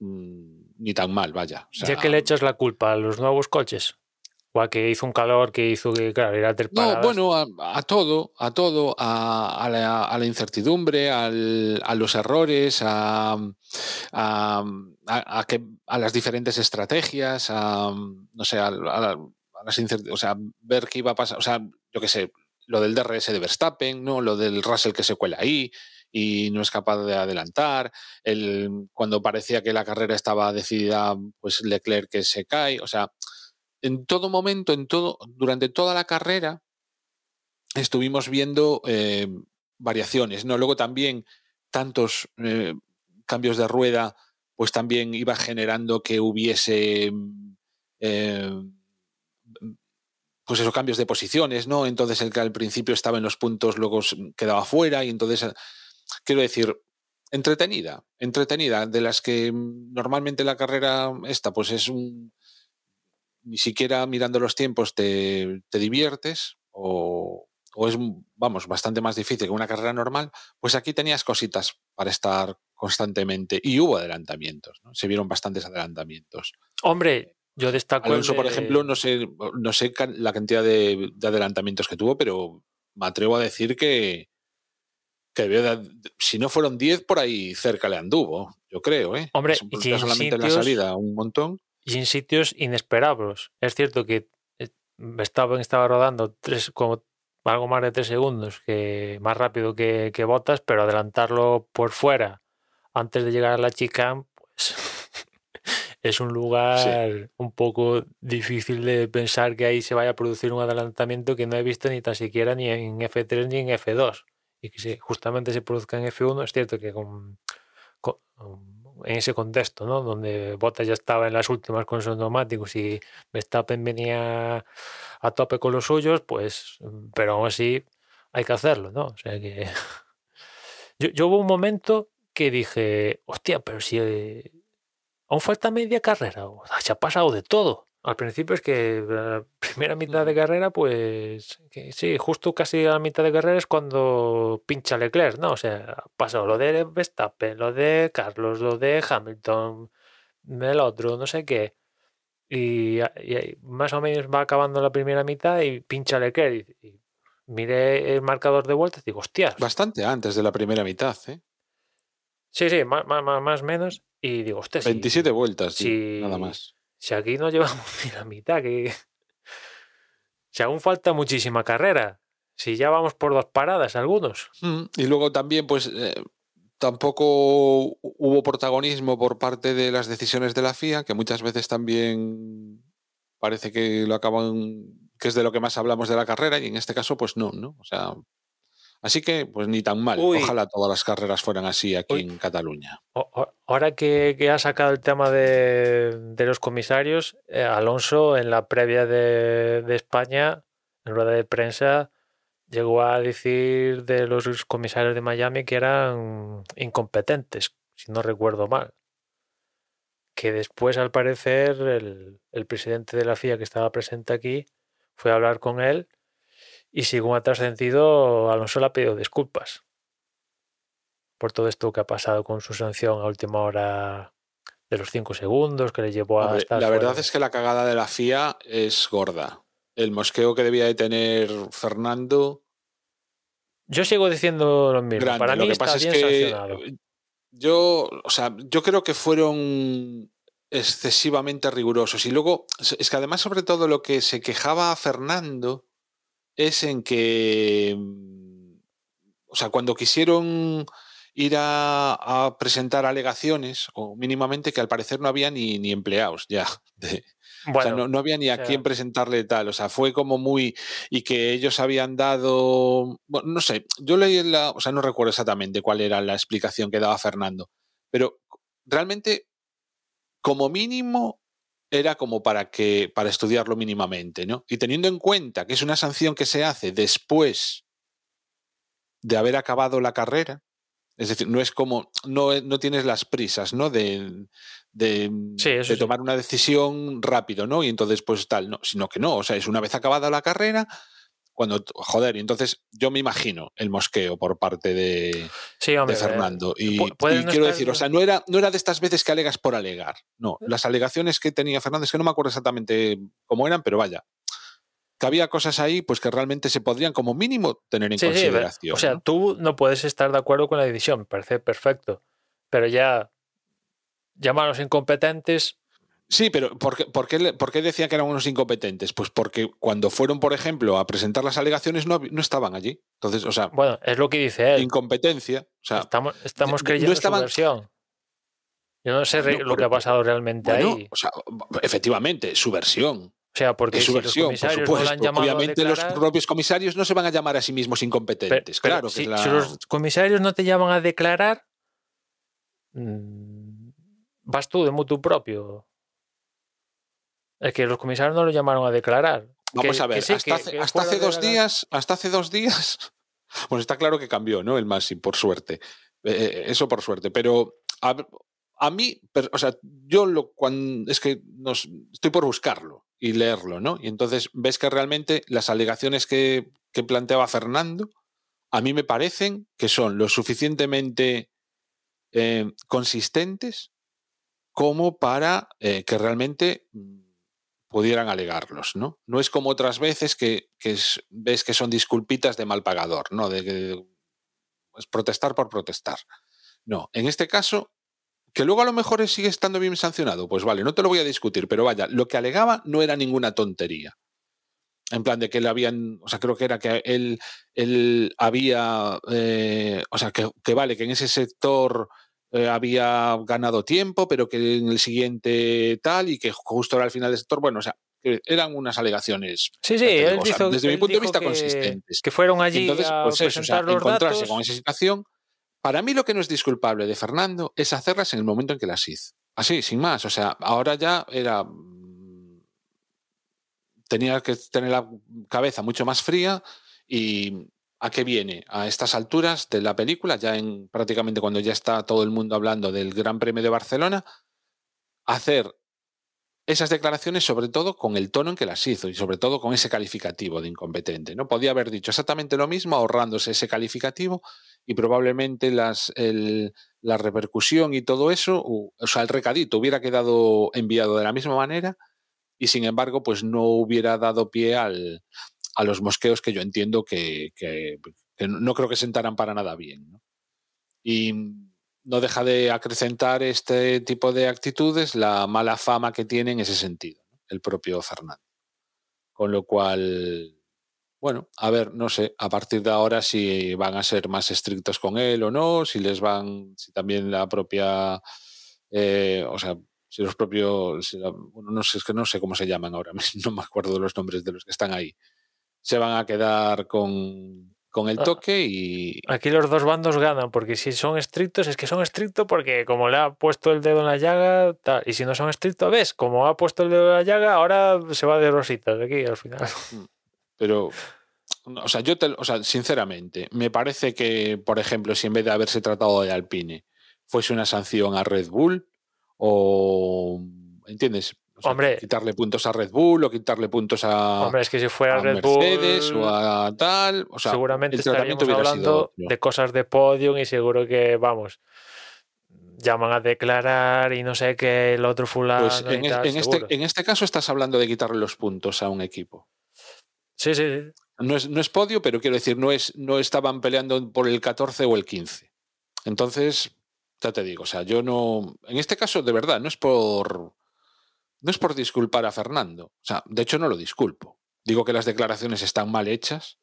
mmm, ni tan mal, vaya. O sea, ya que le echas la culpa a los nuevos coches, o a que hizo un calor que hizo que, claro, era No, bueno, a, a, todo, a todo, a, a, la, a la, incertidumbre, al, a los errores, a, que, a, las diferentes estrategias, a, no sé, a, las o sea, ver qué iba a pasar, o sea, yo qué sé, lo del DRS de Verstappen, ¿no? Lo del Russell que se cuela ahí y no es capaz de adelantar, el, cuando parecía que la carrera estaba decidida, pues Leclerc que se cae, o sea, en todo momento, en todo, durante toda la carrera, estuvimos viendo eh, variaciones, ¿no? Luego también tantos eh, cambios de rueda, pues también iba generando que hubiese eh, pues esos cambios de posiciones, ¿no? Entonces el que al principio estaba en los puntos luego quedaba fuera y entonces quiero decir entretenida, entretenida, de las que normalmente la carrera esta pues es un ni siquiera mirando los tiempos te, te diviertes o, o, es, vamos, bastante más difícil que una carrera normal, pues aquí tenías cositas para estar constantemente y hubo adelantamientos, ¿no? se vieron bastantes adelantamientos. Hombre, yo destaco. Alonso, por ejemplo, no sé, no sé la cantidad de, de adelantamientos que tuvo, pero me atrevo a decir que, que si no fueron 10, por ahí cerca le anduvo, yo creo, ¿eh? Hombre, y solamente sitios, en la salida, un montón y en sitios inesperados. Es cierto que Verstappen estaba rodando tres, como algo más de tres segundos, que más rápido que, que Botas, pero adelantarlo por fuera antes de llegar a la chicane, pues [LAUGHS] es un lugar sí. un poco difícil de pensar que ahí se vaya a producir un adelantamiento que no he visto ni tan siquiera ni en F3 ni en F2 y que se, justamente se produzca en F1. Es cierto que con, con en ese contexto, ¿no? Donde Bottas ya estaba en las últimas con sus neumáticos y Verstappen venía a tope con los suyos, pues, pero aún así hay que hacerlo, ¿no? O sea que [LAUGHS] yo, yo hubo un momento que dije, hostia, pero si eh, aún falta media carrera, se ha pasado de todo. Al principio es que la [LAUGHS] primera mitad de carrera, pues que sí, justo casi a la mitad de carrera es cuando pincha Leclerc, ¿no? O sea, pasó lo de Verstappen, lo de Carlos, lo de Hamilton, el otro, no sé qué. Y, y más o menos va acabando la primera mitad y pincha Leclerc. Y, y miré el marcador de vueltas y digo, hostias. Bastante antes de la primera mitad, ¿eh? Sí, sí, más, más, más menos. Y digo, hostias. 27 si, vueltas, sí, nada más. Si aquí no llevamos [LAUGHS] ni la mitad, que. [LAUGHS] Si aún falta muchísima carrera. Si ya vamos por dos paradas algunos. Mm, y luego también, pues. Eh, tampoco hubo protagonismo por parte de las decisiones de la FIA, que muchas veces también parece que lo acaban. que es de lo que más hablamos de la carrera, y en este caso, pues no, ¿no? O sea. Así que, pues ni tan mal. Uy. Ojalá todas las carreras fueran así aquí Uy. en Cataluña. Ahora que, que, ha sacado el tema de, de los comisarios, eh, Alonso en la previa de, de, España, en rueda de prensa, llegó a decir de los comisarios de Miami que eran incompetentes, si no recuerdo mal. Que después, al parecer, el, el presidente de la FIA que estaba presente aquí fue a hablar con él y según ha trascendido, Alonso le ha pedido disculpas por todo esto que ha pasado con su sanción a última hora de los cinco segundos que le llevó a estar La verdad es que la cagada de la FIA es gorda. El mosqueo que debía de tener Fernando. Yo sigo diciendo lo mismo. Grande. Para lo mí que está pasa bien es que sancionado. yo, o sea, yo creo que fueron excesivamente rigurosos. Y luego, es que además, sobre todo, lo que se quejaba a Fernando es en que, o sea, cuando quisieron ir a, a, presentar alegaciones, o mínimamente que al parecer no había ni, ni empleados ya. [LAUGHS] De, bueno, o sea, no, no, había ni a o sea, quién presentarle tal. O sea, fue como muy. Y que ellos habían dado. Bueno, no sé, yo leí la. O sea, no recuerdo exactamente cuál era la explicación que daba Fernando. Pero realmente, como mínimo, era como para que para estudiarlo mínimamente, ¿no? Y teniendo en cuenta que es una sanción que se hace después de haber acabado la carrera, es decir, no es como no, no tienes las prisas, ¿no? De, de, Sí, eso de sí. tomar una decisión rápido, ¿no? Y entonces pues tal, no, sino que no, o sea, es una vez acabada la carrera cuando joder, y entonces yo me imagino el mosqueo por parte de, Sí, hombre. de eh, Fernando. Y, no quiero estar- decir, o sea, no era, no era de estas veces que alegas por alegar. No, las alegaciones que tenía Fernando es que no me acuerdo exactamente cómo eran, pero vaya. Que había cosas ahí pues que realmente se podrían como mínimo tener en Sí, consideración. o sea, ¿no? tú no puedes estar de acuerdo con la decisión, parece perfecto. Pero ya llamarlos incompetentes, Sí, pero ¿por qué, por, qué, le- por qué decía que eran unos incompetentes? Pues porque cuando fueron, por ejemplo, a presentar las alegaciones no, no estaban allí. Entonces, o sea, bueno, es lo que dice él. incompetencia. O sea, estamos estamos no creyendo estaban- su versión. Yo no sé lo que ha pasado realmente bueno, ahí. o sea, efectivamente, su versión. O sea, porque su si los versión, por comisarios no llamado Obviamente los propios comisarios no se van a llamar a sí mismos pe- incompetentes. pero claro que si, la- si los comisarios no te llaman a declarar, mm, vas tú de mutuo propio. Es que los comisarios no lo llamaron a declarar. Vamos Que- a ver, sí, hasta, que- hace, que hasta fuera hace de dos días, hasta hace dos días, bueno, [LAUGHS] está claro que cambió, ¿no? El Masi, por suerte. Eh, eso por suerte. Pero a, a mí, o sea, yo lo cuando es que nos, estoy por buscarlo y leerlo, ¿no? Y entonces ves que realmente las alegaciones que, que planteaba Fernando, a mí me parecen que son lo suficientemente eh, consistentes como para eh, que realmente mm, pudieran alegarlos, ¿no? No es como otras veces que, que es- ves que son disculpitas de mal pagador, ¿no? De es protestar por protestar. No, en este caso, que luego a lo mejor sigue estando bien sancionado, pues vale, no te lo voy a discutir, pero vaya, lo que alegaba no era ninguna tontería. En plan de que le habían, o sea, creo que era que él, él había, eh, o sea, que vale, que en ese sector eh, había ganado tiempo, pero que en el siguiente tal y que justo era al final del sector, bueno, o sea, eran unas alegaciones, Sí, sí, él dijo- desde mi punto de vista, que- consistentes. Que fueron allí entonces, a pues eso, o sea, presentar los encontrarse datos. con esa situación, para mí lo que no es disculpable de Fernando es hacerlas en el momento en que las hizo. Así, sin más. O sea, ahora ya era. mm, Tenía que tener la cabeza mucho más fría y ¿a qué viene? A estas alturas de la película, ya en prácticamente cuando ya está todo el mundo hablando del Gran Premio de Barcelona, hacer esas declaraciones sobre todo con el tono en que las hizo y sobre todo con ese calificativo de incompetente. ¿no? Podía haber dicho exactamente lo mismo ahorrándose ese calificativo y probablemente las, la repercusión y todo eso, u- o sea, el recadito hubiera quedado enviado de la misma manera y sin embargo pues no hubiera dado pie al, a los mosqueos que yo entiendo que, no creo que sentaran para nada bien. Y no deja de acrecentar este tipo de actitudes la mala fama que tiene en ese sentido, el propio Fernando. Con lo cual, bueno, a ver, no sé, a partir de ahora si van a ser más estrictos con él o no, si les van, si también la propia, eh, o sea, si los propios, bueno, no sé, es que no sé cómo se llaman ahora, [LAUGHS] no me acuerdo de los nombres de los que están ahí, se van a quedar con, con el Ah. toque y, Aquí los dos bandos ganan, porque si son estrictos, es que son estrictos porque como le ha puesto el dedo en la llaga, tal. y si no son estrictos, ves, como ha puesto el dedo en la llaga, ahora se va de rositas aquí al final. [LAUGHS] Pero, o sea, yo te, o sea, sinceramente, me parece que, por ejemplo, si en vez de haberse tratado de Alpine fuese una sanción a Red Bull o, ¿entiendes? O sea, Hombre. quitarle puntos a Red Bull o quitarle puntos a, Hombre, es que si fuera a Red Mercedes Bull, o a tal, o sea, seguramente estaríamos sido hablando de cosas de podium y seguro que, vamos, llaman a declarar y no sé qué, el otro fulano Pues en, y tal, en este, en este caso estás hablando de quitarle los puntos a un equipo. Sí, sí, sí. No es, no es podio, pero quiero decir, no, es, no estaban peleando por el 14 o el 15. Entonces, ya te digo, o sea, yo no. En este caso, de verdad, no es por. No es por disculpar a Fernando. O sea, de hecho, no lo disculpo. Digo que las declaraciones están mal hechas,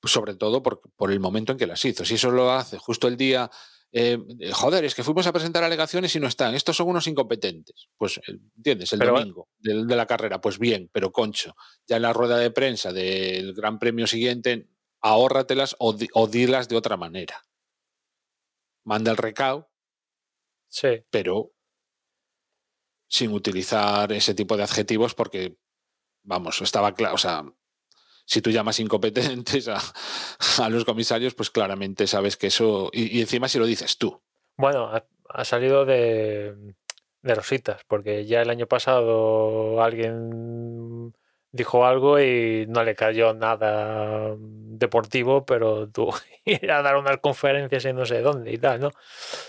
pues sobre todo por, por el momento en que las hizo. Si eso lo hace justo el día. eh, joder, es que fuimos a presentar alegaciones y no están. Estos son unos incompetentes. Pues, el- ¿entiendes? El Pero- domingo de la carrera. Pues bien, pero concho, ya en la rueda de prensa del Gran Premio siguiente, ahórratelas o, di- o dilas de otra manera. Manda el recao, sí. pero sin utilizar ese tipo de adjetivos porque, vamos, estaba claro, o sea, si tú llamas incompetentes a, a los comisarios, pues claramente sabes que eso, y, encima si lo dices tú. Bueno, ha, salido de, de rositas, porque ya el año pasado alguien dijo algo y no le cayó nada deportivo, pero [LAUGHS] que ir a dar unas conferencias en no sé dónde y tal, ¿no? O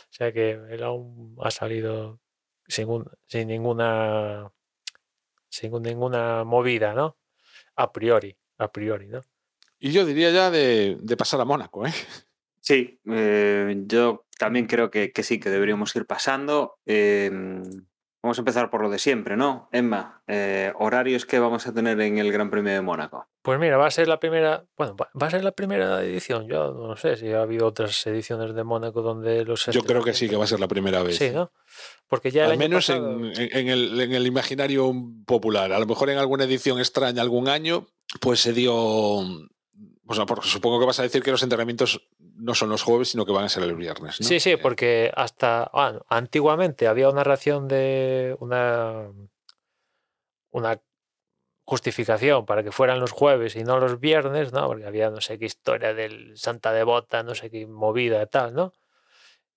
sea que él aún ha salido sin, un- sin ninguna sin ninguna movida, ¿no? A priori, a priori, ¿no? Y yo diría ya de, de pasar a Mónaco, ¿eh? Sí, eh, yo también creo que, que sí, que deberíamos ir pasando. Eh, vamos a empezar por lo de siempre, ¿no? Emma, eh, horarios que vamos a tener en el Gran Premio de Mónaco. Pues mira, va a ser la primera, bueno, va a ser la primera edición. Yo no sé si ha habido otras ediciones de Mónaco donde los Yo creo que sí, que va a ser la primera vez. Sí, ¿no? Porque ya el Al año menos pasado- en, en- en el, en el imaginario popular. A lo mejor en alguna edición extraña algún año, pues se dio. O sea, porque supongo que vas a decir que los entrenamientos no son los jueves, sino que van a ser el viernes. ¿no? Sí, sí, Eh, porque hasta ah, antiguamente había una ración de una una justificación para que fueran los jueves y no los viernes, ¿no? Porque había no sé qué historia del Santa Devota, no sé qué movida y tal, ¿no?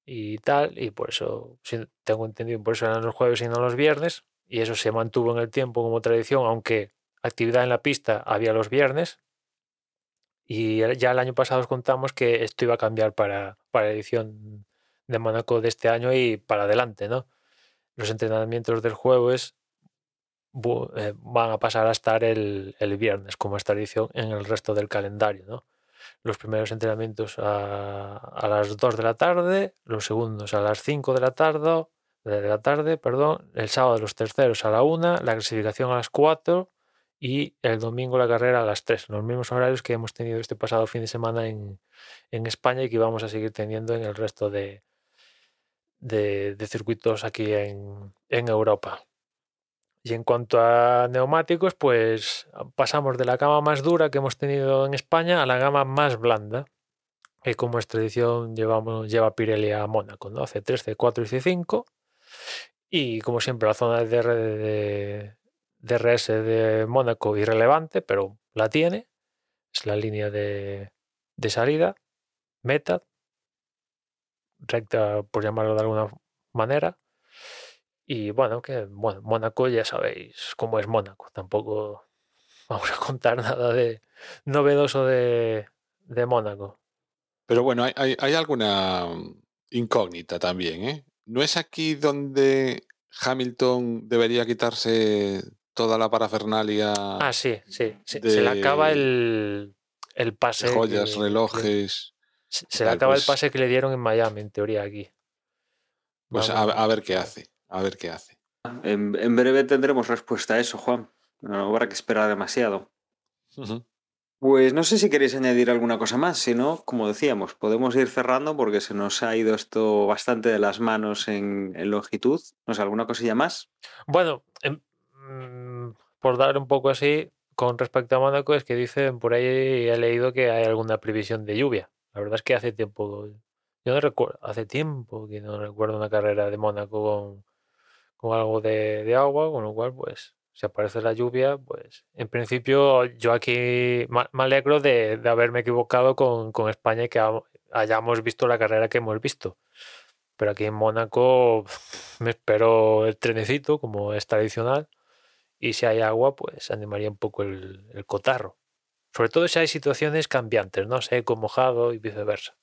Y tal, y por eso, sí, tengo entendido, por eso eran los jueves y no los viernes, y eso se mantuvo en el tiempo como tradición, aunque actividad en la pista había los viernes. Y ya el año pasado os contamos que esto iba a cambiar para, para la edición de Mónaco de este año y para adelante, ¿no? Los entrenamientos del jueves eh, van a pasar a estar el, el viernes como esta edición en el resto del calendario, ¿no? Los primeros entrenamientos a, a las 2 de la tarde, los segundos a las 5 de la tarde, de la tarde, perdón, el sábado los terceros a la 1, la clasificación a las 4 y el domingo la carrera a las 3, los mismos horarios que hemos tenido este pasado fin de semana en, en España y que vamos a seguir teniendo en el resto de, de, circuitos aquí en, en Europa. Y en cuanto a neumáticos, pues pasamos de la gama más dura que hemos tenido en España a la gama más blanda, que como es tradición llevamos, lleva Pirelli a Mónaco, ¿no? C3, C4 y C5. Y como siempre, la zona de, de DRS de Mónaco irrelevante, pero la tiene. Es la línea de, de salida, meta, recta, por llamarlo de alguna manera. Y bueno, que bueno, Mónaco ya sabéis cómo es Mónaco. Tampoco [LAUGHS] vamos a contar nada de novedoso de, de Mónaco. Pero bueno, hay, hay- hay alguna incógnita también, ¿eh? ¿No es aquí donde Hamilton debería quitarse toda la parafernalia Ah, sí, sí. sí, Se le acaba el, el pase. joyas, que- relojes? se se le acaba el pues- pase que le dieron en Miami, en teoría, aquí. Pues a, ver qué hace, a ver qué hace. En, en breve tendremos respuesta a eso, Juan. No habrá que esperar demasiado. Pues no sé si queréis añadir alguna cosa más, si no, como decíamos, podemos ir cerrando porque se nos ha ido esto bastante de las manos en, en longitud. No sé, ¿alguna cosilla más? Bueno, em, mm, por dar un poco así, con respecto a Mónaco, es que dicen por ahí, he leído que hay alguna previsión de lluvia. La verdad es que hace tiempo, yo no recuerdo, hace tiempo que no recuerdo una carrera de Mónaco con, con algo de, de agua, con lo cual, pues, si aparece la lluvia, pues, en principio yo aquí me alegro de, de haberme equivocado con, con España y que ha- hayamos visto la carrera que hemos visto. Pero aquí en Mónaco me espero el trenecito, como es tradicional, y si hay agua, pues animaría un poco el, cotarro. Sobre todo si hay situaciones cambiantes, ¿no? Seco, mojado y viceversa.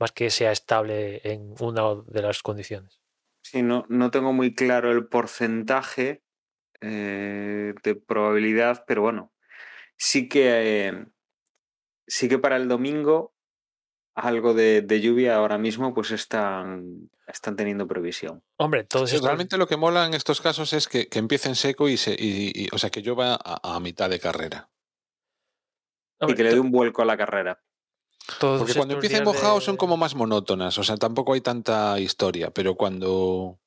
Más que sea estable en una de las condiciones. Sí, no, no tengo muy claro el porcentaje eh, de probabilidad, pero bueno, sí que, eh, sí que para el domingo algo de, de lluvia ahora mismo pues están, están teniendo previsión. Hombre, todos Sí, estos- Realmente lo que mola en estos casos es que, que empiece en seco y, se, y- y- o sea, que llueva a, a mitad de carrera. hombre, y que le dé un vuelco a la carrera. todos Porque cuando empiecen mojados de- son como más monótonas, o sea, tampoco hay tanta historia, pero cuando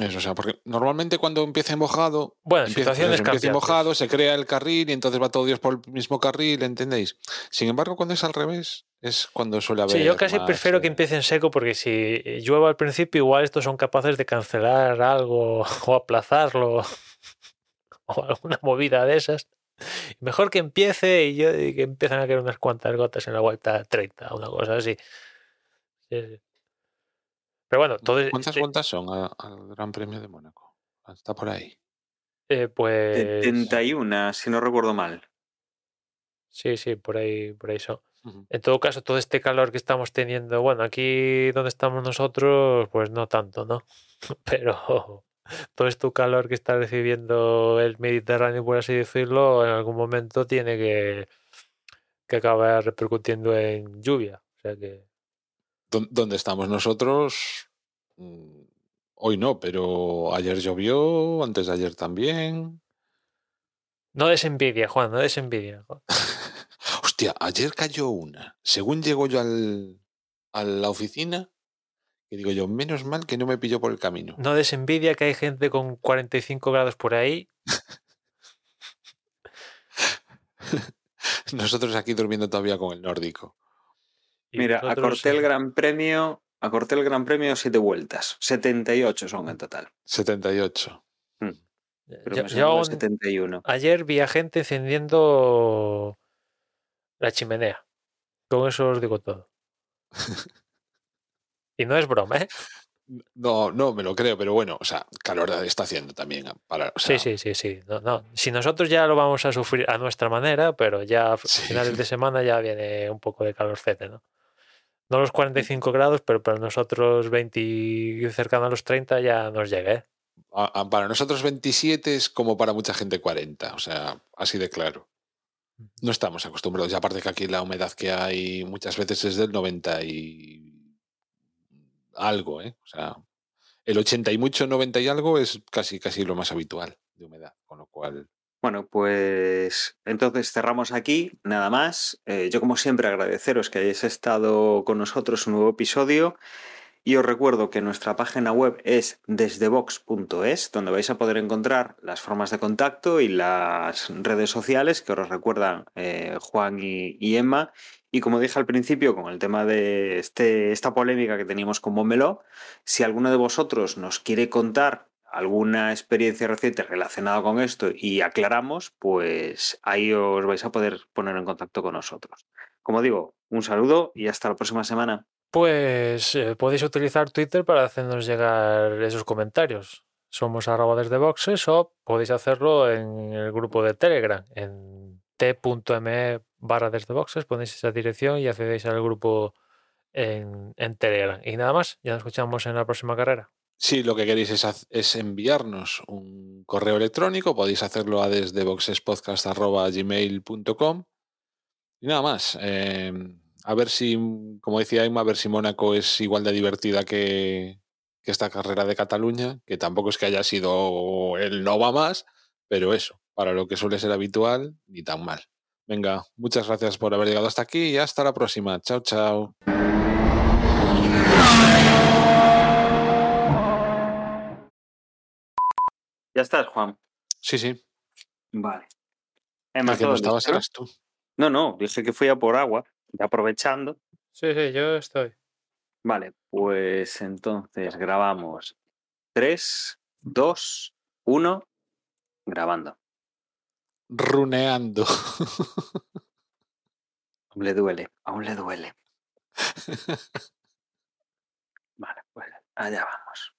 Eso, o sea, porque normalmente cuando empieza mojado, Bueno, empieza, situaciones empieza mojado, se crea el carril y entonces va todo Dios por el mismo carril, ¿entendéis? Sin embargo, cuando es al revés, es cuando suele haber. Sí, yo casi más, prefiero que eh, empiece en seco porque si llueve al principio, igual estos son capaces de cancelar algo [LAUGHS] o aplazarlo [LAUGHS] o alguna movida de esas. Mejor que empiece y, yo- y que empiezan a caer unas cuantas gotas en la vuelta 30, una cosa así. Sí, sí. Pero bueno, todo ¿Cuántas vueltas son a- al Gran Premio de Mónaco? Está por ahí. eh, pues 71, si no recuerdo mal. sí, sí, por ahí, por ahí son. En todo caso, todo este calor que estamos teniendo, bueno, aquí donde estamos nosotros, pues no tanto, ¿no? [LAUGHS] Pero todo este calor que está recibiendo el Mediterráneo, por así decirlo, en algún momento tiene que, que acabar repercutiendo en lluvia. O sea que, ¿Dónde estamos nosotros? Mm, Hoy no, pero ayer llovió, antes de ayer también. no des envidia, Juan, no des envidia. jo. [LAUGHS] Hostia, ayer cayó una. Según llego yo al, a la oficina, que digo yo, menos mal que no me pilló por el camino. No des envidia que hay gente con 45 grados por ahí. [LAUGHS] Nosotros aquí durmiendo todavía con el nórdico. Mira, nosotros, acorté el Gran Premio, acorté el Gran Premio siete vueltas. 78 son en total. 78. Pero yo- me yo sonaba aún- 71. Ayer vi a gente encendiendo la chimenea. Con eso os digo todo. [LAUGHS] Y no es broma, ¿eh? No, no me lo creo, pero bueno, o sea, calor está haciendo también. Para, o sea, Sí, sí, sí, sí. No, no. Si nosotros ya lo vamos a sufrir a nuestra manera, pero ya a Sí. finales de semana ya viene un poco de calorcete, ¿no? No los 45 grados, pero para nosotros 20 y cercano a los 30 ya nos llega, ¿eh? para nosotros 27 es como para mucha gente 40, o sea, así de claro. No estamos acostumbrados, y aparte que aquí la humedad que hay muchas veces es del 90 y algo, ¿eh? O sea, el 80 y mucho, 90 y algo es casi, casi lo más habitual de humedad, con lo cual... Bueno, pues entonces cerramos aquí, nada más. Eh, yo como siempre agradeceros que hayáis estado con nosotros un nuevo episodio y os recuerdo que nuestra página web es desdevox.es, donde vais a poder encontrar las formas de contacto y las redes sociales que os recuerdan eh, Juan y, Emma. Y como dije al principio, con el tema de este, esta polémica que teníamos con Momeló, si alguno de vosotros nos quiere contar alguna experiencia reciente relacionada con esto y aclaramos, pues ahí os vais a poder poner en contacto con nosotros. Como digo, un saludo y hasta la próxima semana. Pues eh, podéis utilizar Twitter para hacernos llegar esos comentarios. Somos arroba desde boxes o podéis hacerlo en el grupo de Telegram, en t.me barra desde boxes, ponéis esa dirección y accedéis al grupo en, en Telegram. Y nada más, ya nos escuchamos en la próxima carrera. Si lo que queréis es, enviarnos un correo electrónico, podéis hacerlo a desde boxespodcast.gmail.com y nada más. eh, a ver si, como decía Emma, a ver si Mónaco es igual de divertida que, que esta carrera de Cataluña, que tampoco es que haya sido el no va más, pero eso, para lo que suele ser habitual, ni tan mal. Venga, muchas gracias por haber llegado hasta aquí y hasta la próxima. Chao, chao. Ya estás, Juan. Sí, sí. Vale. Que no ¿todo estabas eras tú. No, no, dije que fui a por agua, ya aprovechando. Sí, sí, yo estoy. Vale, pues entonces grabamos 3, 2, 1, grabando. Runeando. [LAUGHS] Aún le duele, aún le duele. [LAUGHS] Vale, pues allá vamos.